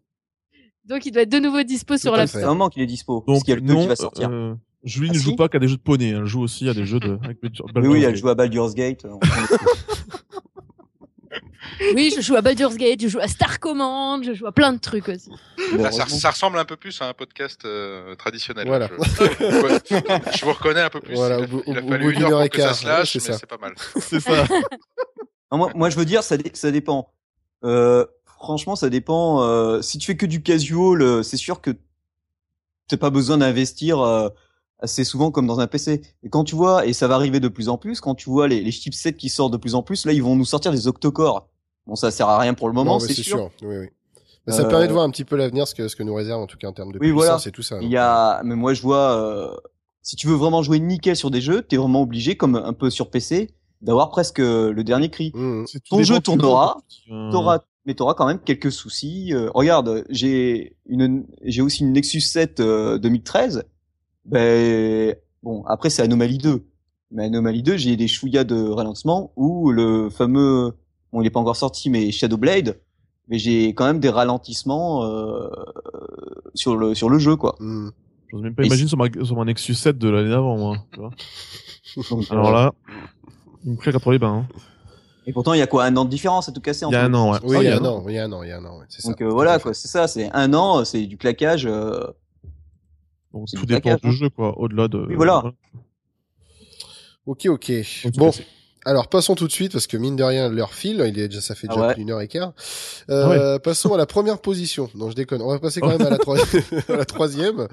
Speaker 3: Donc il doit être de nouveau dispo sur
Speaker 1: fait.
Speaker 2: C'est un moment qu'il est dispo.
Speaker 4: Donc
Speaker 2: qu'il y a le 2
Speaker 4: non,
Speaker 2: qui va sortir.
Speaker 4: euh, Julie
Speaker 2: Ah,
Speaker 4: ne joue
Speaker 2: si
Speaker 4: pas qu'à des jeux de poney, elle joue aussi à des jeux de. Avec
Speaker 2: oui, oui, elle joue à Baldur's Gate. euh.
Speaker 3: Oui, je joue à Baldur's Gate, je joue à Star Command, je joue à plein de trucs aussi.
Speaker 5: Ça, ressemble un peu plus à un podcast euh, traditionnel.
Speaker 1: Voilà.
Speaker 5: Je, Ouais. je vous reconnais un peu plus.
Speaker 1: Voilà,
Speaker 5: il a, il a
Speaker 1: au
Speaker 5: fallu une heure pour que ça
Speaker 1: quart.
Speaker 5: se lâche,
Speaker 1: Ouais,
Speaker 5: mais
Speaker 1: ça.
Speaker 5: c'est pas mal.
Speaker 4: C'est ça.
Speaker 2: Non, moi, moi, je veux dire, ça, dé- ça dépend. Euh, franchement, ça dépend. euh, si tu fais que du casual, euh, c'est sûr que t'as pas besoin d'investir euh, assez souvent comme dans un PC. Et quand tu vois, et ça va arriver de plus en plus, quand tu vois les, les chipsets qui sortent de plus en plus, là, ils vont nous sortir des octo-core. Bon, ça sert à rien pour le moment, c'est sûr.
Speaker 1: Oui, oui. Mais ça
Speaker 2: Euh,
Speaker 1: permet de voir un petit peu l'avenir, ce que, ce que nous réserve en tout cas en termes de
Speaker 2: Oui,
Speaker 1: puissance
Speaker 2: voilà.
Speaker 1: et tout ça.
Speaker 2: Il y a, mais moi, je vois, euh, si tu veux vraiment jouer nickel sur des jeux, t'es vraiment obligé, comme un peu sur PC, d'avoir presque euh, le dernier cri.
Speaker 1: euh, mmh, mmh.
Speaker 2: Ton jeu tournera,
Speaker 4: euh,
Speaker 2: T'auras, mais t'auras quand même quelques soucis. Euh, regarde, j'ai une, j'ai aussi une Nexus 7 euh, 2013. Ben bon, après c'est Anomaly 2. Mais Anomaly 2, j'ai des chouillas de ralentissement ou le fameux, bon il est pas encore sorti, mais Shadowblade. Mais j'ai quand même des ralentissements euh, sur le sur le jeu quoi.
Speaker 1: Mmh.
Speaker 4: J'ose même pas imaginer sur ma, sur ma Nexus 7 de l'année d'avant, moi. tu vois.
Speaker 2: Donc,
Speaker 4: Alors
Speaker 2: euh,
Speaker 4: là, il me claque entre les bains. hein.
Speaker 2: Et pourtant il y a quoi un an de différence à tout casser.
Speaker 4: Il y a un an, ouais.
Speaker 1: Oui,
Speaker 4: Ah,
Speaker 1: il y a un an, il y a un an, il y a un an, ouais, c'est ça.
Speaker 2: Donc euh, voilà quoi, c'est ça, c'est un an, c'est du claquage. euh,
Speaker 4: Donc,
Speaker 2: C'est
Speaker 4: tout
Speaker 2: du
Speaker 4: dépend
Speaker 2: claquage,
Speaker 4: du
Speaker 2: hein.
Speaker 4: jeu, quoi. Au-delà de.
Speaker 2: Oui, voilà.
Speaker 1: Ok, ok. Bon, alors passons tout de suite parce que mine de rien leur file, il est déjà, ça fait
Speaker 2: Ah
Speaker 1: déjà
Speaker 2: ouais.
Speaker 1: plus d'une heure et quart. Euh, Passons à la première position. Non, je déconne. On va passer quand même à la, troi- à la troisième.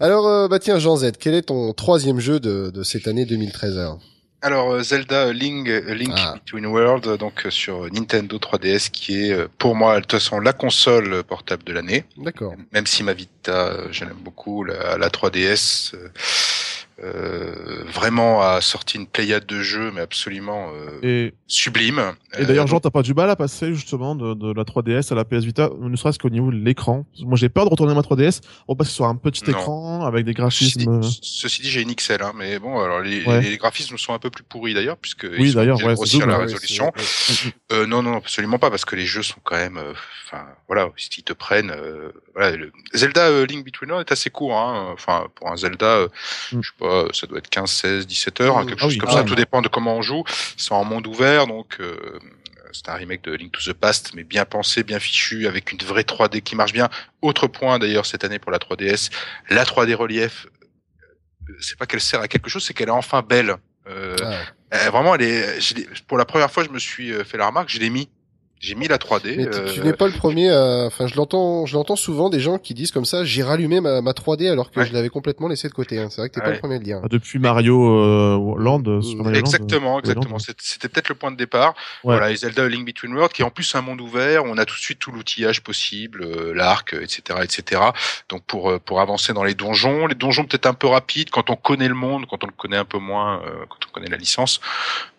Speaker 1: Alors, euh, bah tiens, Jean Z, quel est ton troisième jeu de, de cette année 2013 alors?
Speaker 5: Alors euh, Zelda Link, euh, Link
Speaker 1: Ah.
Speaker 5: Between Worlds, euh, donc euh, sur Nintendo 3DS, qui est euh, pour moi de toute façon la console euh, portable de l'année.
Speaker 1: D'accord.
Speaker 5: Même si ma Vita, euh, je l'aime beaucoup, la, la 3DS euh, euh, vraiment a sorti une pléiade de jeux, mais absolument euh,
Speaker 4: Et,
Speaker 5: sublime.
Speaker 4: et d'ailleurs,
Speaker 5: Euh,
Speaker 4: Jean, t'as pas du mal à passer justement de, de la 3DS à la PS Vita, ne serait-ce qu'au niveau de l'écran. Moi, j'ai peur de retourner à ma 3DS, on passe sur un petit
Speaker 5: Non.
Speaker 4: écran avec des graphismes.
Speaker 5: ceci dit, j'ai une XL, hein, mais bon, alors les,
Speaker 4: Ouais.
Speaker 5: les graphismes sont un peu plus pourris d'ailleurs, puisque
Speaker 4: Oui, d'ailleurs, ouais, double,
Speaker 5: la résolution. Euh, non, non, absolument pas, parce que les jeux sont quand même, enfin, voilà, s'ils te prennent, euh, voilà, le- Zelda Link Between Worlds est assez court, hein, enfin, pour un Zelda,
Speaker 4: Mm.
Speaker 5: je sais pas, ça doit être 15, 16, 17 heures, hein, quelque
Speaker 4: Ah
Speaker 5: chose
Speaker 4: oui,
Speaker 5: comme ça,
Speaker 4: même.
Speaker 5: tout dépend de comment on joue. C'est en monde ouvert, donc, euh, c'est un remake de Link to the Past, mais bien pensé, bien fichu, avec une vraie 3D qui marche bien. Autre point d'ailleurs cette année pour la 3DS, la 3D relief, euh, c'est pas qu'elle sert à quelque chose, c'est qu'elle est enfin belle. Euh,
Speaker 1: Ah,
Speaker 5: euh, vraiment, elle est. pour la première fois, je me suis euh, fait la remarque. Je l'ai mis. J'ai mis la 3D.
Speaker 1: Mais tu,
Speaker 5: euh,
Speaker 1: tu n'es pas le premier. à- Enfin, je l'entends, je l'entends souvent des gens qui disent comme ça. J'ai rallumé ma, ma 3D alors que
Speaker 5: Ouais.
Speaker 1: je l'avais complètement laissé de côté. Hein. C'est vrai que t'es pas
Speaker 5: Ouais.
Speaker 1: le premier à le dire.
Speaker 4: Ah, Depuis Mario euh, Land, euh,
Speaker 5: Exactement,
Speaker 4: euh,
Speaker 5: exactement. C'était peut-être le point de départ.
Speaker 4: Ouais.
Speaker 5: Voilà, et Zelda A Link Between Worlds, qui est en plus un monde ouvert. On a tout de suite tout l'outillage possible, euh, l'arc, euh, etc., etc. Donc pour euh, pour avancer dans les donjons, les donjons peut-être un peu rapides quand on connaît le monde, quand on le connaît un peu moins, euh, quand on connaît la licence.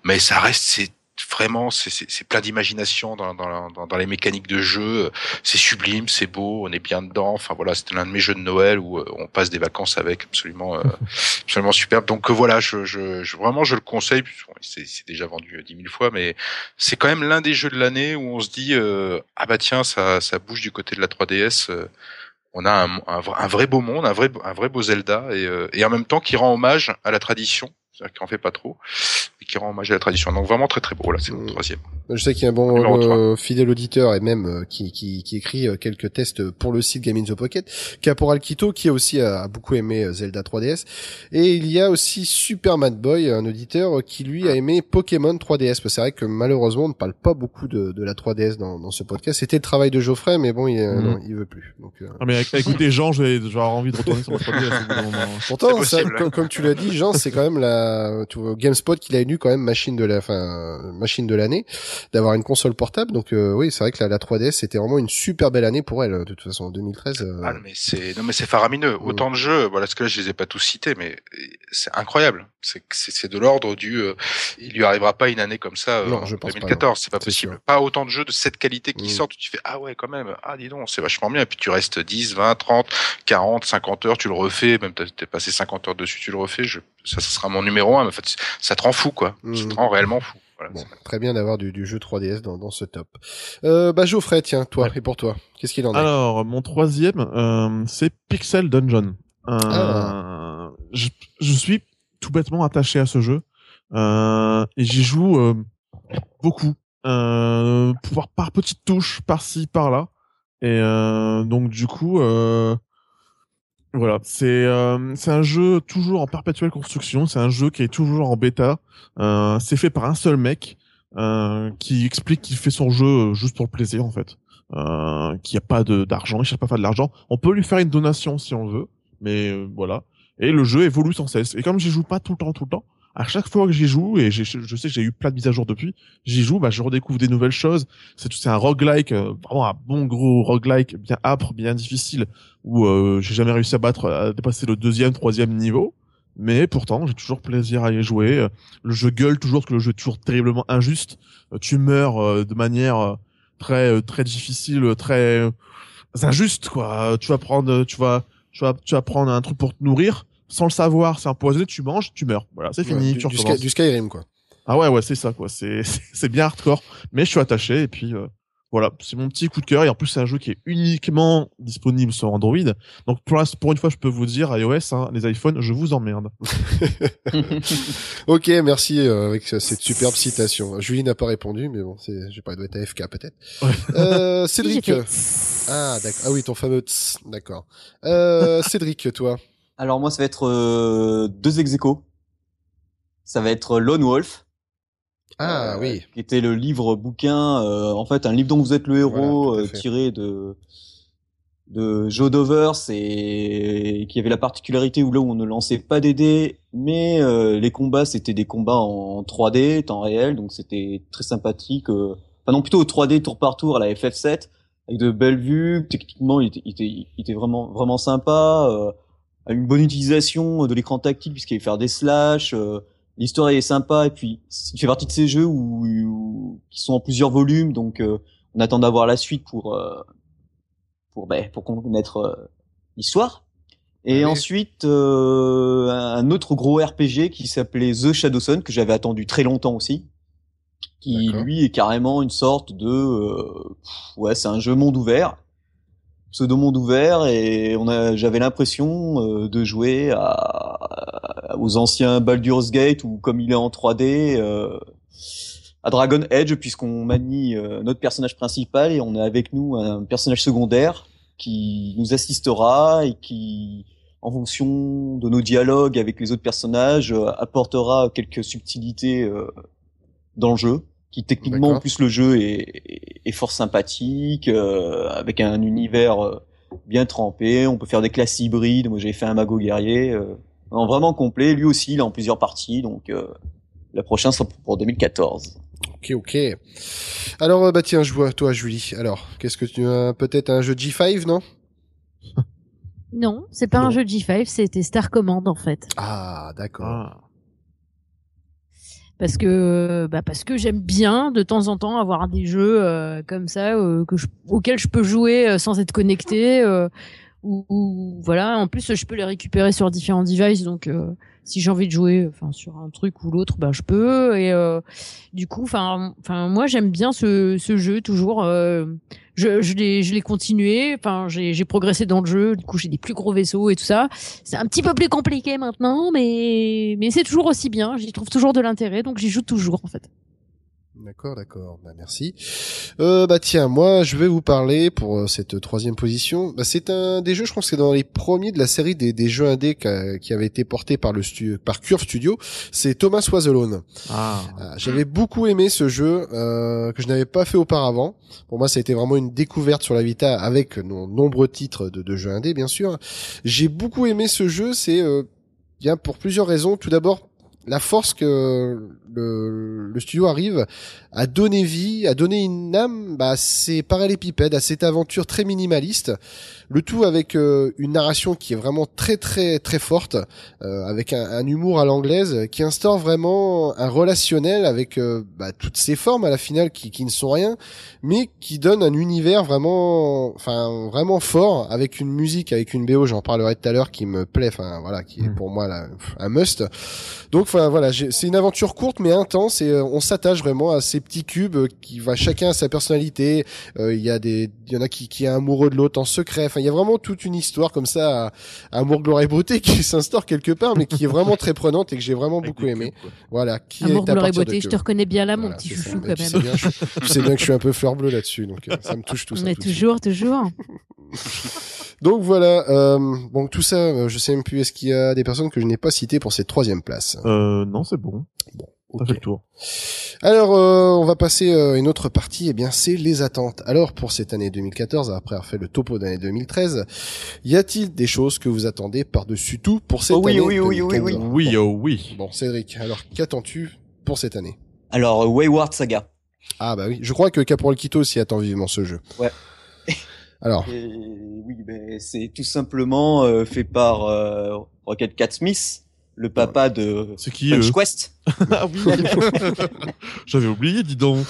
Speaker 5: Mais ça reste c'est vraiment, c'est plein d'imagination dans, dans, dans, dans les mécaniques de jeu. C'est sublime, c'est beau, on est bien dedans. Enfin voilà, c'était l'un de mes jeux de Noël où euh, on passe des vacances avec, absolument, euh, absolument superbe. Donc euh, voilà, je, je, je- vraiment je le conseille. C'est déjà vendu euh, dix mille fois, mais c'est quand même l'un des jeux de l'année où on se dit euh, ah bah tiens, ça ça bouge du côté de la 3DS. euh, on a un, un, un vrai beau monde, un vrai, un vrai beau Zelda, et, euh, et en même temps qui rend hommage à la tradition, c'est-à-dire qui en fait pas trop, et qui rend hommage à la tradition. Donc vraiment très très beau, là c'est mon
Speaker 1: Mm.
Speaker 5: troisième.
Speaker 1: Je sais qu'il y a un bon euh, fidèle auditeur et même euh, qui, qui, qui écrit euh, quelques tests pour le site Game in the Pocket, Caporal Kito, qui aussi a, a beaucoup aimé euh, Zelda 3DS. Et il y a aussi Super Mad Boy, un auditeur qui lui a aimé Pokémon 3DS. C'est vrai que malheureusement on ne parle pas beaucoup de, de la 3DS dans, dans ce podcast. C'était le travail de Geoffrey, mais bon, il, non, il veut plus. Donc, euh,
Speaker 4: Ah, mais avec, avec des gens, j'ai envie de retourner sur ma 3DS au bout d'un moment.
Speaker 1: Pourtant, ça, comme tu l'as dit, Jean, c'est quand même la, tu vois, GameSpot qui l'a élu quand même machine de la, enfin, machine de l'année, d'avoir une console portable. Donc euh, oui, c'est vrai que la, la 3DS c'était vraiment une super belle année pour elle. De toute façon, en 2013. euh,
Speaker 5: Ah mais c'est non mais c'est faramineux. Autant de jeux, voilà, parce que là je les ai pas tous cités, mais c'est incroyable. C'est c'est de l'ordre du, euh, il lui arrivera pas une année comme ça euh,
Speaker 1: Non,
Speaker 5: en
Speaker 1: je pense pas,
Speaker 5: 2014, c'est pas possible.
Speaker 1: sûr.
Speaker 5: Pas autant de jeux de cette qualité qui
Speaker 1: Mm.
Speaker 5: sortent, tu fais ah ouais quand même, ah dis donc, c'est vachement bien. Et puis tu restes 10, 20, 30, 40, 50 heures, tu le refais, même t'es passé 50 heures dessus, tu le refais. Je, ça, ça sera mon numéro un. Mais en fait, ça te rend fou quoi. Ça
Speaker 1: Mm.
Speaker 5: te rend réellement fou. Voilà,
Speaker 1: Bon, très bien d'avoir du, du jeu 3DS dans, dans ce top. Euh, bah Geoffrey, tiens, toi
Speaker 4: Ouais.
Speaker 1: et pour toi, qu'est-ce qu'il en est
Speaker 4: Alors, mon troisième, euh, c'est Pixel Dungeon. Euh,
Speaker 1: Ah.
Speaker 4: je, je suis tout bêtement attaché à ce jeu euh, et j'y joue euh, beaucoup, euh, par, par petites touches, par-ci, par-là. Et euh, donc du coup, euh, voilà, c'est euh, un jeu toujours en perpétuelle construction. C'est un jeu qui est toujours en bêta. Euh, c'est fait par un seul mec euh, qui explique qu'il fait son jeu euh, juste pour plaisir en fait euh, qu'il n'y a pas d'argent, il cherche pas de l'argent. On peut lui faire une donation si on veut, mais euh, voilà. Et le jeu évolue sans cesse. Et comme j'y joue pas tout le temps, tout le temps, à chaque fois que j'y joue, et je sais que j'ai eu plein de mises à jour depuis, j'y joue, bah, je redécouvre des nouvelles choses. C'est un roguelike, euh, vraiment un bon gros roguelike, bien âpre, bien difficile, où euh, j'ai jamais réussi à battre, à dépasser le deuxième, troisième niveau. Mais pourtant, j'ai toujours plaisir à y jouer. Le jeu gueule toujours, parce que le jeu est toujours terriblement injuste. Euh, Tu meurs euh, de manière très très difficile, très injuste quoi. Tu vas prendre, tu vas, tu vas, tu vas prendre un truc pour te nourrir sans le savoir, c'est empoisonné, tu manges, tu meurs. Voilà, c'est fini,
Speaker 1: Ouais,
Speaker 4: tu
Speaker 1: du, du, Sky- du Skyrim quoi.
Speaker 4: Ah ouais, ouais, c'est ça quoi. C'est bien hardcore, mais je suis attaché et puis euh, voilà, c'est mon petit coup de cœur et en plus c'est un jeu qui est uniquement disponible sur Android. Donc pour, l'inst- pour une fois, je peux vous dire iOS, hein, les iPhones, je vous emmerde.
Speaker 1: Ok, merci euh, avec ce- cette superbe citation. Julie n'a pas répondu, mais bon, c'est, j'ai pas, elle doit être AFK peut-être.
Speaker 4: Ouais.
Speaker 1: Euh, Cédric. Ah, d'accord. Ah oui, ton fameux tss, d'accord. Euh, Cédric, toi.
Speaker 2: Alors moi, ça va être euh, deux ex aequo. Ça va être Lone Wolf.
Speaker 1: Ah
Speaker 2: euh,
Speaker 1: oui.
Speaker 2: Qui était le livre bouquin, euh, en fait, un livre dont vous êtes le héros,
Speaker 1: Voilà,
Speaker 2: euh, tiré de de Joe Dovers et qui avait la particularité où là où on ne lançait pas des dés, mais euh, les combats c'était des combats en 3D, temps réel, donc c'était très sympathique. euh, Enfin non, plutôt au 3D tour par tour à la FF7 avec de belles vues. Techniquement, il était, il était, il était vraiment vraiment sympa. Euh, une bonne utilisation de l'écran tactile puisqu'il allait faire des slash. euh, L'histoire est sympa et puis il fait partie de ces jeux où, où- qui sont en plusieurs volumes, donc euh, on attend d'avoir la suite pour euh, pour ben, pour connaître euh, l'histoire. Et
Speaker 1: Oui.
Speaker 2: ensuite euh, un autre gros RPG qui s'appelait The Shadow Sun que j'avais attendu très longtemps aussi, qui lui est carrément une sorte de euh, ouais c'est un jeu monde ouvert pseudo monde ouvert et on a j'avais l'impression euh, de jouer à, aux anciens Baldur's Gate ou comme il est en 3D euh, à Dragon Edge puisqu'on manie euh, notre personnage principal et on a avec nous un personnage secondaire qui nous assistera et qui en fonction de nos dialogues avec les autres personnages euh, apportera quelques subtilités dans le jeu qui techniquement en plus le jeu est, est- est fort sympathique euh, avec un univers euh, bien trempé on peut faire des classes hybrides moi j'ai fait un mago guerrier euh, non, vraiment complet lui aussi il est en plusieurs parties donc euh, la prochaine sera pour 2014
Speaker 1: Ok, ok. Alors, euh, bah tiens, je vois toi, Julie. Alors, qu'est-ce que tu as Peut-être un jeu G5, non?
Speaker 3: Non, c'est pas
Speaker 4: Non.
Speaker 3: un jeu de G5, c'était Star Command en fait.
Speaker 1: Ah, d'accord.
Speaker 4: Ah.
Speaker 3: Parce que bah parce que j'aime bien de temps en temps avoir des jeux euh, comme ça euh, auxquels je peux jouer euh, sans être connecté ou, voilà. En plus je peux les récupérer sur différents devices donc si j'ai envie de jouer enfin sur un truc ou l'autre bah je peux. Et du coup enfin enfin moi j'aime bien ce, ce jeu toujours je, je l'ai je l'ai continué. Enfin j'ai j'ai progressé dans le jeu. Du coup j'ai des plus gros vaisseaux et tout ça. C'est un petit peu plus compliqué maintenant mais mais c'est toujours aussi bien. J'y trouve toujours de l'intérêt donc j'y joue toujours en fait
Speaker 1: D'accord, d'accord. Bah, merci. Euh, bah tiens, moi je vais vous parler pour euh, cette troisième position. Bah, c'est un des jeux, je pense que c'est dans les premiers de la série des, des jeux indés qui, avait été porté par le stu par Curve Studio. C'est Thomas Was Alone.
Speaker 4: Ah.
Speaker 1: Euh, J'avais beaucoup aimé ce jeu euh, que je n'avais pas fait auparavant. Pour moi, ça a été vraiment une découverte sur la Vita avec nos nombreux titres de, de jeux indés, bien sûr. J'ai beaucoup aimé ce jeu. C'est euh, bien pour plusieurs raisons. Tout d'abord, la force que le, studio arrive à donner vie, à donner une âme bah, c'est parallépipède, à cette aventure très minimaliste. Le tout avec euh, une narration qui est vraiment très très très forte, euh, avec un, un, humour à l'anglaise, qui instaure vraiment un relationnel avec euh, bah, toutes ces formes à la finale qui, qui ne sont rien, mais qui donne un univers vraiment, enfin vraiment fort, avec une musique, avec une BO, j'en parlerai tout à l'heure, qui me plaît, enfin voilà, qui est
Speaker 4: Mm.
Speaker 1: pour moi là, un must. Donc voilà, c'est une aventure courte mais intense et euh, on s'attache vraiment à ces petits cubes euh, qui va chacun à sa personnalité. Euh, Il y a des, il y en a qui qui est amoureux de l'autre en secret. Enfin il y a vraiment toute une histoire comme ça, à- amour, gloire et beauté qui s'instaure quelque part mais qui est vraiment très prenante et que j'ai vraiment beaucoup aimé.
Speaker 4: cubes.
Speaker 1: Voilà. Qui
Speaker 3: amour
Speaker 1: est à
Speaker 3: gloire et beauté je te reconnais bien là mon
Speaker 1: Voilà,
Speaker 3: petit chouchou quand même
Speaker 1: c'est bien, je, tu sais bien que je suis un peu fleur bleue là-dessus, donc euh, ça me touche tout ça.
Speaker 3: mais toujours toujours
Speaker 1: Donc voilà, euh, bon tout ça, euh, je sais même plus est-ce qu'il y a des personnes que je n'ai pas citées pour cette troisième place?
Speaker 4: Euh, non, c'est bon.
Speaker 1: Ok.
Speaker 4: Ça fait le tour.
Speaker 1: Alors euh, on va passer euh, une autre partie, et bien c'est les attentes. Alors pour cette année 2014, après avoir fait le topo d'année 2013, y a-t-il des choses que vous attendez par-dessus tout pour cette
Speaker 2: Oh oui,
Speaker 1: année
Speaker 2: oui, oui, oui,
Speaker 1: 2014?
Speaker 4: Oui, oh oui.
Speaker 1: Bon Cédric, alors qu'attends-tu pour cette année?
Speaker 2: Alors, Wayward Saga.
Speaker 1: Ah bah oui, je crois que Caporal Quito s'y attend vivement ce jeu.
Speaker 2: Ouais.
Speaker 1: Alors,
Speaker 2: Et oui, ben, c'est tout simplement euh, fait par euh, Rocket Cat Smith, le papa de
Speaker 4: C'est qui
Speaker 2: Punch Quest
Speaker 4: Ah oui. J'avais oublié, dis donc.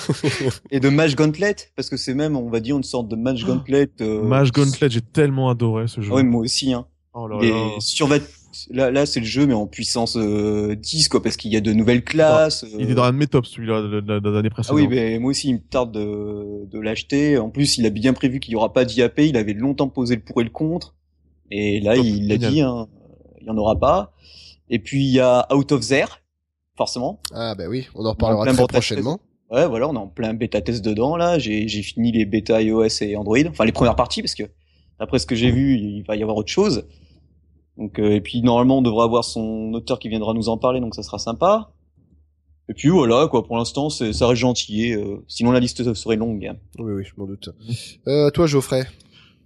Speaker 2: et de Mage Gauntlet, parce que c'est même, on va dire, une sorte de Mage Gauntlet. Euh...
Speaker 4: Mage Gauntlet, j'ai tellement adoré ce jeu.
Speaker 2: Ah ouais, moi aussi. Hein.
Speaker 4: Oh là
Speaker 2: Et
Speaker 4: là.
Speaker 2: Là, là c'est le jeu, mais en puissance euh, 10, quoi, parce qu'il y a de nouvelles classes.
Speaker 4: Il
Speaker 2: euh,
Speaker 4: est dans un de mes tops, celui-là, de, de, de l'année
Speaker 2: Ah
Speaker 4: précédente.
Speaker 2: oui, mais moi aussi, il me tarde de, de l'acheter. En plus, il a bien prévu qu'il y aura pas d'IAP. Il avait longtemps posé le pour et le contre. Et là,
Speaker 4: Top,
Speaker 2: il l'a dit, hein, il y en aura pas. Et puis, il y a Out of There, forcément.
Speaker 1: ah bah oui, on en reparlera très prochainement.
Speaker 2: Ouais, voilà, on est en plein bêta test dedans, là. J'ai, j'ai fini les bêta iOS et Android. Enfin, les premières parties, parce que, d'après ce que j'ai vu, il va y avoir autre chose. Donc, euh, et puis, normalement, on devrait avoir son auteur qui viendra nous en parler, donc ça sera sympa. Et puis voilà, quoi, pour l'instant, c'est, ça reste gentil. euh, sinon, la liste serait longue. hein.
Speaker 1: Oui oui, je m'en doute.
Speaker 4: Mhm.
Speaker 1: Euh, toi Geoffrey?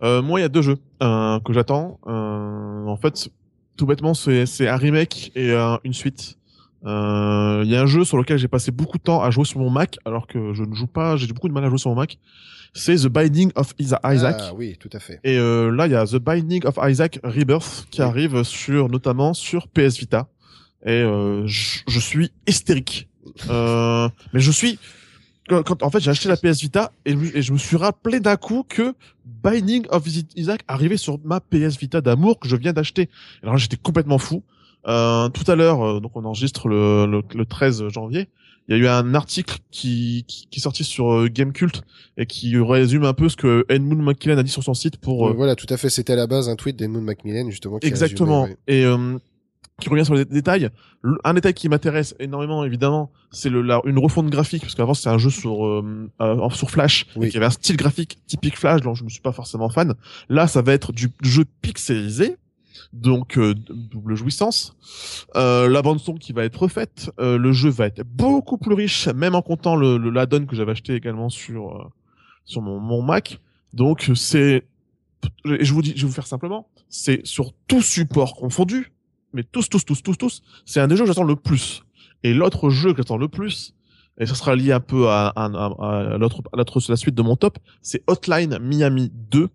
Speaker 4: Euh, moi, il y a deux jeux euh, que j'attends. Euh, en fait, tout bêtement, c'est un remake et euh, une suite. Euh, Il y a un jeu sur lequel j'ai passé beaucoup de temps à jouer sur mon Mac, alors que je ne joue pas. J'ai beaucoup de mal à jouer sur mon Mac. C'est The Binding of Isa- Isaac.
Speaker 1: Ah oui, tout à fait.
Speaker 4: Et euh, là, il y a The Binding of Isaac Rebirth qui
Speaker 1: Oui.
Speaker 4: arrive sur notamment sur PS Vita. Et euh, je, je suis hystérique. Euh, mais je suis quand, quand- en fait j'ai acheté la PS Vita et, je- et je me suis rappelé d'un coup que Binding of Isaac arrivait sur ma PS Vita d'amour que je viens d'acheter. Alors j'étais complètement fou. Euh, tout à l'heure, euh, donc on enregistre le, le, le 13 janvier. Il y a eu un article qui, qui, qui est sorti sur euh, Gamecult et qui résume un peu ce que Edmund McKillen a dit sur son site pour
Speaker 1: Euh, voilà, tout à fait. C'était à la base un tweet d'Edmund Macmillan justement. Qui
Speaker 4: Exactement.
Speaker 1: résumait,
Speaker 4: Et euh, qui revient sur les détails. Un détail qui m'intéresse énormément, évidemment, c'est la, une refonte graphique, parce qu'avant c'était un jeu sur euh, euh, sur Flash,
Speaker 1: Oui.
Speaker 4: et qui avait un style graphique typique Flash, dont je ne suis pas forcément fan. Là, ça va être du jeu pixelisé, donc euh, double jouissance. Euh, la bande son qui va être refaite, euh, le jeu va être beaucoup plus riche, même en comptant le, le l'add-on que j'avais acheté également sur euh, sur mon, mon Mac. Donc c'est, je vous dis, je vais vous faire simplement, c'est sur tout support confondu, mais tous, tous, tous, tous, tous, c'est un des jeux que j'attends le plus. Et l'autre jeu que j'attends le plus, et ça sera lié un peu à, à, à, à la suite de mon top, c'est Hotline Miami 2,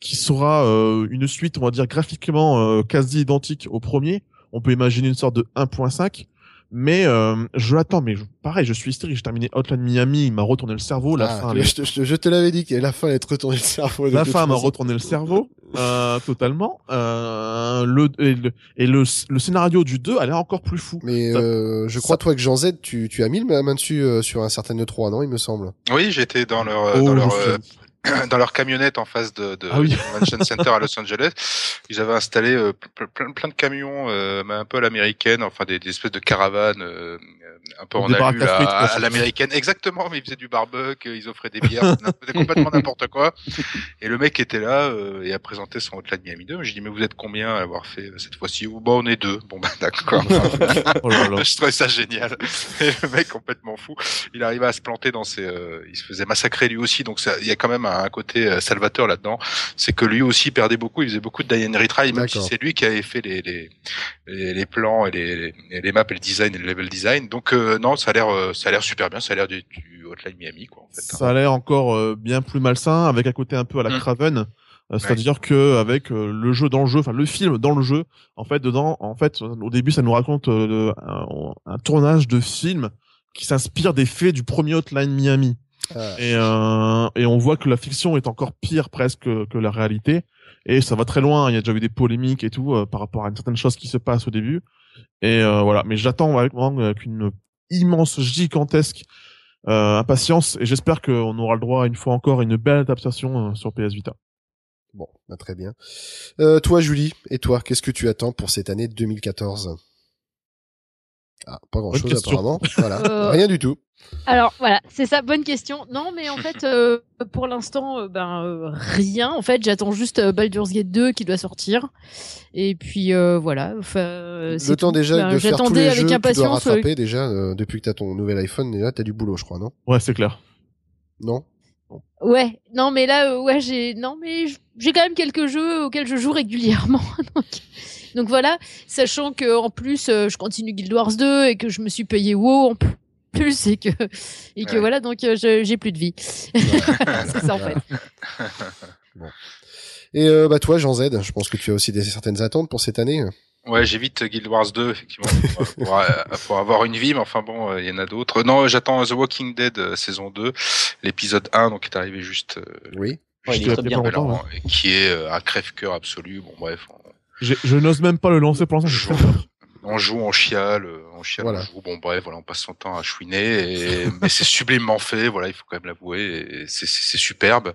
Speaker 4: qui sera euh, une suite, on va dire graphiquement euh, quasi identique au premier. On peut imaginer une sorte de 1.5, Mais euh, je l'attends, mais je- pareil, je suis hystérique. J'ai terminé Hotline Miami, il m'a retourné le cerveau. La
Speaker 1: Ah,
Speaker 4: fin, elle est-
Speaker 1: je, te- je te- je te l'avais dit que la fin allait te retourner le cerveau. de
Speaker 4: la fin m'a retourné le cerveau euh, totalement. Euh, le et, le, et le, le scénario du 2 a l'air encore plus fou.
Speaker 1: Mais
Speaker 4: Ça-
Speaker 1: euh, je crois toi que Jean Z, tu, tu as mis la main dessus euh, sur un certain E3, non Il me semble.
Speaker 5: Oui, j'étais dans leur euh,
Speaker 4: Oh,
Speaker 5: dans leur euh, dans leur camionnette en face de, de
Speaker 4: Ah oui.
Speaker 5: Convention Center à Los Angeles. Ils avaient installé euh, ple- plein, plein de camions, euh, un peu à l'américaine, enfin des, des espèces de caravanes euh, un peu en alu
Speaker 4: à
Speaker 5: à, l'américaine. Exactement, mais ils faisaient du barbecue, ils offraient des bières, c'était complètement n'importe quoi. Et le mec était là euh, et a présenté son Hotline Miami 2. Je dis mais vous êtes combien à l'avoir fait euh, cette fois-ci? Oh, Bah on est deux. Bon bah d'accord.
Speaker 4: Oh
Speaker 5: je trouvais ça génial. Et le mec complètement fou, il arrivait à se planter dans ses, euh, il se faisait massacrer lui aussi. Donc il y a quand même un, un côté euh, salvateur là-dedans. C'est que lui aussi perdait beaucoup. Il faisait beaucoup de die and retry, même si c'est lui qui avait fait les les, les, les plans et les, les, les maps et le design et le level design. Donc euh, non, ça a l'air euh, ça a l'air super bien. Ça a l'air du, du Hotline Miami quoi en fait.
Speaker 4: Ça a l'air encore euh, bien plus malsain, avec un côté un peu à la
Speaker 5: Mm.
Speaker 4: Craven. C'est-à-dire que avec le jeu dans le jeu, enfin le film dans le jeu, en fait dedans, en fait au début ça nous raconte euh, un tournage de film qui s'inspire des faits du premier Hotline Miami. Et, euh, et on voit que la fiction est encore pire presque que, la réalité. Et ça va très loin. Il y a déjà eu des polémiques et tout euh, par rapport à certaines choses qui se passent au début. Et euh, voilà. Mais j'attends avec, avec une immense, gigantesque euh, impatience. Et j'espère qu'on aura le droit une fois encore à une belle adaptation euh, sur PS Vita.
Speaker 1: Bon, bah, très bien. Euh, toi, Julie, et toi, qu'est-ce que tu attends pour cette année 2014 Ah, pas grand-chose
Speaker 4: Bonne question.
Speaker 1: apparemment. Voilà,
Speaker 3: Euh,
Speaker 1: rien du tout.
Speaker 3: Alors voilà, c'est ça, bonne question. Non, mais en fait, euh, pour l'instant, euh, ben euh, rien. En fait, j'attends juste euh, Baldur's Gate 2 qui doit sortir. Et puis euh, voilà.
Speaker 1: Le temps
Speaker 3: tout.
Speaker 1: déjà
Speaker 3: Ben,
Speaker 1: de faire tous
Speaker 3: J'attendais
Speaker 1: les
Speaker 3: avec
Speaker 1: jeux que tu dois
Speaker 3: impatience. euh,
Speaker 1: rattraper déjà euh, depuis que t'as ton nouvel iPhone. Et là, t'as du boulot, je crois, non?
Speaker 4: Ouais, c'est clair.
Speaker 1: Non?
Speaker 3: Ouais, non, mais là, euh, ouais, j'ai, non, mais j'ai quand même quelques jeux auxquels je joue régulièrement. donc, donc voilà, sachant que en plus, euh, je continue Guild Wars 2 et que je me suis payé WoW en plus et que et que
Speaker 5: Ouais.
Speaker 3: voilà, donc euh, j'ai plus de vie. c'est ça en fait.
Speaker 1: Et euh, bah toi, Jean Z, je pense que tu as aussi des certaines attentes pour cette année.
Speaker 5: Ouais, j'évite Guild Wars 2, effectivement, pour, pour, pour avoir une vie, mais enfin bon, euh, il y en a d'autres. Non, j'attends The Walking Dead euh, saison 2, l'épisode 1, donc qui est arrivé juste, euh,
Speaker 1: Oui.
Speaker 2: Ouais, il
Speaker 5: juste
Speaker 2: est très bien.
Speaker 5: et qui est euh, un crève-cœur absolu. Bon, bref, on,
Speaker 4: Je n'ose même pas le lancer pour l'instant.
Speaker 5: on joue, on chiale, euh, on chiale,
Speaker 1: Voilà.
Speaker 5: on joue. Bon, bref, voilà, on passe son temps à chouiner, et, mais c'est sublimement fait, voilà, il faut quand même l'avouer, c'est, c'est, c'est superbe.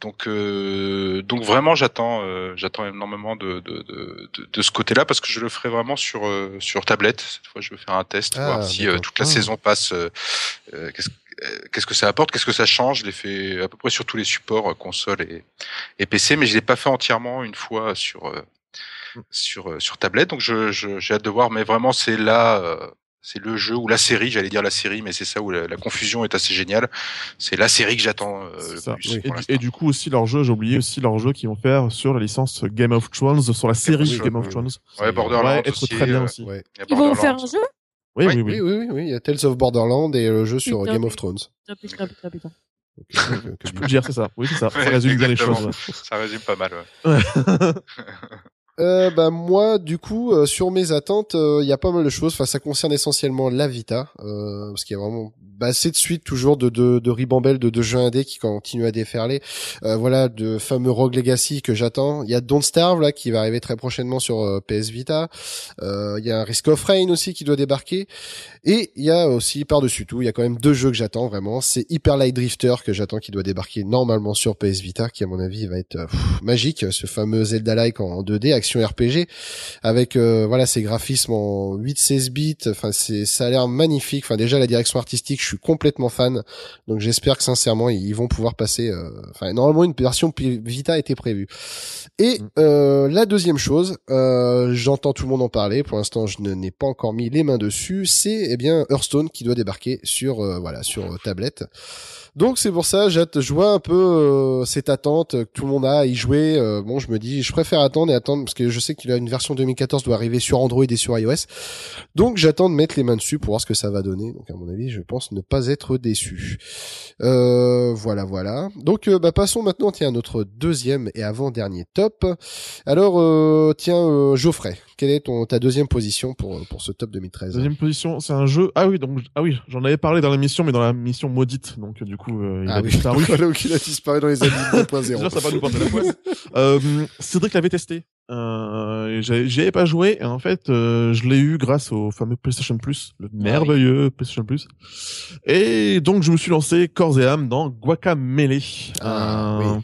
Speaker 5: Donc, euh, donc vraiment, j'attends, euh, j'attends énormément de, de, de, de, de ce côté-là, parce que je le ferai vraiment sur, euh, sur tablette. Cette fois, je veux faire un test,
Speaker 1: Ah,
Speaker 5: voir si euh, toute la
Speaker 1: Ah.
Speaker 5: saison passe. euh, euh, qu'est-ce Qu'est-ce que ça apporte Qu'est-ce que ça change Je l'ai fait à peu près sur tous les supports, console et, et PC, mais je l'ai pas fait entièrement une fois sur euh, sur euh, sur tablette. Donc je je- j'ai hâte de voir, mais vraiment c'est là, euh, c'est le jeu ou la série, j'allais dire la série, mais c'est ça où la, la confusion est assez géniale. C'est la série que j'attends euh, le
Speaker 4: ça.
Speaker 5: plus.
Speaker 1: Oui.
Speaker 4: Et, et du coup aussi leur jeu, j'ai oublié aussi leur jeu qu'ils vont faire sur la licence Game of Thrones, sur la série Game of
Speaker 1: Thrones,
Speaker 5: ouais, Borderlands
Speaker 4: être
Speaker 5: aussi,
Speaker 4: très bien aussi.
Speaker 1: Ouais.
Speaker 3: Ils vont faire
Speaker 5: Borderlands.
Speaker 3: un jeu?
Speaker 4: Oui, oui,
Speaker 1: Oui,
Speaker 4: oui.
Speaker 1: oui, oui, oui. Il y a Tales of Borderland et le jeu sur
Speaker 3: Putain.
Speaker 1: Game of Thrones.
Speaker 3: Putain, putain, putain.
Speaker 1: Que- que- que je
Speaker 4: Je peux le dire, c'est ça. Oui, c'est ça. Ça résume bien les choses.
Speaker 5: Ça résume pas mal. Ouais.
Speaker 1: Euh, bah moi du coup euh, sur mes attentes euh, il y a pas mal de choses. Enfin ça concerne essentiellement la Vita euh, parce qu'il y a vraiment bah, de suite toujours de de, de ribambelles de, de jeux indés qui continuent à déferler. Euh, voilà de fameux Rogue Legacy que j'attends. Il y a Don't Starve là qui va arriver très prochainement sur euh, PS Vita. Euh, il y a un Risk of Rain aussi qui doit débarquer. Et il y a aussi par dessus tout il y a quand même deux jeux que j'attends vraiment. C'est Hyper Light Drifter que j'attends qui doit débarquer normalement sur PS Vita qui à mon avis va être euh, magique ce fameux Zelda-like en 2D action RPG avec euh, voilà ces graphismes en 8-16 bits. Enfin c'est ça a l'air magnifique. Enfin déjà la direction artistique je suis complètement fan. Donc j'espère que sincèrement ils vont pouvoir passer euh, enfin normalement une version Vita été prévue. Et
Speaker 4: Mm.
Speaker 1: euh, la deuxième chose euh, j'entends tout le monde en parler. Pour l'instant je ne- n'ai pas encore mis les mains dessus. C'est eh bien Hearthstone qui doit débarquer sur euh, voilà sur tablette donc c'est pour ça, hâte- je vois un peu euh, cette attente que tout le monde a à y jouer. Euh, bon, je me dis, je préfère attendre et attendre parce que je sais qu'il a une version 2014 doit arriver sur Android et sur iOS. Donc j'attends de mettre les mains dessus pour voir ce que ça va donner. Donc à mon avis, je pense ne pas être déçu. Euh, voilà, voilà. Donc euh, bah, passons maintenant tiens à notre deuxième et avant dernier top. Alors euh, tiens euh, Geoffrey, quelle est ton ta deuxième position pour pour ce top 2013
Speaker 4: Deuxième position, c'est un jeu. Ah oui, donc ah oui, j'en avais parlé dans l'émission, mais dans la mission maudite. Donc du coup, euh, il
Speaker 1: Ah
Speaker 4: a
Speaker 1: oui,
Speaker 4: disparu.
Speaker 1: qu'il a disparu dans les années 2.0.
Speaker 4: Déjà, ça va nous porter la poisse. euh, Cédric l'avait testé. Euh, J'y avais pas joué et en fait euh, je l'ai eu grâce au fameux PlayStation Plus, le merveilleux PlayStation Plus. Et donc je me suis lancé corps et âme dans Guacamelee.
Speaker 1: Ah,
Speaker 4: Euh,
Speaker 1: oui.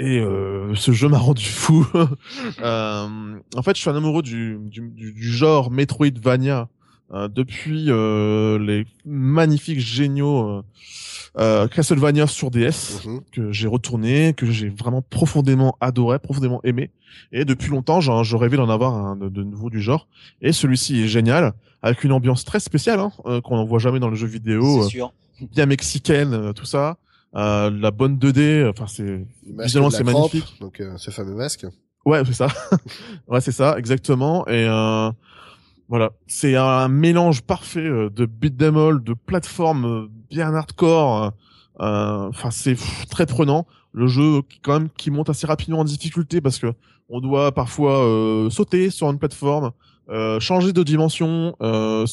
Speaker 4: Et euh, ce jeu m'a rendu fou. euh, en fait, je suis un amoureux du, du, du, du genre Metroidvania euh, depuis les magnifiques, géniaux euh, Castlevania sur DS
Speaker 1: Mhm.
Speaker 4: que j'ai retourné, que j'ai vraiment profondément adoré, profondément aimé. Et depuis longtemps, j'en- je rêvais d'en avoir un de, de nouveau du genre. Et celui-ci est génial, avec une ambiance très spéciale hein, euh, qu'on n'en voit jamais dans le jeu vidéo,
Speaker 2: C'est
Speaker 4: euh,
Speaker 2: sûr.
Speaker 4: bien mexicaine, euh, tout ça. Euh, la bonne 2D, enfin c'est visuellement c'est
Speaker 1: crampe,
Speaker 4: magnifique.
Speaker 1: Donc euh, ce fameux masque.
Speaker 4: Ouais, c'est ça. ouais, c'est ça, exactement. Et euh, voilà, c'est un mélange parfait euh, de beat 'em all, de plateforme euh, bien hardcore. euh, Enfin, c'est très prenant. Le jeu qui quand même qui monte assez rapidement en difficulté parce que on doit parfois sauter sur une plateforme, changer de dimension, euh,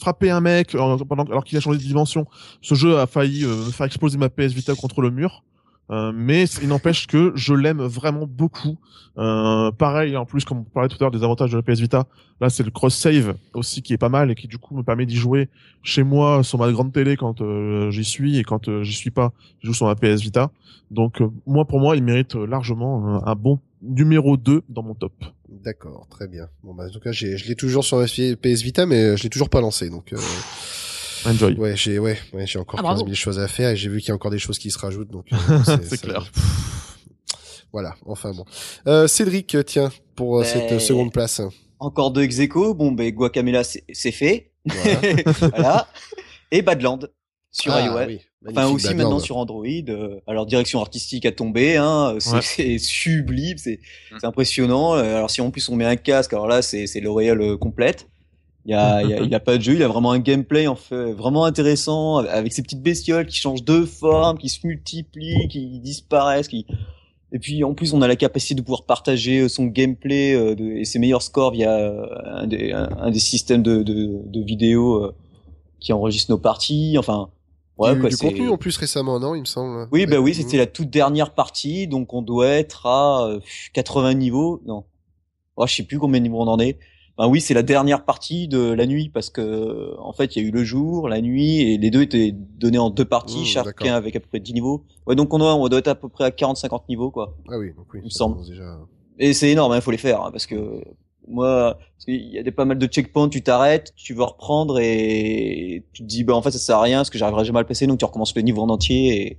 Speaker 4: frapper un mec alors qu'il a changé de dimension. Ce jeu a failli faire exploser ma PS Vita contre le mur. Euh, mais il n'empêche que je l'aime vraiment beaucoup. Euh, pareil, en plus, comme on parlait tout à l'heure des avantages de la PS Vita, là c'est le cross-save aussi qui est pas mal et qui du coup me permet d'y jouer chez moi sur ma grande télé quand euh, j'y suis et quand euh, j'y suis pas, je joue sur ma PS Vita. Donc euh, moi pour moi, il mérite largement un bon numéro 2 dans mon top.
Speaker 1: D'accord, très bien. Bon bah en tout cas, je l'ai toujours sur ma PS Vita mais je l'ai toujours pas lancé donc
Speaker 4: Enjoy.
Speaker 1: ouais, j'ai ouais, ouais, j'ai encore
Speaker 3: Ah,
Speaker 1: 15
Speaker 3: bravo.
Speaker 1: 000 choses à faire et j'ai vu qu'il y a encore des choses qui se rajoutent donc euh,
Speaker 4: C'est clair.
Speaker 1: Voilà, enfin bon. Euh, Cédric, tiens, pour euh,
Speaker 2: Ben,
Speaker 1: cette euh, seconde place.
Speaker 2: Encore deux ex aequo. Bon, ben Guacamela, c'est fait.
Speaker 1: Voilà.
Speaker 2: voilà. Et Badland sur
Speaker 1: Ah,
Speaker 2: iOS.
Speaker 1: oui,
Speaker 2: Enfin aussi
Speaker 1: Badland.
Speaker 2: maintenant sur Android. alors direction artistique a tombé, hein, c'est
Speaker 4: Ouais.
Speaker 2: sublime, c'est
Speaker 5: Mm.
Speaker 2: impressionnant. Alors si en plus on met un casque, alors là c'est c'est l'Oréal complète. Il y a, il y a, il y a pas de jeu, il y a vraiment un gameplay en fait vraiment intéressant avec ces petites bestioles qui changent de forme, qui se multiplient, qui disparaissent, qui et puis en plus on a la capacité de pouvoir partager euh, son gameplay euh, de- et ses meilleurs scores via euh, un des, un, un des systèmes de, de, de vidéo euh, qui enregistre nos parties. Enfin,
Speaker 1: Il y a
Speaker 2: ouais
Speaker 1: eu
Speaker 2: quoi.
Speaker 1: du contenu en plus récemment, non, il me semble.
Speaker 2: oui, bah oui,
Speaker 1: Mhm.
Speaker 2: c'était la toute dernière partie, donc on doit être à euh, 80 niveaux. Non, oh, je sais plus combien de niveaux on en est. Ben oui, c'est la dernière partie de la nuit parce que en fait, il y a eu le jour, la nuit, et les deux étaient donnés en deux parties,
Speaker 1: Mmh,
Speaker 2: chacun avec à peu près 10 niveaux. Ouais, donc on doit, on doit être à peu près à 40-50 niveaux, quoi.
Speaker 1: Ah oui, donc oui,
Speaker 2: il me semble.
Speaker 1: déjà.
Speaker 2: Et c'est énorme, il faut les faire, hein, parce que moi, parce qu'il y a des pas mal de checkpoints, tu t'arrêtes, tu veux reprendre et tu te dis bah en fait ça sert à rien parce que j'arriverai jamais à le passer, donc tu recommences le niveau en entier et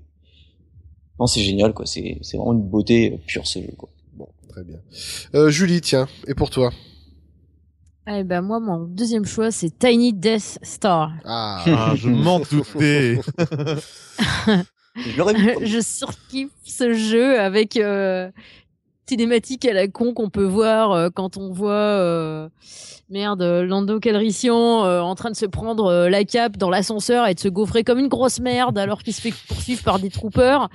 Speaker 2: non c'est génial quoi, c'est c'est vraiment une beauté pure ce jeu quoi.
Speaker 1: Bon, très bien. Euh, Julie, tiens, et pour toi?
Speaker 3: Eh ben moi, mon deuxième choix, c'est Tiny Death Star.
Speaker 1: Ah,
Speaker 4: Ah, je m'en doutais.
Speaker 2: Je
Speaker 3: surkiffe ce jeu avec euh, cinématique à la con qu'on peut voir euh, quand on voit euh, merde Lando Calrissian euh, en train de se prendre euh, la cape dans l'ascenseur et de se gaufrer comme une grosse merde alors qu'il se fait poursuivre par des troopers.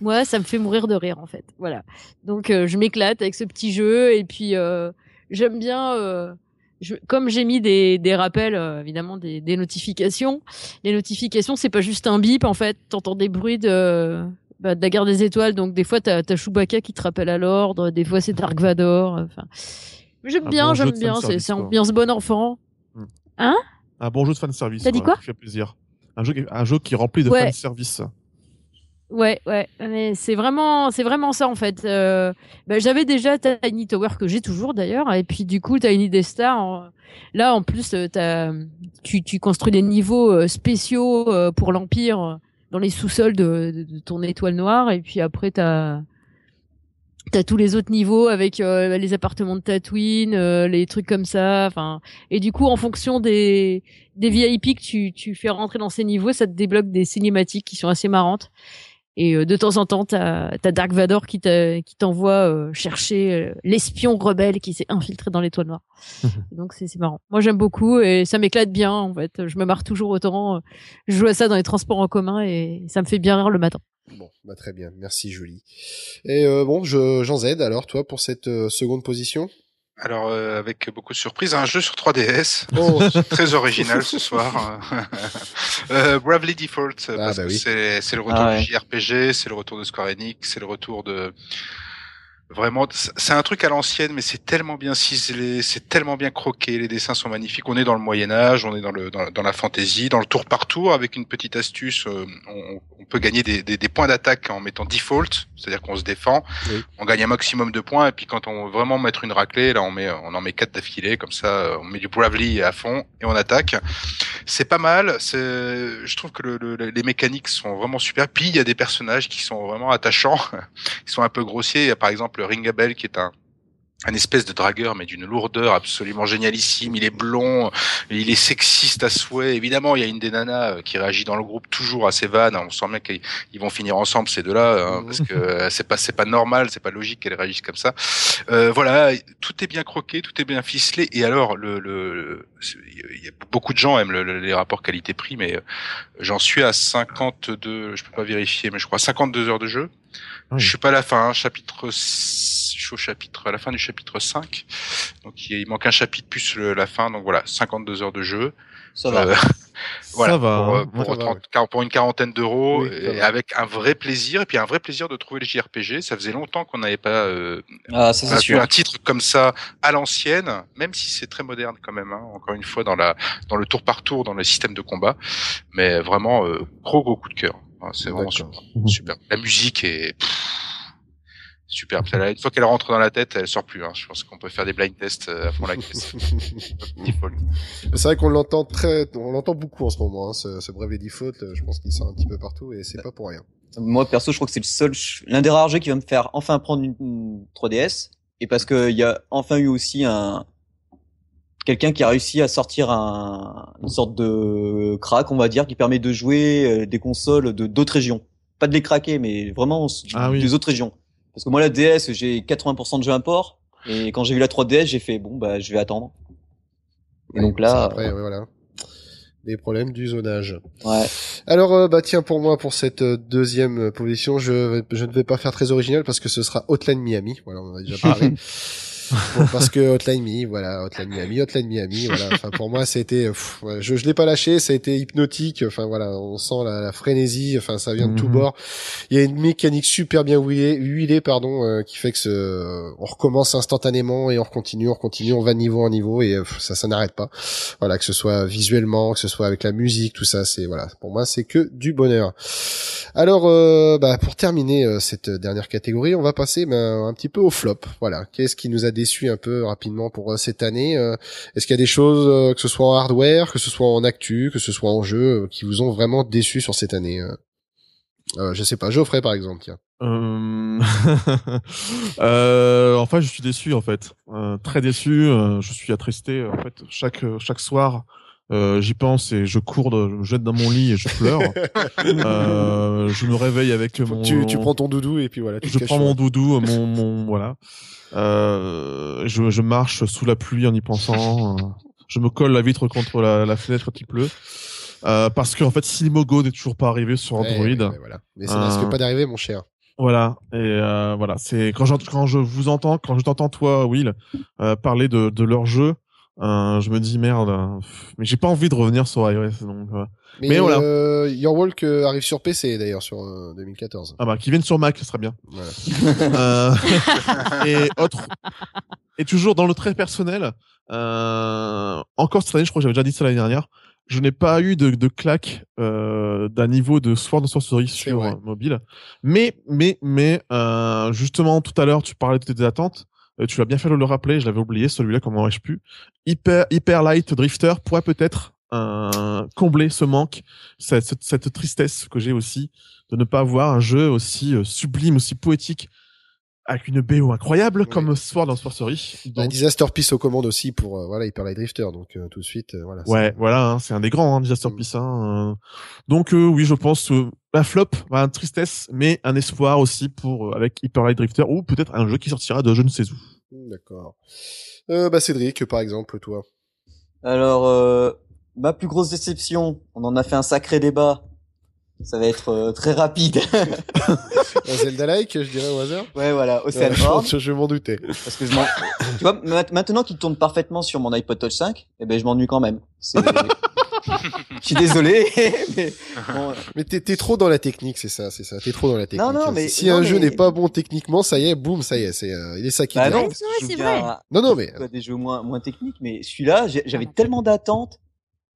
Speaker 3: Moi, ça me fait mourir de rire en fait. Voilà. Donc euh, je m'éclate avec ce petit jeu et puis euh, j'aime bien euh, je, comme j'ai mis des, des rappels, euh, évidemment des, des notifications, les notifications, c'est pas juste un bip, en fait. T'entends des bruits de, bah, de la guerre des étoiles, donc des fois t'as, t'as Chewbacca qui te rappelle à l'ordre, des fois c'est Dark Vador. Enfin, j'aime
Speaker 4: Un
Speaker 3: bien,
Speaker 4: bon
Speaker 3: j'aime bien. C'est,
Speaker 4: quoi.
Speaker 3: ambiance bon enfant.
Speaker 4: Un bon jeu de fanservice.
Speaker 3: T'as dit quoi?
Speaker 4: Qui fait plaisir. Un jeu, un jeu qui est rempli de
Speaker 3: Ouais.
Speaker 4: fanservice.
Speaker 3: Ouais, ouais, mais c'est vraiment, c'est vraiment ça en fait. Euh, bah, j'avais déjà Tiny Tower que j'ai toujours d'ailleurs, et puis du coup Tiny Death Star. en- Là, en plus, euh, t'as, tu, tu construis des niveaux euh, spéciaux euh, pour l'Empire dans les sous-sols de, de, de ton étoile noire, et puis après t'as T'as tous les autres niveaux avec euh, les appartements de Tatooine, euh, les trucs comme ça. Enfin, et du coup, en fonction des des VIP que tu tu fais rentrer dans ces niveaux, ça te débloque des cinématiques qui sont assez marrantes. Et euh, de temps en temps, t'as as Dark Vador qui t'a- qui t'envoie euh, chercher euh, l'espion rebelle qui s'est infiltré dans l'étoile noire. Donc c'est marrant. Moi j'aime beaucoup et ça m'éclate bien en fait. Je me marre toujours autant. Je joue à ça dans les transports en commun et ça me fait bien rire le matin.
Speaker 1: Bon, bah très bien, merci Julie. Et euh, bon, je, Jean Z, alors toi pour cette euh, seconde position?
Speaker 5: Alors, euh, avec beaucoup de surprises, un jeu sur 3DS.
Speaker 1: Oh,
Speaker 5: Très original ce soir. euh, Bravely Default, parce
Speaker 1: bah
Speaker 5: que
Speaker 1: oui.
Speaker 5: c'est c'est le retour
Speaker 2: Ah ouais.
Speaker 5: du JRPG, c'est le retour de Square Enix, c'est le retour de vraiment. C'est un truc à l'ancienne, mais c'est tellement bien ciselé, c'est tellement bien croqué. Les dessins sont magnifiques. On est dans le Moyen Âge, on est dans le dans, dans la fantaisie, dans le tour par tour, avec une petite astuce. euh, on, on peut gagner des, des, des points d'attaque en mettant default, c'est-à-dire qu'on se défend.
Speaker 1: Oui.
Speaker 5: On gagne un maximum de points, et puis quand on veut vraiment mettre une raclée, là on met on en met quatre d'affilée, comme ça euh, on met du Bravely à fond et on attaque. C'est pas mal. C'est, je trouve que le, le- les mécaniques sont vraiment super. Puis il y a des personnages qui sont vraiment attachants. Ils sont un peu grossiers. Il y a par exemple Ringabel qui est un un espèce de dragueur mais d'une lourdeur absolument génialissime. Il est blond, il est sexiste à souhait. Évidemment, il y a une des nanas euh, qui réagit dans le groupe toujours à ses vannes. On sent bien qu'ils ils vont finir ensemble ces deux-là hein,
Speaker 1: Mhm.
Speaker 5: parce que euh, c'est pas c'est pas normal, c'est pas logique qu'elles réagissent comme ça. Euh, voilà, tout est bien croqué, tout est bien ficelé. Et alors, le, le, le- il y a beaucoup de gens aiment le- le- les rapports qualité-prix, mais j'en suis à 52, je peux pas vérifier, mais je crois 52 heures de jeu.
Speaker 4: Oui.
Speaker 5: Je suis pas à la fin, hein, chapitre, je suis au chapitre, à la fin du chapitre 5. Donc il, il manque un chapitre plus le- la fin, donc voilà, 52 heures de jeu.
Speaker 2: Ça va.
Speaker 5: Euh, voilà,
Speaker 4: ça va.
Speaker 5: pour,
Speaker 4: hein.
Speaker 5: pour,
Speaker 1: Ça va,
Speaker 5: 30 quar- pour une quarantaine d'euros,
Speaker 1: Oui,
Speaker 5: et
Speaker 1: va.
Speaker 5: avec un vrai plaisir, et puis un vrai plaisir de trouver le JRPG. Ça faisait longtemps qu'on n'avait pas euh,
Speaker 2: Ah, ça sûr.
Speaker 5: un titre comme ça à l'ancienne, même si c'est très moderne quand même, hein, encore une fois dans la dans le tour par tour, dans le système de combat, mais vraiment euh, gros gros coup de cœur. Hein, c'est vraiment super.
Speaker 4: Mhm.
Speaker 5: super. La musique est superbe. Une fois qu'elle rentre dans la tête, elle sort plus. Hein. Je pense qu'on peut faire des blind tests euh, à fond la caisse. Default.
Speaker 1: C'est vrai qu'on l'entend très, on l'entend beaucoup en ce moment, hein, ce, ce Default. euh, Je pense qu'il sort un petit peu partout et c'est pas pour rien.
Speaker 2: Moi, perso, je crois que c'est le seul, l'un des rares jeux qui va me faire enfin prendre une, une 3DS. Et parce que il y a enfin eu aussi un, quelqu'un qui a réussi à sortir un, une sorte de crack, on va dire, qui permet de jouer euh, des consoles de d'autres régions. Pas de les craquer, mais vraiment
Speaker 4: Ah oui.
Speaker 2: des autres régions. Parce que moi, la DS, j'ai 80% de jeux import. Et quand j'ai vu la 3DS, j'ai fait, bon, bah, je vais attendre. Et donc là,
Speaker 1: Ça, après, ouais, voilà. Des problèmes du zonage.
Speaker 2: ouais.
Speaker 1: Alors, euh, bah tiens, pour moi, pour cette euh, deuxième euh, position, je, je ne vais pas faire très original parce que ce sera Hotline Miami. Voilà, on en a déjà parlé. Bon, parce que Hotline Miami, voilà, Hotline Miami, Hotline Miami, voilà. Enfin, pour moi, c'était, je, je l'ai pas lâché, ça a été hypnotique. Enfin, voilà, on sent la, la frénésie. Enfin, ça vient de tout
Speaker 4: Mhm.
Speaker 1: bord. Il y a une mécanique super bien huilée, huilée pardon, euh, qui fait que ce, on recommence instantanément et on continue, on continue, on va de niveau en niveau et euh, pff, ça, ça n'arrête pas. Voilà, que ce soit visuellement, que ce soit avec la musique, tout ça, c'est voilà. Pour moi, c'est que du bonheur. Alors, euh, bah, pour terminer euh, cette dernière catégorie, on va passer ben, un petit peu au flop. Voilà, qu'est-ce qui nous a déçu un peu rapidement pour euh, cette année euh, Est-ce qu'il y a des choses, euh, que ce soit en hardware, que ce soit en actu, que ce soit en jeu, qui vous ont vraiment déçu sur cette année euh? Je sais pas, Geoffrey par exemple, tiens.
Speaker 4: Euh... euh, enfin, je suis déçu en fait, très déçu. je suis attristé. En fait, chaque chaque soir, j'y pense et je cours, de- je me jette dans mon lit et je pleure. je me réveille avec mon.
Speaker 1: tu, tu prends ton doudou et puis voilà. Tu
Speaker 4: je prends mon doudou, mon, mon voilà. Euh, je, je marche sous la pluie en y pensant. euh, je me colle la vitre contre la, la fenêtre quand il pleut. Euh, parce que en fait, Silmogo n'est toujours pas arrivé sur Android.
Speaker 1: ouais, ouais, voilà. Mais ça ne risque
Speaker 4: Euh,
Speaker 1: pas d'arriver, mon cher.
Speaker 4: Voilà, et euh, voilà, c'est quand, quand je vous entends, quand je t'entends toi, Will, euh, parler de, de leur jeu, euh, je me dis merde, euh, mais j'ai pas envie de revenir sur iOS, donc euh,
Speaker 1: Mais,
Speaker 4: mais voilà.
Speaker 1: euh, Your Walk euh, arrive sur PC d'ailleurs sur euh, 2014.
Speaker 4: ah bah qui viennent sur Mac, ce serait bien.
Speaker 1: Voilà.
Speaker 4: Euh, et autre, et toujours dans le trait personnel, euh, encore cette année, je crois que j'avais déjà dit ça l'année dernière, je n'ai pas eu de, de claque euh, d'un niveau de Sword and Sorcery sur
Speaker 1: vrai.
Speaker 4: euh, mobile. Mais, mais, mais, euh, justement, tout à l'heure, tu parlais de tes attentes. Euh, tu l'as bien fait de le rappeler, je l'avais oublié, celui-là, comment aurais-je pu? Hyper, Hyper Light Drifter pourrait peut-être combler ce manque, cette tristesse que j'ai aussi de ne pas avoir un jeu aussi euh, sublime, aussi poétique, avec une BO incroyable
Speaker 1: Oui.
Speaker 4: comme Sword and Sorcery.
Speaker 1: Bah,
Speaker 4: Donc,
Speaker 1: Disaster Peace aux commandes aussi pour euh, voilà Hyper Light Drifter donc euh, tout de suite euh, voilà.
Speaker 4: Ouais,
Speaker 1: c'est-
Speaker 4: voilà, hein, c'est un des grands, hein, Disaster
Speaker 1: Mm.
Speaker 4: Peace. Hein, euh. Donc euh, oui, je pense, euh, la flop, bah, une tristesse, mais un espoir aussi pour euh, avec Hyper Light Drifter ou peut-être un jeu qui sortira de je ne sais où.
Speaker 1: D'accord. Euh, bah Cédric, par exemple, toi.
Speaker 2: Alors, euh, ma plus grosse déception, on en a fait un sacré débat. Ça va être euh, très rapide.
Speaker 1: Un Zelda-like, je dirais au hasard.
Speaker 2: ouais, voilà, Ocean
Speaker 1: Ouais,
Speaker 2: Horn.
Speaker 1: je je m'en doutais.
Speaker 2: Parce que je m'en... tu vois, ma- maintenant qu'il tourne parfaitement sur mon iPod Touch 5, eh ben, je m'ennuie quand même. C'est... je suis désolé, mais bon,
Speaker 1: Mais t'es t'es trop dans la technique, c'est ça, c'est ça. T'es trop dans la technique.
Speaker 2: Non, non, mais-
Speaker 1: si
Speaker 2: non,
Speaker 1: un jeu n'est pas bon techniquement, ça y est, boum, ça y est, c'est euh, il est saqué.
Speaker 2: bah non,
Speaker 3: c'est vrai.
Speaker 2: à-
Speaker 1: non, non, mais
Speaker 2: à des jeux moins, moins techniques, mais celui-là, j'avais tellement d'attentes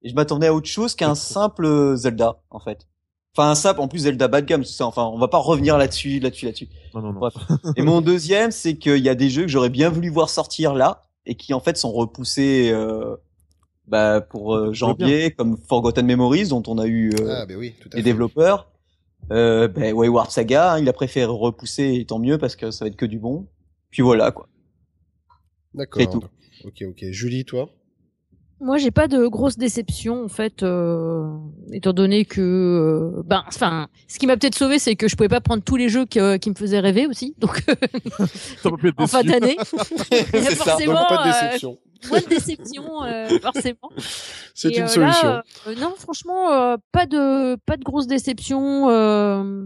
Speaker 2: et je m'attendais à autre chose qu'un simple Zelda, en fait. Enfin, un simple, en plus Zelda bad game, c'est ça. Enfin, on va pas revenir là-dessus, là-dessus, là-dessus.
Speaker 4: Non, non, non.
Speaker 2: Bref. Et mon deuxième, c'est qu'il y a des jeux que j'aurais bien voulu voir sortir là et qui en fait sont repoussés euh, bah, pour euh, janvier, comme Forgotten Memories, dont on a eu euh,
Speaker 1: ah, ben oui, tout à
Speaker 2: les
Speaker 1: fait.
Speaker 2: développeurs. Euh, bah, Wayward Saga, hein, il a préféré repousser, et tant mieux parce que ça va être que du bon. Puis voilà quoi.
Speaker 1: D'accord. Ok, ok. Julie, toi?
Speaker 3: Moi, j'ai pas de grosse déception en fait, euh, étant donné que, euh, ben, enfin, ce qui m'a peut-être sauvé, c'est que je pouvais pas prendre tous les jeux que- qui me faisaient rêver aussi, donc
Speaker 4: Ça peut plus être
Speaker 3: en fin d'année,
Speaker 2: ça.
Speaker 3: forcément,
Speaker 1: pas de
Speaker 3: euh,
Speaker 1: déception.
Speaker 3: moins de déception, euh, forcément.
Speaker 1: C'est une
Speaker 3: euh,
Speaker 1: solution.
Speaker 3: là, euh, non, franchement, euh, pas de pas de grosse déception. euh,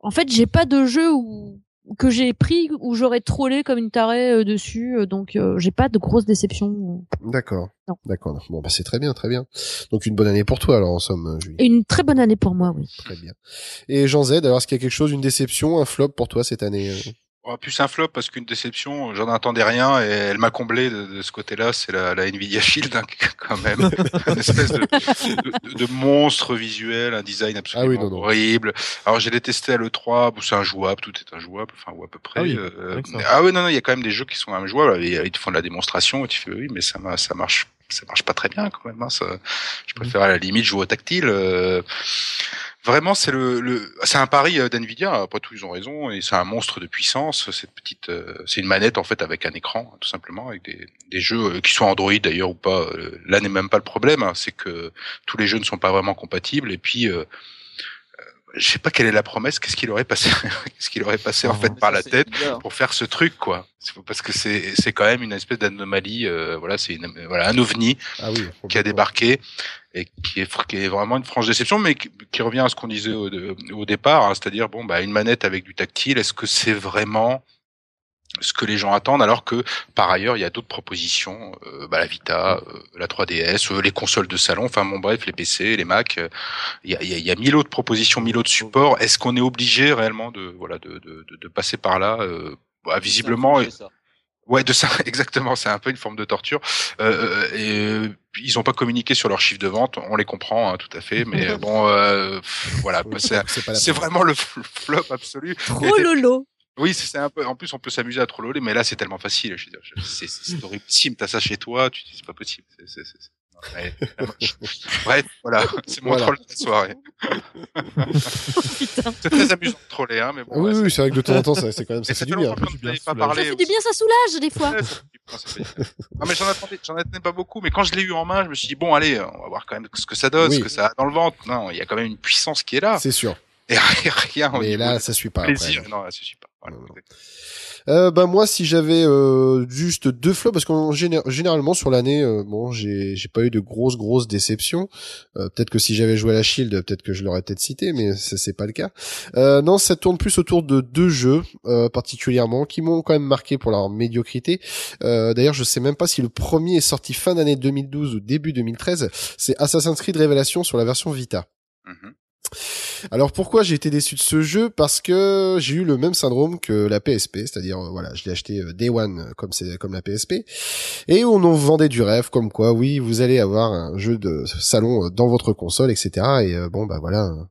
Speaker 3: En fait, j'ai pas de jeu où que j'ai pris où j'aurais trollé comme une tarée euh, dessus, euh, donc euh, j'ai pas de grosse déception.
Speaker 1: D'accord. D'accord. Bon, bah c'est très bien, très bien. Donc une bonne année pour toi, alors en somme, Julie.
Speaker 3: Une très bonne année pour moi, oui.
Speaker 1: Très bien. Et Jean Z, alors est-ce qu'il y a quelque chose, une déception, un flop pour toi cette année
Speaker 5: Oh, plus un flop parce qu'une déception, j'en attendais rien et elle m'a comblé de, de ce côté-là. C'est la, la Nvidia Shield, hein, quand même, une espèce de, de, de monstre visuel, un design absolument
Speaker 1: Ah oui, non, non.
Speaker 5: horrible. Alors j'ai détesté à le 3, bon, c'est injouable, tout est injouable, enfin ou à peu près.
Speaker 4: Ah oui,
Speaker 5: euh, ah oui, non, non, il y a quand même des jeux qui sont injouables. Et, ils te font de la démonstration et tu fais oui, mais ça, m'a- ça marche, ça marche pas très bien quand même. Hein, ça, je préfère à la limite jouer au tactile. euh, Vraiment, c'est le, le c'est un pari euh, d'Nvidia. Après tout, ils ont raison et c'est un monstre de puissance. Cette petite, euh, c'est une manette en fait avec un écran, tout simplement, avec des, des jeux euh, qui soient Android d'ailleurs ou pas. euh, Là n'est même pas le problème. hein, c'est que tous les jeux ne sont pas vraiment compatibles. Et puis, euh, je sais pas quelle est la promesse. Qu'est-ce qu'il aurait passé Qu'est-ce qu'il aurait passé en
Speaker 4: Ah,
Speaker 5: fait par la tête pour faire ce truc quoi parce que c'est c'est quand même une espèce d'anomalie. euh, voilà, c'est une- voilà un ovni
Speaker 1: Ah oui.
Speaker 5: qui a débarqué et qui est, qui est vraiment une franche déception, mais qui, qui revient à ce qu'on disait au, de- au départ, hein, c'est-à-dire bon bah une manette avec du tactile, est-ce que c'est vraiment ce que les gens attendent alors que par ailleurs il y a d'autres propositions, euh, bah, la Vita, euh, la 3DS, euh, les consoles de salon, enfin bon bref les PC, les Mac, euh, il y, a, y, a, y a mille autres propositions, mille autres supports. Est-ce qu'on est obligé réellement de voilà de, de, de, de passer par là euh, bah, Visiblement,
Speaker 2: ça.
Speaker 5: Ouais, de ça, exactement. C'est un peu une forme de torture. Euh, et euh, ils ont pas communiqué sur leurs chiffres de vente. On les comprend hein, tout à fait, mais euh, bon, euh, voilà. C'est vraiment le flop absolu.
Speaker 3: Trop lolo.
Speaker 5: Oui, c'est c'est un peu. En plus, on peut s'amuser à trolloler, mais là, c'est tellement facile. Je veux dire, je- c'est c'est horrible. T'as ça chez toi, tu te dis c'est pas possible. C'est- c'est- c'est- c'est- non, ouais. Bref, voilà, c'est mon
Speaker 1: Voilà.
Speaker 5: troll de la soirée. C'est très amusant de troller, hein, mais bon.
Speaker 1: Oui,
Speaker 5: ouais,
Speaker 1: oui, c'est vrai que de temps en temps, ça, c'est quand même,
Speaker 5: c'est-
Speaker 1: ça fait du bien.
Speaker 5: j'en avais
Speaker 4: bien
Speaker 5: pas.
Speaker 3: Ça fait du bien, ça soulage des fois.
Speaker 5: Du du. Ah, mais j'en attendais, j'en attendais pas beaucoup, mais quand je l'ai eu en main, je me suis dit bon allez, on va voir quand même ce que ça donne,
Speaker 1: Oui.
Speaker 5: ce que ça a dans le ventre. Non, il y a quand même une puissance qui est là.
Speaker 1: C'est sûr.
Speaker 5: Et rien
Speaker 1: Mais là,
Speaker 5: de
Speaker 1: ça suit pas. après.
Speaker 5: plaisir. Non, là, ça suffit pas. Voilà.
Speaker 1: Euh, bah moi si j'avais euh, juste deux flops parce qu'en géné- généralement sur l'année euh, bon j'ai j'ai pas eu de grosses grosses déceptions. Euh, peut-être que si j'avais joué à la Shield peut-être que je l'aurais peut-être cité mais ça c'est pas le cas. Euh, non ça tourne plus autour de deux jeux euh, particulièrement qui m'ont quand même marqué pour leur médiocrité. Euh, d'ailleurs je sais même pas si le premier est sorti fin d'année 2012 ou début 2013 c'est Assassin's Creed Révélation sur la version Vita.
Speaker 5: Mhm.
Speaker 1: Alors pourquoi j'ai été déçu de ce jeu? Parce que j'ai eu le même syndrome que la PSP, c'est-à-dire euh, voilà, je l'ai acheté euh, Day One euh, comme c'est comme la PSP, et on nous vendait du rêve comme quoi oui vous allez avoir un jeu de salon dans votre console, etc. Et bon bah voilà, euh,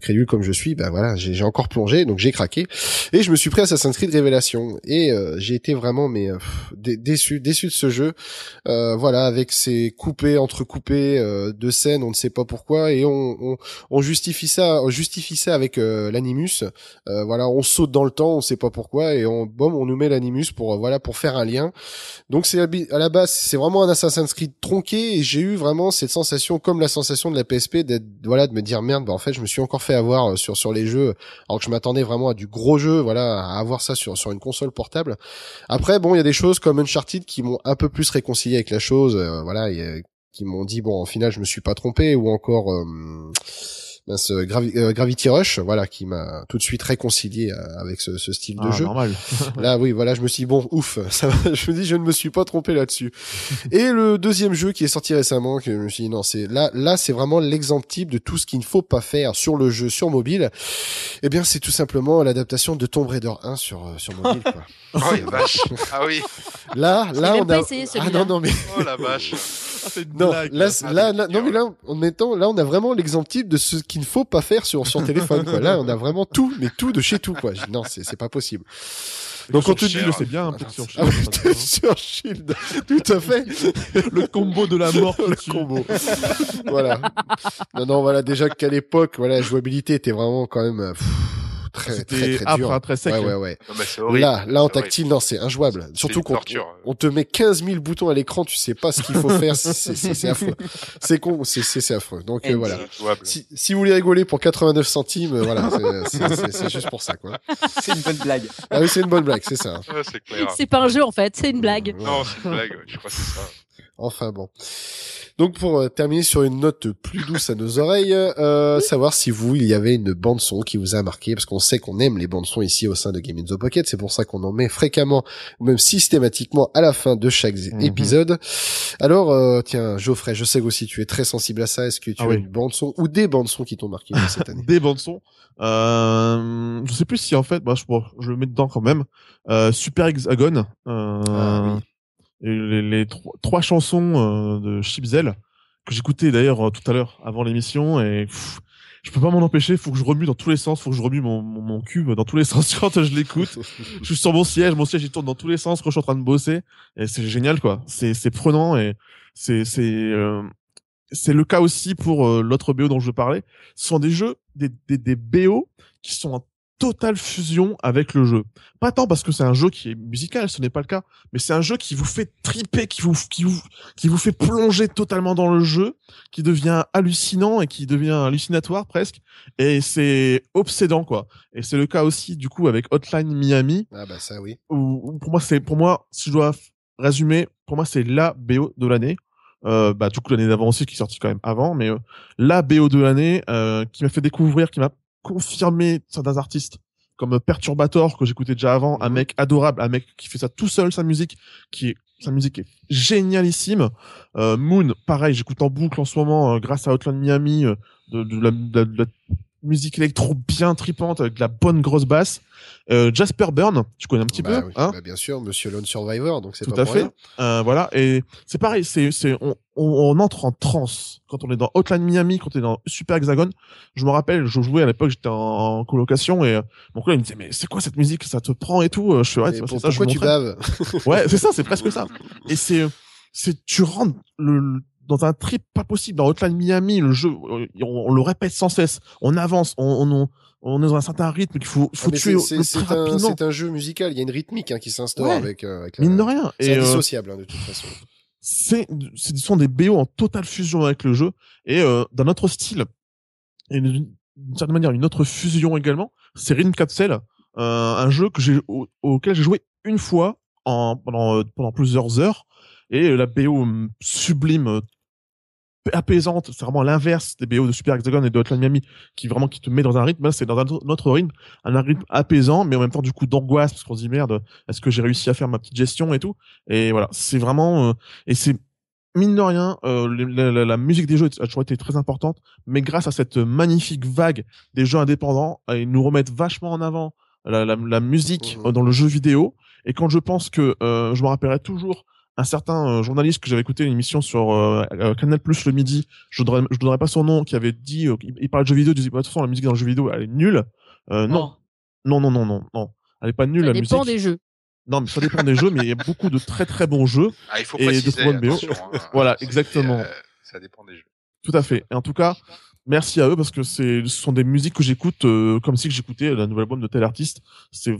Speaker 1: crédule comme je suis, bah voilà, j'ai encore plongé, donc j'ai craqué et je me suis pris Assassin's Creed Révélation et euh, j'ai été vraiment mais euh, déçu, déçu de ce jeu. Euh, voilà, avec ces coupés entrecoupés euh, de scènes, on ne sait pas pourquoi et on, on, on justifie ça, on justifie ça avec euh, l'animus. Euh, voilà, on saute dans le temps, on sait pas pourquoi et on bom, on nous met l'animus pour voilà pour faire un lien. Donc c'est à la base, c'est vraiment un Assassin's Creed tronqué et j'ai eu vraiment cette sensation comme la sensation de la PSP d'être voilà de me dire merde, bah en fait je me suis encore fait avoir euh, sur sur les jeux, alors que je m'attendais vraiment à du gros jeu, voilà, à avoir ça sur sur une console portable. Après, bon, il y a des choses comme Uncharted qui m'ont un peu plus réconcilié avec la chose, euh, voilà, et, qui m'ont dit bon, en final, je me suis pas trompé, ou encore. Euh, mince, Gravi- euh, Gravity Rush, voilà, qui m'a tout de suite réconcilié euh, avec ce, ce style de
Speaker 4: Ah,
Speaker 1: jeu.
Speaker 4: normal.
Speaker 1: Là, oui, voilà, je me suis dit, bon, ouf, ça, va, je me dis, je ne me suis pas trompé là-dessus. Et le deuxième jeu qui est sorti récemment, que je me suis dit, non, c'est là, là, c'est vraiment l'exemple type de tout ce qu'il ne faut pas faire sur le jeu sur mobile. Eh bien, c'est tout simplement l'adaptation de Tomb Raider 1 sur euh, sur mobile. Quoi.
Speaker 5: Oh vache. Ah oui.
Speaker 1: Là, là, on a.
Speaker 3: essayé,
Speaker 1: Ah non, non, mais
Speaker 5: Oh la vache.
Speaker 4: Ah, une
Speaker 1: non,
Speaker 4: blague.
Speaker 1: là, c'est- là, là, non, mais là, en mettant, là, on a vraiment l'exemple type de ce qu'il ne faut pas faire sur sur téléphone. Quoi. Là, on a vraiment tout, mais tout de chez tout. Quoi. Je Non, c'est c'est pas possible. Donc on te dit,
Speaker 4: le sait bien, un peu sur
Speaker 1: Ah
Speaker 4: Shield.
Speaker 1: sur Shield, tout à fait.
Speaker 4: le combo de la mort
Speaker 1: le combo. voilà. Non, non, voilà, déjà qu'à l'époque, voilà, la jouabilité était vraiment quand même euh, pff, très, très,
Speaker 4: C'était
Speaker 1: très
Speaker 4: âpre,
Speaker 1: dure.
Speaker 4: hein, très sec.
Speaker 1: Ouais, ouais, ouais.
Speaker 5: Non, horrible.
Speaker 1: Là, là, en tactile, non, c'est injouable. Surtout qu'on on te met 15 000 boutons à l'écran, tu sais pas ce qu'il faut faire, c'est- affreux. C'est con, c'est affreux. Donc euh, voilà. Si, si vous voulez rigoler pour 89 centimes, euh, voilà, c'est- juste pour ça, quoi.
Speaker 2: C'est une bonne blague.
Speaker 1: Ah oui, c'est une bonne blague, c'est ça.
Speaker 5: Ouais, c'est
Speaker 3: pas un jeu en fait, c'est une blague.
Speaker 5: Non, c'est une blague. Je crois que c'est ça.
Speaker 1: Enfin bon. Donc pour euh, terminer sur une note plus douce à nos oreilles, euh, savoir si vous, il y avait une bande son qui vous a marqué, parce qu'on sait qu'on aime les bandes son ici au sein de Game in the Pocket, c'est pour ça qu'on en met fréquemment, même systématiquement à la fin de chaque
Speaker 4: Mhm.
Speaker 1: épisode. Alors, euh, tiens, Geoffrey, je sais que aussi tu es très sensible à ça, est-ce que tu
Speaker 4: Ah
Speaker 1: as
Speaker 4: oui.
Speaker 1: une bande son ou des bandes son qui t'ont marqué cette année?
Speaker 4: Des bandes son. Euh, je sais plus si en fait, bah, je, bon, je le mets dedans quand même. Euh, Super Hexagon. Euh,
Speaker 1: Ah oui.
Speaker 4: Les, les trois, chansons euh, de Chipzel que j'écoutais d'ailleurs euh, tout à l'heure avant l'émission et pff, je peux pas m'en empêcher. Faut que je remue dans tous les sens. Faut que je remue mon, mon, mon cube dans tous les sens quand je l'écoute. je suis sur mon siège, mon siège il tourne dans tous les sens quand je suis en train de bosser et c'est génial quoi. C'est c'est prenant et c'est c'est euh, c'est le cas aussi pour euh, l'autre BO dont je parlais. Ce sont des jeux des des, des BO qui sont en totale fusion avec le jeu. Pas tant parce que c'est un jeu qui est musical, ce n'est pas le cas, mais c'est un jeu qui vous fait triper, qui vous qui vous qui vous fait plonger totalement dans le jeu, qui devient hallucinant et qui devient hallucinatoire presque et c'est obsédant quoi. Et c'est le cas aussi du coup avec Hotline Miami
Speaker 1: Ah bah ça oui.
Speaker 4: où, pour moi c'est pour moi si je dois résumer pour moi c'est la BO de l'année euh, bah du coup l'année d'avant aussi qui est sortie quand même avant mais euh, la BO de l'année euh, qui m'a fait découvrir qui m'a confirmé certains artistes comme Perturbator que j'écoutais déjà avant un
Speaker 1: Mhm.
Speaker 4: mec adorable un mec qui fait ça tout seul sa musique qui est sa musique est génialissime euh, Moon pareil j'écoute en boucle en ce moment euh, grâce à Hotline Miami euh, de, de la, de la- de la musique électro bien tripante avec de la bonne grosse basse euh, Jasper Byrne tu connais un petit
Speaker 1: bah,
Speaker 4: peu
Speaker 1: oui,
Speaker 4: hein
Speaker 1: bah, bien sûr, Monsieur Lone Survivor, donc c'est
Speaker 4: tout
Speaker 1: pas
Speaker 4: à
Speaker 1: pour
Speaker 4: fait.
Speaker 1: rien.
Speaker 4: Euh, voilà, et c'est pareil, c'est c'est on, on, on entre en transe quand on est dans Hotline Miami, quand on est dans Super Hexagon. Je me rappelle, je jouais à l'époque, j'étais en, en colocation et euh, mon collègue me disait mais c'est quoi cette musique, ça te prend et tout. Euh, Je suis ouais, c'est
Speaker 1: pour-
Speaker 4: ça, je
Speaker 1: pourquoi tu baves?
Speaker 4: Ouais, c'est ça, c'est presque ça. Et c'est c'est tu rentres le, le- dans un trip pas possible dans Hotline Miami, le jeu euh, on, on le répète sans cesse, on avance, on on, on est dans un certain rythme qu'il faut
Speaker 1: Ah,
Speaker 4: faut
Speaker 1: mais
Speaker 4: tuer
Speaker 1: c'est- un,
Speaker 4: rapidement.
Speaker 1: c'est un jeu musical, il y a une rythmique hein, qui s'instaure
Speaker 4: Ouais.
Speaker 1: avec, euh, avec la...
Speaker 4: Mine de rien.
Speaker 1: C'est
Speaker 4: euh,
Speaker 1: indissociable hein, de toute façon.
Speaker 4: c'est ce sont des BO en totale fusion avec le jeu et euh, d'un autre style et d'une certaine manière une autre fusion également c'est Rhythm Capsule euh, un jeu que j'ai au- auquel j'ai joué une fois en pendant pendant plusieurs heures et la BO sublime apaisante. C'est vraiment l'inverse des BO de Super Hexagon et de Hotline Miami qui vraiment qui te met dans un rythme. Là c'est dans un autre- rythme. Un rythme apaisant mais en même temps du coup d'angoisse parce qu'on se dit merde est-ce que j'ai réussi à faire ma petite gestion et tout? Et voilà. C'est vraiment euh, et c'est mine de rien, euh, la, la- la musique des jeux a toujours été très importante, mais grâce à cette magnifique vague des jeux indépendants, euh, ils nous remettent vachement en avant la, musique euh, dans le jeu vidéo. Et quand je pense que euh, je me rappellerai toujours un certain euh, journaliste que j'avais écouté une émission sur euh, euh, Canal Plus le midi, je ne donnerai, je donnerai pas son nom, qui avait dit, euh, il, il parlait de jeux vidéo, il disait, de toute façon, la musique dans le jeu vidéo, elle est nulle. Euh, non, non, non, non, non, non, elle est pas nulle
Speaker 3: Ça
Speaker 4: la
Speaker 3: dépend
Speaker 4: musique.
Speaker 3: des jeux.
Speaker 4: Non, mais ça dépend des jeux, mais il y a beaucoup de très très bons jeux.
Speaker 5: Ah, il faut
Speaker 4: Et de
Speaker 5: préciser.
Speaker 4: bonnes BO.
Speaker 5: hein.
Speaker 4: Voilà,
Speaker 5: C'est-
Speaker 4: exactement.
Speaker 5: euh, ça dépend des jeux.
Speaker 4: Tout à fait. Et en tout cas, merci à eux parce que c'est ce sont des musiques que j'écoute euh, comme si que j'écoutais le nouvel album de tel artiste. C'est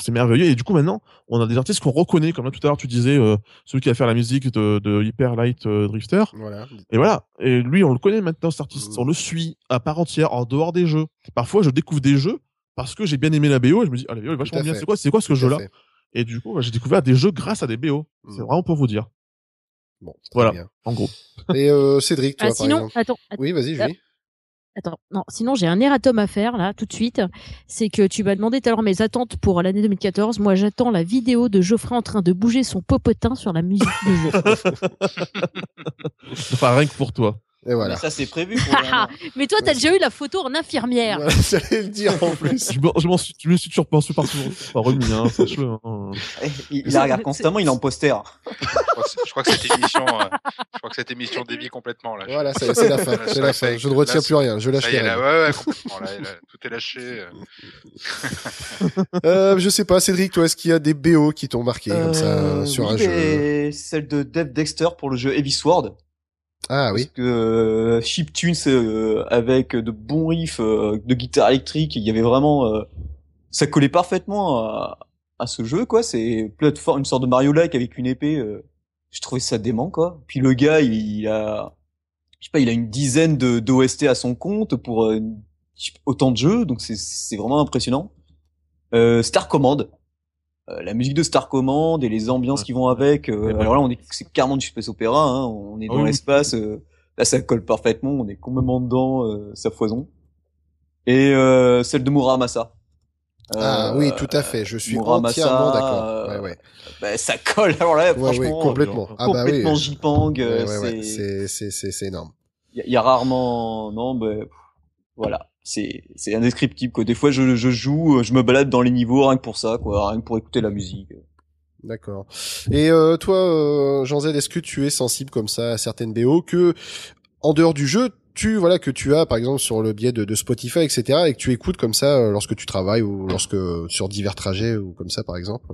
Speaker 4: c'est merveilleux et du coup maintenant on a des artistes qu'on reconnaît comme là tout à l'heure tu disais euh, celui qui a fait la musique de, de Hyper Light euh, Drifter
Speaker 1: Voilà.
Speaker 4: et voilà et lui on le connaît maintenant cet artiste
Speaker 1: Mhm.
Speaker 4: on le suit à part entière en dehors des jeux. Parfois je découvre des jeux parce que j'ai bien aimé la BO et je me dis ah la BO est vachement bien c'est quoi c'est quoi ce
Speaker 1: Tout
Speaker 4: jeu là
Speaker 1: fait.
Speaker 4: et du coup bah, j'ai découvert des jeux grâce à des BO. C'est
Speaker 1: Mhm.
Speaker 4: vraiment pour vous dire
Speaker 1: Bon,
Speaker 4: Voilà.
Speaker 1: bien.
Speaker 4: en gros.
Speaker 1: Et euh, Cédric, toi,
Speaker 3: Ah,
Speaker 1: par
Speaker 3: sinon,
Speaker 1: exemple.
Speaker 3: attends, attends,
Speaker 1: Oui, vas-y, Julie.
Speaker 3: Attends, non, sinon j'ai un erratum à faire là tout de suite. C'est que tu m'as demandé tout à l'heure mes attentes pour l'année 2014. Moi, j'attends la vidéo de Geoffrey en train de bouger son popotin sur la musique de jeu.
Speaker 4: Enfin rien que pour toi.
Speaker 1: Et voilà.
Speaker 2: Mais ça, c'est prévu pour moment.
Speaker 3: Mais toi, t'as déjà eu la photo en infirmière.
Speaker 1: Voilà, J'allais le dire en plus.
Speaker 4: Je m'en suis, je me suis toujours pas, pas remis, hein, sache-le. Hein.
Speaker 2: Eh, Il, il la regarde constamment, il est en poster.
Speaker 5: Je crois que- je crois que cette émission, euh, je crois que cette émission dévie complètement là.
Speaker 1: Voilà, c'est la fin. C'est la. Je ne retiens
Speaker 5: là,
Speaker 1: plus rien. Je lâche
Speaker 5: là, ouais, ouais, complètement, là, là, tout est lâché. euh.
Speaker 1: Euh, je sais pas, Cédric, toi, est-ce qu'il y a des BO qui t'ont marqué comme ça
Speaker 2: Euh,
Speaker 1: sur
Speaker 2: oui,
Speaker 1: un jeu?
Speaker 2: Celle de Dev Dexter pour le jeu Heavy Sword.
Speaker 1: Ah
Speaker 2: Parce
Speaker 1: oui.
Speaker 2: que euh, chiptunes euh, avec de bons riffs euh, de guitare électrique, il y avait vraiment, ça collait parfaitement à, à ce jeu quoi. C'est plateforme, une sorte de Mario-like avec une épée. je trouvais ça dément quoi. Puis le gars, il, a, je sais pas, il a une dizaine de d'OST à son compte pour euh, autant de jeux, donc c'est c'est vraiment impressionnant. Euh, Star Command. Euh, la musique de Star Command et les ambiances
Speaker 4: Ouais.
Speaker 2: qui vont avec. euh, alors là, on est, c'est carrément du space opéra. Hein, on est
Speaker 4: Ah
Speaker 2: dans
Speaker 4: oui.
Speaker 2: l'espace. euh, là, ça colle parfaitement. On est complètement dedans. euh, ça foison. Et euh, celle de Muramasa.
Speaker 1: Ah
Speaker 2: Euh,
Speaker 1: oui, tout à fait. Je suis
Speaker 2: Muramasa,
Speaker 1: entièrement d'accord. Ouais, ouais.
Speaker 2: bah, ça colle. Alors là,
Speaker 1: Ouais,
Speaker 2: franchement,
Speaker 1: complètement. Ah bah oui.
Speaker 2: complètement J-Pang.
Speaker 1: Ouais,
Speaker 2: euh,
Speaker 1: ouais, ouais.
Speaker 2: c'est,
Speaker 1: C'est, c'est, c'est, c'est énorme.
Speaker 2: il y, a- il y a rarement, non, bah, voilà. C'est, c'est indescriptible, quoi. Des fois, je, je joue, euh, je me balade dans les niveaux rien que pour ça, quoi. Rien que pour écouter la musique.
Speaker 1: D'accord. Et euh, toi, euh, Jean Z, est-ce que tu es sensible comme ça à certaines BO que, en dehors du jeu, tu voilà que tu as par exemple sur le biais de, de Spotify, etc., et que tu écoutes comme ça euh, lorsque tu travailles ou lorsque sur divers trajets ou comme ça par exemple?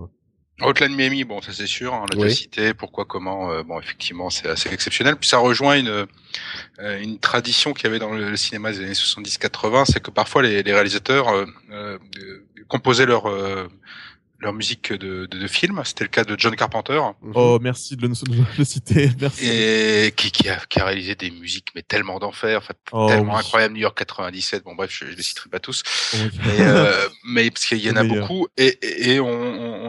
Speaker 5: Hotline Miami, bon, ça c'est sûr, hein, on l'a
Speaker 1: Oui.
Speaker 5: déjà cité, pourquoi, comment, euh, bon, effectivement, c'est assez exceptionnel. Puis ça rejoint une, euh, une tradition qu'il y avait dans le, le cinéma des années 70-80, c'est que parfois les, les réalisateurs euh, euh, euh, composaient leur, euh, leur musique de, de, de film. C'était le cas de John Carpenter,
Speaker 1: Mhm.
Speaker 4: Oh, merci de le, de le citer, merci.
Speaker 5: et qui, qui, a, qui a réalisé des musiques, mais tellement d'enfer, enfin,
Speaker 4: Oh,
Speaker 5: tellement
Speaker 4: oui.
Speaker 5: incroyable, New York 97, bon bref, je, je les citerai pas tous.
Speaker 4: Oh, oui.
Speaker 5: Mais, euh, mais parce qu'il y en a
Speaker 4: meilleur.
Speaker 5: beaucoup et, et, et on,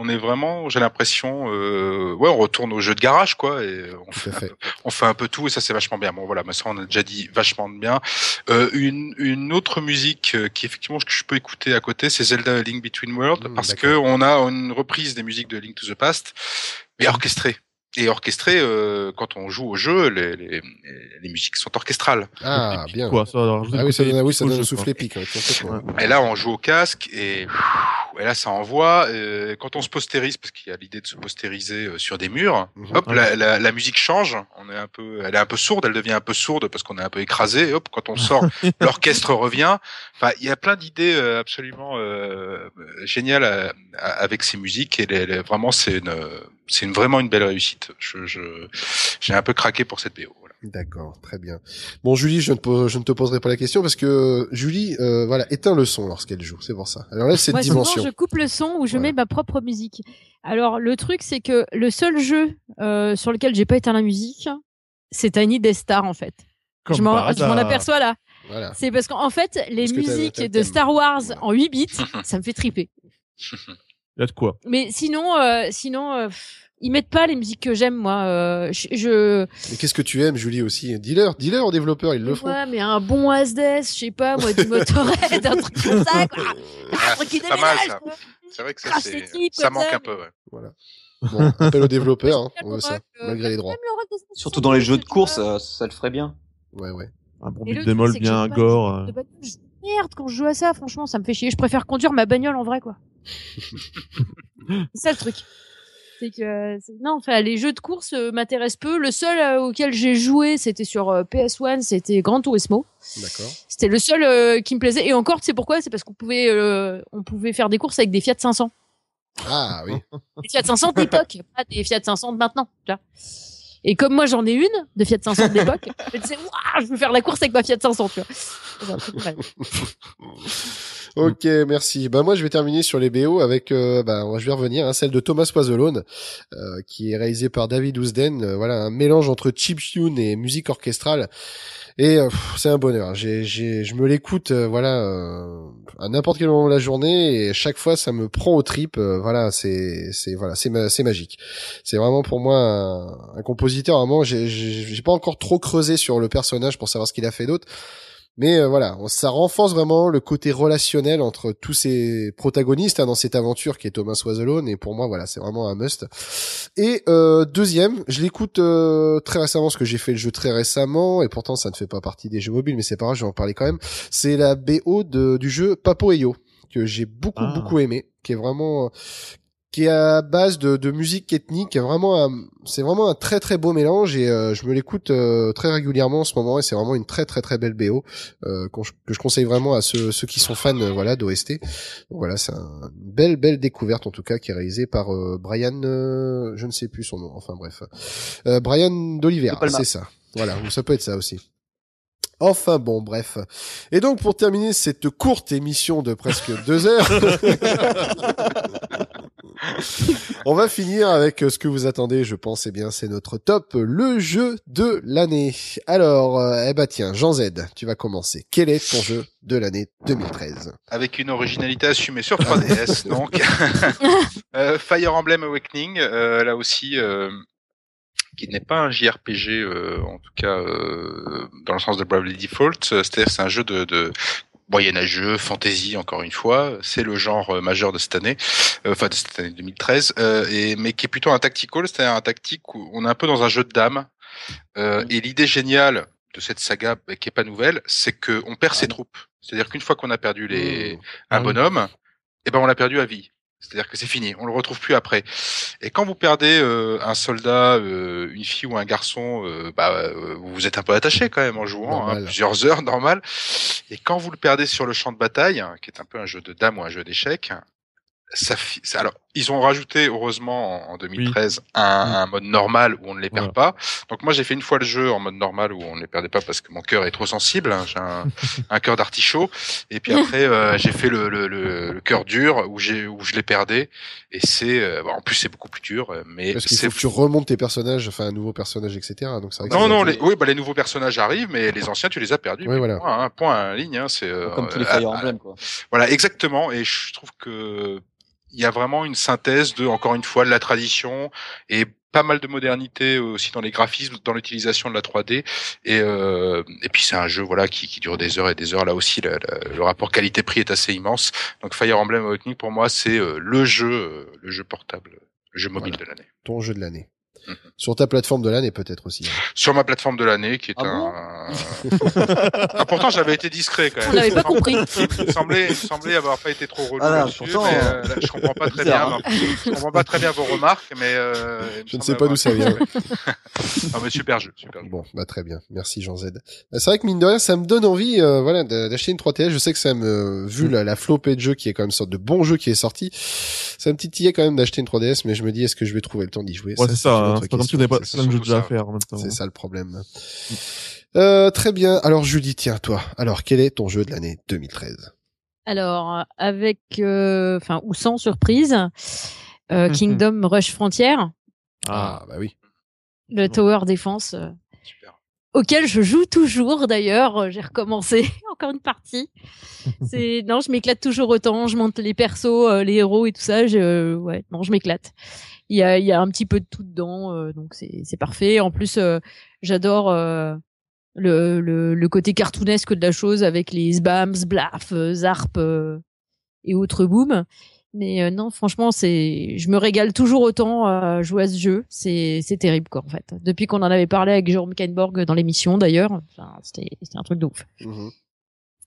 Speaker 5: on est vraiment, j'ai l'impression, euh, ouais, on retourne au jeu de garage quoi et on fait, peu, on fait un peu tout et ça c'est vachement bien. Bon voilà, mais ça on a déjà dit vachement de bien. Euh, une une autre musique euh, qui effectivement que je peux écouter à côté, c'est Zelda Link Between Worlds
Speaker 1: Mm,
Speaker 5: parce que on a une reprise des musiques de Link to the Past mais orchestrée. Et orchestrée, euh, quand on joue au jeu, les, les, les musiques sont orchestrales.
Speaker 1: Ah
Speaker 4: Épique,
Speaker 1: bien.
Speaker 4: Quoi, ça, alors,
Speaker 1: Ah oui, ça donne, oui, ça
Speaker 4: le
Speaker 1: donne un
Speaker 4: jeu,
Speaker 1: souffle épique. ouais.
Speaker 5: Et là, on joue au casque et, et là, ça envoie. euh, quand on se postérise, parce qu'il y a l'idée de se postériser euh, sur des murs,
Speaker 1: Mhm.
Speaker 5: hop, la, la, la musique change. On est un peu, elle est un peu sourde, elle devient un peu sourde parce qu'on est un peu écrasé. Et hop, quand on sort, l'orchestre revient. Enfin, il y a plein d'idées euh, absolument euh, géniales à- à- avec ces musiques et les- les- vraiment, c'est une, c'est une, vraiment une belle réussite. Je, je, j'ai un peu craqué pour cette BO. Voilà.
Speaker 1: D'accord, très bien. Bon, Julie, je ne, pose- je ne te poserai pas la question parce que Julie, euh, voilà, éteint le son lorsqu'elle joue, c'est pour ça. Alors là, cette
Speaker 3: Moi, souvent,
Speaker 1: dimension.
Speaker 3: je coupe le son ou je
Speaker 1: Voilà.
Speaker 3: mets ma propre musique. Alors, le truc, c'est que le seul jeu euh, sur lequel j'ai pas éteint la musique, c'est Tiny Death Star, en fait.
Speaker 4: Comme
Speaker 3: je m'en aperçois là.
Speaker 1: Voilà.
Speaker 3: C'est parce qu'en fait, les musiques de. Star Wars
Speaker 1: Voilà.
Speaker 3: en 8 bits, ça me fait triper.
Speaker 4: Il y a de quoi.
Speaker 3: Mais sinon, euh, sinon, euh, ils mettent pas les musiques que j'aime, moi. Euh, je, je-
Speaker 1: Mais qu'est-ce que tu aimes, Julie aussi? Dis-leur, dis-leur aux développeurs, ils le font.
Speaker 3: ouais, mais un bon Asdes, je sais pas, moi, du Motorhead, un truc comme ça, quoi. Un truc qui
Speaker 5: pas mal,
Speaker 3: déménage,
Speaker 5: ça. C'est vrai que ça,
Speaker 3: types,
Speaker 5: ça manque
Speaker 3: ça,
Speaker 5: un peu. Ouais.
Speaker 1: Voilà. Bon, appel aux développeurs, hein, on veut ça,
Speaker 3: euh,
Speaker 1: malgré les droits.
Speaker 3: de Star
Speaker 2: Surtout dans les jeux de course,
Speaker 3: vois.
Speaker 2: ça, ça le ferait bien.
Speaker 1: Ouais, ouais.
Speaker 4: Un bon beat démol bien gore. euh.
Speaker 3: Merde, quand je joue à ça, franchement, ça me fait chier. Je préfère conduire ma bagnole en vrai, quoi. c'est ça le truc. C'est que non, enfin, les jeux de course euh, m'intéressent peu. Le seul euh, auquel j'ai joué, c'était sur euh, PS1, c'était Gran Turismo.
Speaker 1: D'accord.
Speaker 3: C'était le seul qui me plaisait. Et encore, c'est pourquoi? C'est parce qu'on pouvait, on pouvait faire des courses avec des Fiat 500.
Speaker 1: Ah oui.
Speaker 3: Des Fiat 500 d'époque, pas des Fiat 500 de maintenant. tu vois. Et comme moi j'en ai une de Fiat 500 de l'époque, je me disais je veux faire la course avec ma Fiat 500, tu vois. Malade.
Speaker 1: Ok, merci. Bah moi je vais terminer sur les BO avec, euh, bah je vais revenir, hein, celle de Thomas Poiselone, euh, qui est réalisée par David Ousden. Euh, voilà, un mélange entre chiptune et musique orchestrale. Et euh, c'est un bonheur. J'ai, j'ai, je me l'écoute, euh, voilà, euh, à n'importe quel moment de la journée, et chaque fois ça me prend aux tripes. voilà, c'est, c'est, voilà, c'est magique. C'est vraiment pour moi un, un compositeur. Vraiment, j'ai, j'ai, j'ai pas encore trop creusé sur le personnage pour savoir ce qu'il a fait d'autre. Mais euh, voilà, ça renforce vraiment le côté relationnel entre tous ces protagonistes hein, dans cette aventure qui est Thomas Wazelone. Et pour moi, voilà, c'est vraiment un must. Et euh, deuxième, je l'écoute euh, très récemment parce que j'ai fait le jeu très récemment et pourtant ça ne fait pas partie des jeux mobiles, mais c'est pas grave, je vais en parler quand même. C'est la BO de, du jeu Papo et Yo que j'ai beaucoup
Speaker 4: Ah.
Speaker 1: beaucoup aimé, qui est vraiment qui est à base de, de musique ethnique, vraiment c'est vraiment un très très beau mélange et euh, je me l'écoute euh, très régulièrement en ce moment et c'est vraiment une très très très belle BO euh, qu'on- que je conseille vraiment à ceux, ceux qui sont fans euh, voilà d'OST. Voilà, c'est un- une belle belle découverte en tout cas qui est réalisée par euh, Brian, euh, je ne sais plus son nom, enfin bref, euh, Brian
Speaker 2: Palma.
Speaker 1: c'est ça. Voilà, ça peut être ça aussi. Enfin bon, bref. Et donc pour terminer cette courte émission de presque deux heures, on va finir avec euh, ce que vous attendez, je pense, eh bien c'est notre top, le jeu de l'année. Alors, euh, eh ben tiens, Jean Z, tu vas commencer. Quel est ton jeu de l'année 2013
Speaker 5: avec une originalité assumée sur 3DS, donc Euh, Fire Emblem Awakening, euh, là aussi, euh, qui n'est pas un JRPG, euh, en tout cas euh, dans le sens de Bravely Default, euh, c'est-à-dire c'est un jeu de, de moyenâgeux, fantasy encore une fois, c'est le genre euh, majeur de cette année, euh, enfin de cette année 2013, euh, et mais qui est plutôt un tactical, c'est-à-dire un tactique où on est un peu dans un jeu de dames, euh, et l'idée géniale de cette saga bah, qui est pas nouvelle, c'est que on perd ses troupes, c'est-à-dire qu'une fois qu'on a perdu les
Speaker 1: Mmh.
Speaker 5: un
Speaker 4: Ah oui.
Speaker 5: bonhomme, et ben on l'a perdu à vie. C'est-à-dire que c'est fini, on le retrouve plus après. Et quand vous perdez euh, un soldat, euh, une fille ou un garçon, euh, bah, euh, vous êtes un peu attaché quand même en jouant, hein, plusieurs heures normal. Et quand vous le perdez sur le champ de bataille, hein, qui est un peu un jeu de dames ou un jeu d'échecs, ça, alors ils ont rajouté heureusement en, en 2013 un, un mode normal où on ne les perd
Speaker 4: Voilà.
Speaker 5: pas. Donc moi j'ai fait une fois le jeu en mode normal où on ne les perdait pas parce que mon cœur est trop sensible, hein, j'ai un, un cœur d'artichaut. Et puis après euh, j'ai fait le, le, le, le cœur dur où j'ai où je les perdais et c'est euh, bon, en plus c'est beaucoup plus dur, mais
Speaker 1: Parce qu'il
Speaker 5: c'est
Speaker 1: faut que tu remontes tes personnages, enfin un nouveau personnage, etc. Donc vrai que
Speaker 5: non, non, les, oui, bah, les nouveaux personnages arrivent, mais les anciens, tu les as perdus.
Speaker 1: Oui, voilà.
Speaker 5: Point, hein, point, ligne, hein, c'est, euh,
Speaker 2: Comme tous les Fire
Speaker 5: euh,
Speaker 2: Emblem, quoi.
Speaker 5: Voilà, exactement. Et je trouve que il y a vraiment une synthèse de, encore une fois, de la tradition et pas mal de modernité aussi dans les graphismes, dans l'utilisation de la 3D. Et, euh, et puis c'est un jeu voilà qui, qui dure des heures et des heures. Là aussi, le, le- le rapport qualité-prix est assez immense. Donc Fire Emblem Awakening pour moi c'est euh, le jeu, euh, le jeu portable, le jeu mobile de l'année.
Speaker 1: ton jeu de l'année. Sur ta plateforme de l'année peut-être aussi. hein.
Speaker 5: Sur ma plateforme de l'année, qui est
Speaker 2: Ah bon
Speaker 5: un. ah, pourtant, j'avais été discret quand même.
Speaker 3: On n'avait pas compris.
Speaker 5: Il me semblait, il me semblait avoir pas été trop relou
Speaker 2: Ah, pourtant,
Speaker 5: mais
Speaker 2: euh,
Speaker 5: euh, là, je comprends pas très bien. Je comprends pas très bien vos remarques, mais euh,
Speaker 1: Je ne sais pas d'où ça vient.
Speaker 5: non, mais super jeu, super jeu.
Speaker 1: Bon, bah très bien. Merci Jean Z. Bah, C'est vrai que mine de rien, ça me donne envie, euh, voilà, d'acheter une 3TS. Je sais que ça me, vu la, la flopée de jeux qui est quand même sorte de bon jeu qui est sorti, ça me titillait quand même d'acheter une 3DS, mais je me dis, est-ce que je vais trouver le temps d'y jouer?
Speaker 4: Ouais, c'est ça. Hein. C'est pas comme si
Speaker 1: question.
Speaker 4: on n'avait pas plein de jeux déjà à
Speaker 5: ça.
Speaker 4: faire en même temps.
Speaker 1: C'est ça le problème. Euh, très bien. Alors Julie, tiens, toi. Alors, quel est ton jeu de l'année 2013
Speaker 3: Alors, avec, euh, enfin, ou sans surprise, euh, Kingdom Rush Frontier,
Speaker 4: Ah,
Speaker 1: bah oui.
Speaker 3: le
Speaker 4: Bon.
Speaker 3: Tower Defense, euh,
Speaker 5: Super.
Speaker 3: auquel je joue toujours d'ailleurs. J'ai recommencé encore une partie. C'est non, je m'éclate toujours autant. Je monte les persos, euh, les héros et tout ça. Je, ouais, non, je m'éclate. Il y a, y a un petit peu de tout dedans, euh, donc c'est parfait. En plus, euh, j'adore euh, le, le le côté cartoonesque de la chose avec les sbams, sblaf, euh, zarp euh, et autres booms. Mais euh, non, franchement, c'est, je me régale toujours autant à jouer à ce jeu. C'est, c'est terrible, quoi, en fait. Depuis qu'on en avait parlé avec Jérôme Kainborg dans l'émission, d'ailleurs, enfin, c'était, c'était un truc de ouf.
Speaker 1: Mhm.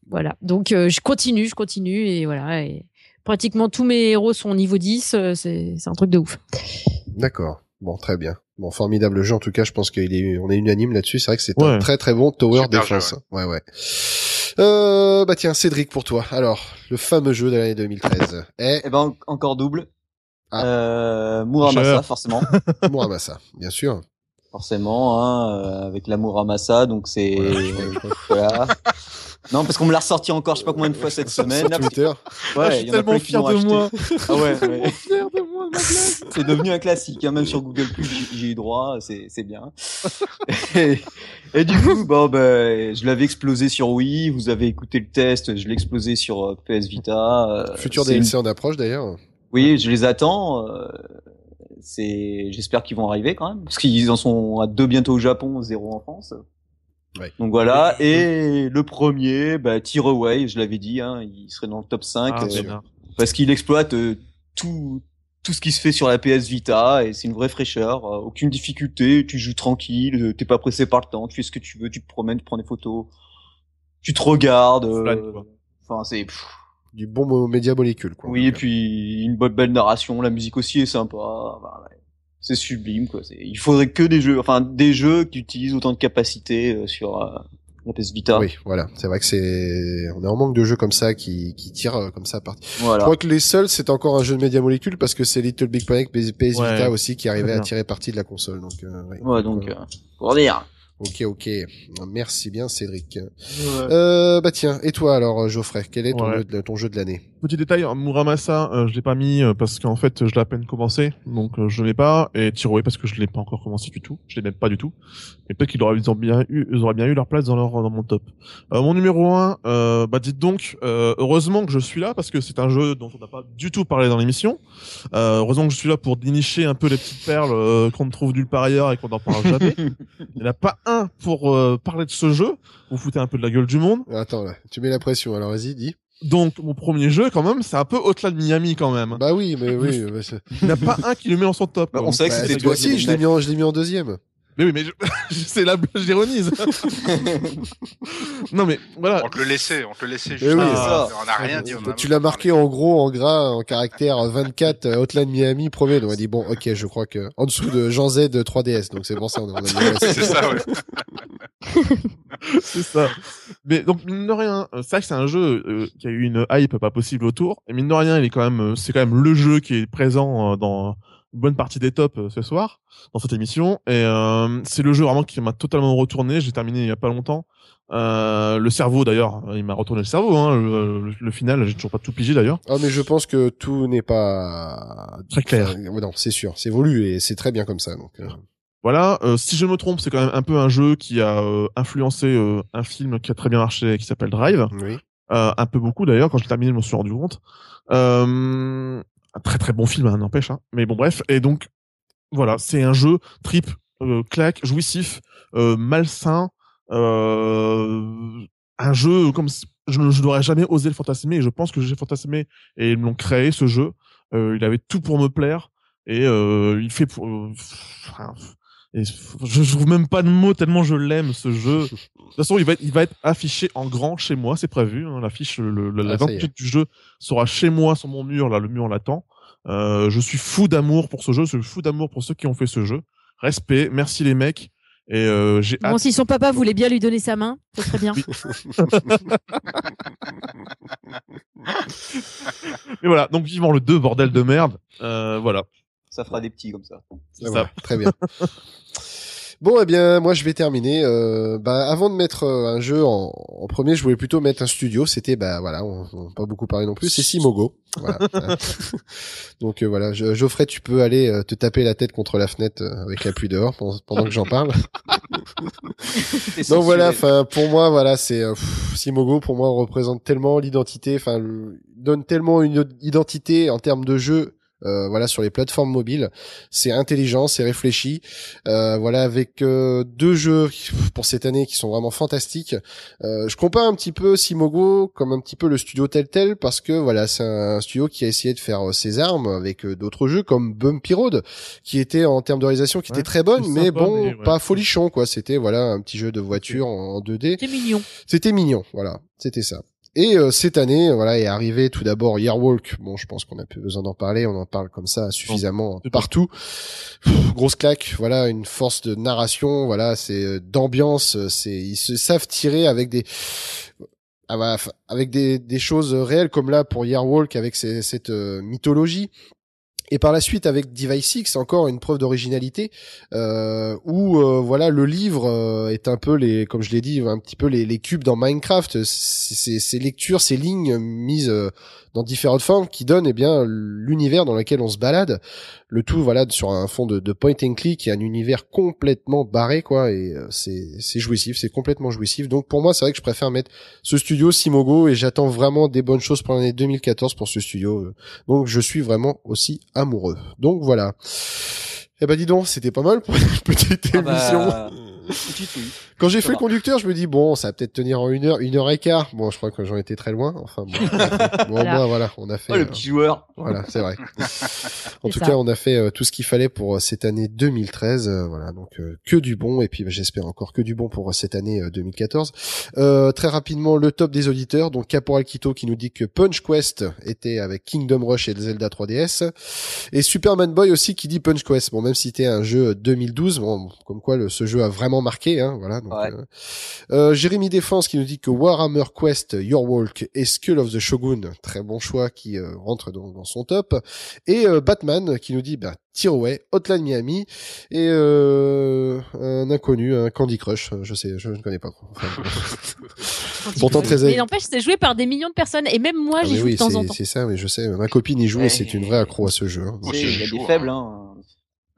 Speaker 3: Voilà. Donc, euh, je continue, je continue, et voilà. Et pratiquement tous mes héros sont au niveau 10. euh, c'est, un truc de ouf.
Speaker 1: D'accord. Bon, très bien. Bon, formidable jeu. En tout cas, je pense qu'il est, on est unanime là-dessus. C'est vrai que c'est un très très bon Tower Defense. Ouais, ouais. Euh, bah tiens, Cédric pour toi. Alors, le fameux jeu de l'année 2013 est
Speaker 2: Eh? Ben, en- encore double.
Speaker 1: Ah.
Speaker 2: Euh, Muramasa, forcément.
Speaker 1: Muramasa, bien sûr.
Speaker 2: forcément, hein, euh, avec l'amour à Massa, donc c'est
Speaker 1: voilà.
Speaker 2: Non, parce qu'on me l'a ressorti encore, je sais pas combien de fois cette semaine.
Speaker 1: Sur Twitter.
Speaker 2: Ouais,
Speaker 4: Ah, je
Speaker 2: il
Speaker 4: suis
Speaker 2: y en a
Speaker 4: tellement fier de
Speaker 2: acheté.
Speaker 4: moi.
Speaker 2: Ah ouais, ouais.
Speaker 4: Fier de moi, ma blague.
Speaker 2: c'est devenu un classique, hein, même sur Google Plus, j'y- j'y ai eu droit, c'est c'est bien. Et, et du coup, bon, ben, je l'avais explosé sur Wii, vous avez écouté le test, je l'ai explosé sur euh, PS Vita. euh,
Speaker 1: Futur
Speaker 2: c'est une-
Speaker 1: DLC en approche d'ailleurs.
Speaker 2: Oui, je les attends. euh, c'est, j'espère qu'ils vont arriver quand même, parce qu'ils en sont à deux bientôt au Japon, zéro en France.
Speaker 1: Ouais.
Speaker 2: Donc voilà. Et le premier, bah, Tearaway, je l'avais dit, hein, il serait dans le top 5
Speaker 4: Ah,
Speaker 2: euh, parce qu'il exploite euh, tout tout ce qui se fait sur la PS Vita et c'est une vraie fraîcheur, euh, aucune difficulté, tu joues tranquille, euh, t'es pas pressé par le temps, tu fais ce que tu veux, tu te promènes, tu prends des photos, tu te regardes. euh. Enfin, c'est
Speaker 1: Du bon média molécule, quoi.
Speaker 2: oui, et puis une bonne belle narration, la musique aussi est sympa. C'est sublime, quoi. C'est- Il faudrait que des jeux, enfin des jeux qui utilisent autant de capacités euh, sur euh, la PS Vita.
Speaker 1: Oui, voilà. C'est vrai que c'est, on est en manque de jeux comme ça qui, qui tirent euh, comme ça à partir. Je
Speaker 2: Voilà.
Speaker 1: crois que les seuls, c'est encore un jeu de média molécule parce que c'est Little Big Planet PS, PS
Speaker 4: Ouais,
Speaker 1: Vita aussi qui arrivait à tirer parti de la console. Donc, euh, ouais.
Speaker 2: Ouais, donc euh, pour dire.
Speaker 1: Ok, ok. Merci bien, Cédric. Euh, bah tiens, et toi alors, Geoffrey, quel est ton,
Speaker 4: Ouais.
Speaker 1: jeu, de, ton jeu de l'année?
Speaker 4: Petit détail, Muramasa, euh, je l'ai pas mis euh, parce qu'en fait, je l'ai à peine commencé, donc euh, je l'ai pas. Et Tiroé parce que je l'ai pas encore commencé du tout. Je l'ai même pas du tout. Et peut-être qu'ils auraient, ils bien eu, ils auraient bien eu leur place dans leur dans mon top. Euh, mon numéro 1, euh, bah dites donc, euh, heureusement que je suis là parce que c'est un jeu dont on n'a pas du tout parlé dans l'émission. Euh, heureusement que je suis là pour dénicher un peu les petites perles euh, qu'on ne trouve nulle part ailleurs et qu'on n'en parle jamais. Il n'y en a pas un pour euh, parler de ce jeu. Vous foutez un peu de la gueule du monde.
Speaker 1: Attends, là, tu mets la pression. Alors vas-y, dis.
Speaker 4: Donc mon premier jeu quand même, c'est un peu Hotline Miami quand même.
Speaker 1: Bah oui, mais oui. bah, c'est-
Speaker 4: Il n'y a pas un qui le met en son top.
Speaker 2: Bah, on savait que
Speaker 1: bah,
Speaker 2: c'était
Speaker 1: c'est-
Speaker 2: toi.
Speaker 1: si,
Speaker 2: qui
Speaker 1: je l'ai
Speaker 2: l'avais
Speaker 1: mis en, je l'ai mis en deuxième.
Speaker 4: Mais oui, mais je... c'est la j'ironise. non mais voilà.
Speaker 5: On te le laissait, on te le laissait.
Speaker 1: Eh
Speaker 5: juste
Speaker 1: oui,
Speaker 5: avant.
Speaker 2: c'est ça.
Speaker 5: On n'a rien dit. on a
Speaker 1: tu l'as marqué en gros, en gras, en caractère 24, euh, Hotline Miami, premier. Donc on a dit bon, ok, je crois que en dessous de Jean Z 3DS. Donc c'est pour ça on a, c'est-
Speaker 5: ça, ouais.
Speaker 4: c'est ça. Mais donc mine de rien, euh, c'est vrai que c'est un jeu euh, qui a eu une hype pas possible autour. Et mine de rien, il est quand même, c'est quand même le jeu qui est présent euh, dans une bonne partie des tops euh, ce soir dans cette émission. Et euh, c'est le jeu vraiment qui m'a totalement retourné. J'ai terminé il y a pas longtemps. Euh, le cerveau d'ailleurs, il m'a retourné le cerveau. Hein. Le, le- le final, j'ai toujours pas tout pigé d'ailleurs.
Speaker 1: Ah mais je pense que tout n'est pas
Speaker 4: Très clair.
Speaker 1: Non, c'est sûr, c'est voulu et c'est très bien comme ça. Donc euh,
Speaker 4: Voilà, euh, si je me trompe, c'est quand même un peu un jeu qui a euh, influencé euh, un film qui a très bien marché, qui s'appelle Drive.
Speaker 1: oui.
Speaker 4: Euh, un peu beaucoup d'ailleurs, quand je l'ai terminé, je m'en suis rendu compte. Euh, un très très bon film, hein, n'empêche. Hein. Mais bon, bref. Et donc, voilà, c'est un jeu trip, euh, claque, jouissif, euh, malsain. Euh, un jeu comme je, n'aurais jamais osé le fantasmer. Et je pense que j'ai fantasmé et ils me l'ont créé ce jeu. Euh, il avait tout pour me plaire et euh, il fait pour. Et je, je trouve même pas de mots tellement je l'aime ce jeu. De toute façon, il va être, il va être affiché en grand chez moi, c'est prévu. Hein, L'affiche, le, le- la
Speaker 1: Ah, ça y est.
Speaker 4: 28 du jeu sera chez moi sur mon mur. Là, le mur l'attend. Euh, je suis fou d'amour pour ce jeu. Je suis fou d'amour pour ceux qui ont fait ce jeu. Respect, merci les mecs. Et euh, j'ai
Speaker 3: Bon,
Speaker 4: hâte.
Speaker 3: si son papa voulait bien lui donner sa main, ce serait bien.
Speaker 4: Et voilà, donc vivant le 2, bordel de merde. Euh, voilà.
Speaker 2: Ça fera des petits comme ça.
Speaker 4: C'est
Speaker 1: Ah,
Speaker 4: ça.
Speaker 1: voilà, très bien. Bon, eh bien, moi, je vais terminer. Euh, bah, avant de mettre euh, un jeu en, en premier, je voulais plutôt mettre un studio. C'était, bah, voilà, on on n'a pas beaucoup parlé non plus. C'est Simogo. Voilà. Donc euh, voilà, Je- Geoffrey, tu peux aller euh, te taper la tête contre la fenêtre euh, avec la pluie dehors pendant, pendant que j'en parle. Donc voilà, enfin pour moi voilà c'est Simogo pour moi représente tellement l'identité, enfin donne tellement une identité en termes de jeu. Euh, voilà sur les plateformes mobiles, c'est intelligent, c'est réfléchi. Euh, voilà avec euh, deux jeux pour cette année qui sont vraiment fantastiques. Euh, je compare un petit peu Simogo comme un petit peu le studio Telltale parce que voilà c'est un studio qui a essayé de faire euh, ses armes avec euh, d'autres jeux comme Bumpy Road qui était en termes de réalisation qui
Speaker 4: Ouais,
Speaker 1: était très bonne mais
Speaker 4: sympa,
Speaker 1: bon
Speaker 4: mais ouais.
Speaker 1: pas folichon quoi. C'était voilà un petit jeu de voiture en, en 2D.
Speaker 3: C'est mignon.
Speaker 1: C'était mignon, voilà, c'était ça. Et euh, cette année, voilà, est arrivé tout d'abord Yearwalk. Bon, je pense qu'on a plus besoin d'en parler, on en parle comme ça suffisamment
Speaker 4: pas-
Speaker 1: partout. Pff, grosse claque, voilà, une force de narration, voilà, c'est euh, d'ambiance, c'est ils se savent tirer avec des ah bah, avec des, des choses réelles comme là pour Yearwalk avec ces- cette euh, mythologie Et par la suite avec Device X, encore une preuve d'originalité euh, où euh, voilà le livre euh, est un peu les, comme je l'ai dit, un petit peu les, les cubes dans Minecraft, ces, lectures, ces lignes mises euh, dans différentes formes qui donnent eh bien l'univers dans lequel on se balade. Le tout voilà sur un fond de, de point and click et un univers complètement barré quoi et euh, c'est c'est jouissif, c'est complètement jouissif. Donc pour moi c'est vrai que je préfère mettre ce studio Simogo et j'attends vraiment des bonnes choses pour l'année 2014 pour ce studio. Donc je suis vraiment aussi amoureux. Donc voilà. Eh ben dis donc, c'était pas mal pour une petite
Speaker 2: Ah bah,
Speaker 1: émission.
Speaker 2: petite, oui.
Speaker 1: Quand j'ai fait le conducteur, je me dis bon, ça va peut-être tenir en une heure, une heure et quart. Bon, je crois que j'en étais très loin. Enfin bon, bon
Speaker 3: Voilà.
Speaker 1: moi, voilà, on a fait.
Speaker 2: Oh, le
Speaker 1: euh,
Speaker 2: petit joueur.
Speaker 1: voilà, c'est vrai. en tout
Speaker 3: ça.
Speaker 1: cas, on a fait euh, tout ce qu'il fallait pour euh, cette année 2013. euh, voilà, donc euh, que du bon. Et puis, bah, j'espère encore que du bon pour euh, cette année euh, 2014. Euh, très rapidement, le top des auditeurs. Donc, Caporal Quito qui nous dit que Punch Quest était avec Kingdom Rush et Zelda 3DS. Et Superman Boy aussi qui dit Punch Quest. Bon, même si c'était un jeu 2012, bon, comme quoi le, ce jeu a vraiment marqué. Hein, voilà. Donc,
Speaker 2: Ouais.
Speaker 1: euh, euh, Jérémy Défense qui nous dit que Warhammer Quest, Your Walk et Skull of the Shogun, très bon choix qui euh, rentre dans, dans son top. Et euh, Batman qui nous dit bah, Tearaway, Hotline Miami et euh, un inconnu, un Candy Crush, je sais, je ne connais pas trop. Enfin. Pourtant très
Speaker 3: Mais n'empêche, c'est joué par des millions de personnes et même moi
Speaker 1: Ah,
Speaker 3: j'y joue
Speaker 1: oui,
Speaker 3: de temps en
Speaker 1: c'est
Speaker 3: temps.
Speaker 1: c'est ça, mais je sais, ma copine y joue et c'est une vraie accro à ce jeu. hein.
Speaker 2: Il y a des
Speaker 5: hein.
Speaker 2: faibles, hein.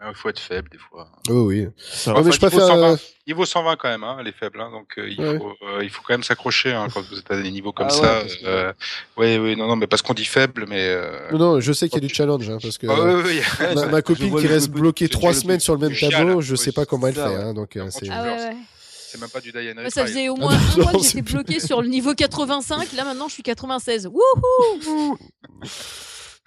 Speaker 5: Ah, Il faut être faible des fois.
Speaker 1: Oh oui. Mais je
Speaker 5: Enfin, niveau
Speaker 1: préfère.
Speaker 5: 120,
Speaker 1: euh,
Speaker 5: Niveau 120 quand même, hein, les faibles. Hein, donc euh, il,
Speaker 1: Ouais.
Speaker 5: faut, euh, il faut quand même s'accrocher hein, quand vous êtes à des niveaux comme
Speaker 2: Ah
Speaker 5: ça.
Speaker 2: que-
Speaker 5: Euh, oui, oui, non, non, mais parce qu'on dit faible, mais. Euh...
Speaker 1: Non, non, je sais qu'il y a du challenge, hein, parce que
Speaker 5: Ah, oui, oui, oui.
Speaker 2: Ouais,
Speaker 1: ma, copine qui reste bloquée trois semaines sur le même tableau, je
Speaker 5: oui,
Speaker 1: sais pas comment elle
Speaker 2: ça,
Speaker 1: fait.
Speaker 2: ouais.
Speaker 1: Hein, donc c'est.
Speaker 3: Ah.
Speaker 5: C'est même pas du Diana
Speaker 3: ça faisait au moins un mois que j'étais bloqué sur le niveau 85. Là maintenant, je suis 96. Wouhou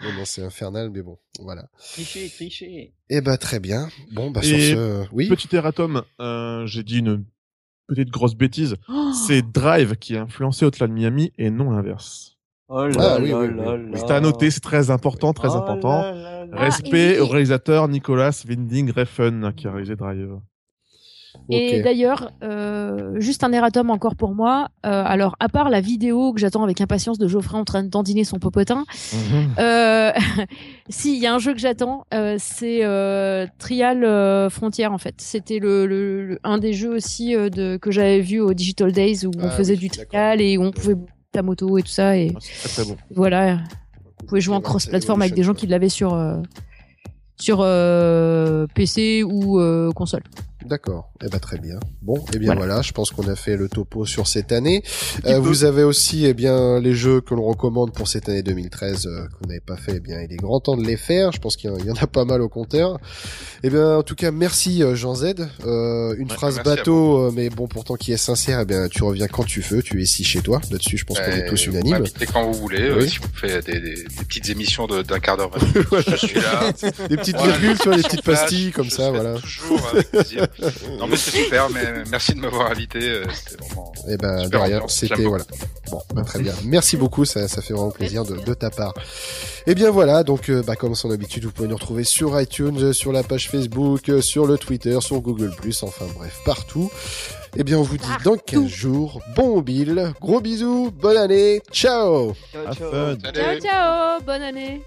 Speaker 1: Non, non, c'est infernal, mais bon, voilà.
Speaker 2: Tricher, tricher.
Speaker 1: Eh ben très bien. Bon, bah
Speaker 4: Et
Speaker 1: sur ce, euh, oui.
Speaker 4: Petit erratum, euh, j'ai dit une petite grosse bêtise.
Speaker 3: Oh.
Speaker 4: C'est Drive qui a influencé Hotline Miami et non l'inverse.
Speaker 2: Oh
Speaker 1: Ah,
Speaker 2: là
Speaker 1: oui,
Speaker 2: là
Speaker 1: oui, oui.
Speaker 2: là là.
Speaker 4: C'est à noter, c'est très important, très
Speaker 2: Oh
Speaker 4: important.
Speaker 2: là là là.
Speaker 3: Ah,
Speaker 4: Respect
Speaker 3: oui.
Speaker 4: au réalisateur Nicolas Winding Refn qui a réalisé Drive.
Speaker 3: Et d'ailleurs, euh, juste un erratum encore pour moi. Euh, alors, à part la vidéo que j'attends avec impatience de Geoffrey en train de dandiner son popotin, euh, si il y a un jeu que j'attends, c'est Trial Frontier en fait. C'était le, le- le- un des jeux aussi de que j'avais vu au Digital Days où on
Speaker 1: Ah
Speaker 3: faisait
Speaker 1: oui,
Speaker 3: du trial et où on pouvait ta moto et tout ça et
Speaker 4: Ah, C'est très bon.
Speaker 3: voilà. Vous pouvez jouer en cross-platform avec des gens qui l'avaient sur sur PC ou console.
Speaker 1: D'accord. Eh ben très bien. Bon, eh bien
Speaker 3: Voilà.
Speaker 1: voilà, je pense qu'on a fait le topo sur cette année. Euh, vous avez aussi eh bien les jeux que l'on recommande pour cette année 2013 euh, qu'on n'avait pas fait. Eh bien, il est grand temps de les faire. Je pense qu'il y en- il y en a pas mal au compteur. Eh bien, en tout cas, merci euh, Jean Z. Euh, une
Speaker 4: Ouais,
Speaker 1: phrase bateau, euh, mais bon, pourtant qui est sincère. Eh bien, tu reviens quand tu veux. Tu es ici chez toi. Là-dessus, je pense qu'on est tous
Speaker 5: Vous
Speaker 1: unanimes.
Speaker 5: m'invitez quand vous voulez. euh,
Speaker 1: Oui.
Speaker 5: si vous faites des, des, des petites émissions de- d'un quart d'heure, je suis là.
Speaker 1: Des petites virgules, tu vois, des petites pastilles comme
Speaker 5: je
Speaker 1: ça, voilà.
Speaker 5: Toujours avec plaisir. Non mais c'est super, mais merci de m'avoir invité. euh, C'était vraiment.
Speaker 1: Eh ben, de
Speaker 5: Super
Speaker 1: c'était, voilà. Bon, bah, très bien. Merci beaucoup, ça, ça fait vraiment plaisir de, de ta part. Eh bien voilà, donc euh, bah, comme son habitude, vous pouvez nous retrouver sur iTunes, sur la page Facebook, euh, sur le Twitter, sur Google+, enfin bref, partout. Eh bien on vous dit dans 15 jours, bon Bill, gros bisous, bonne année, ciao
Speaker 2: Ciao, ciao.
Speaker 3: Ciao ciao, bonne année.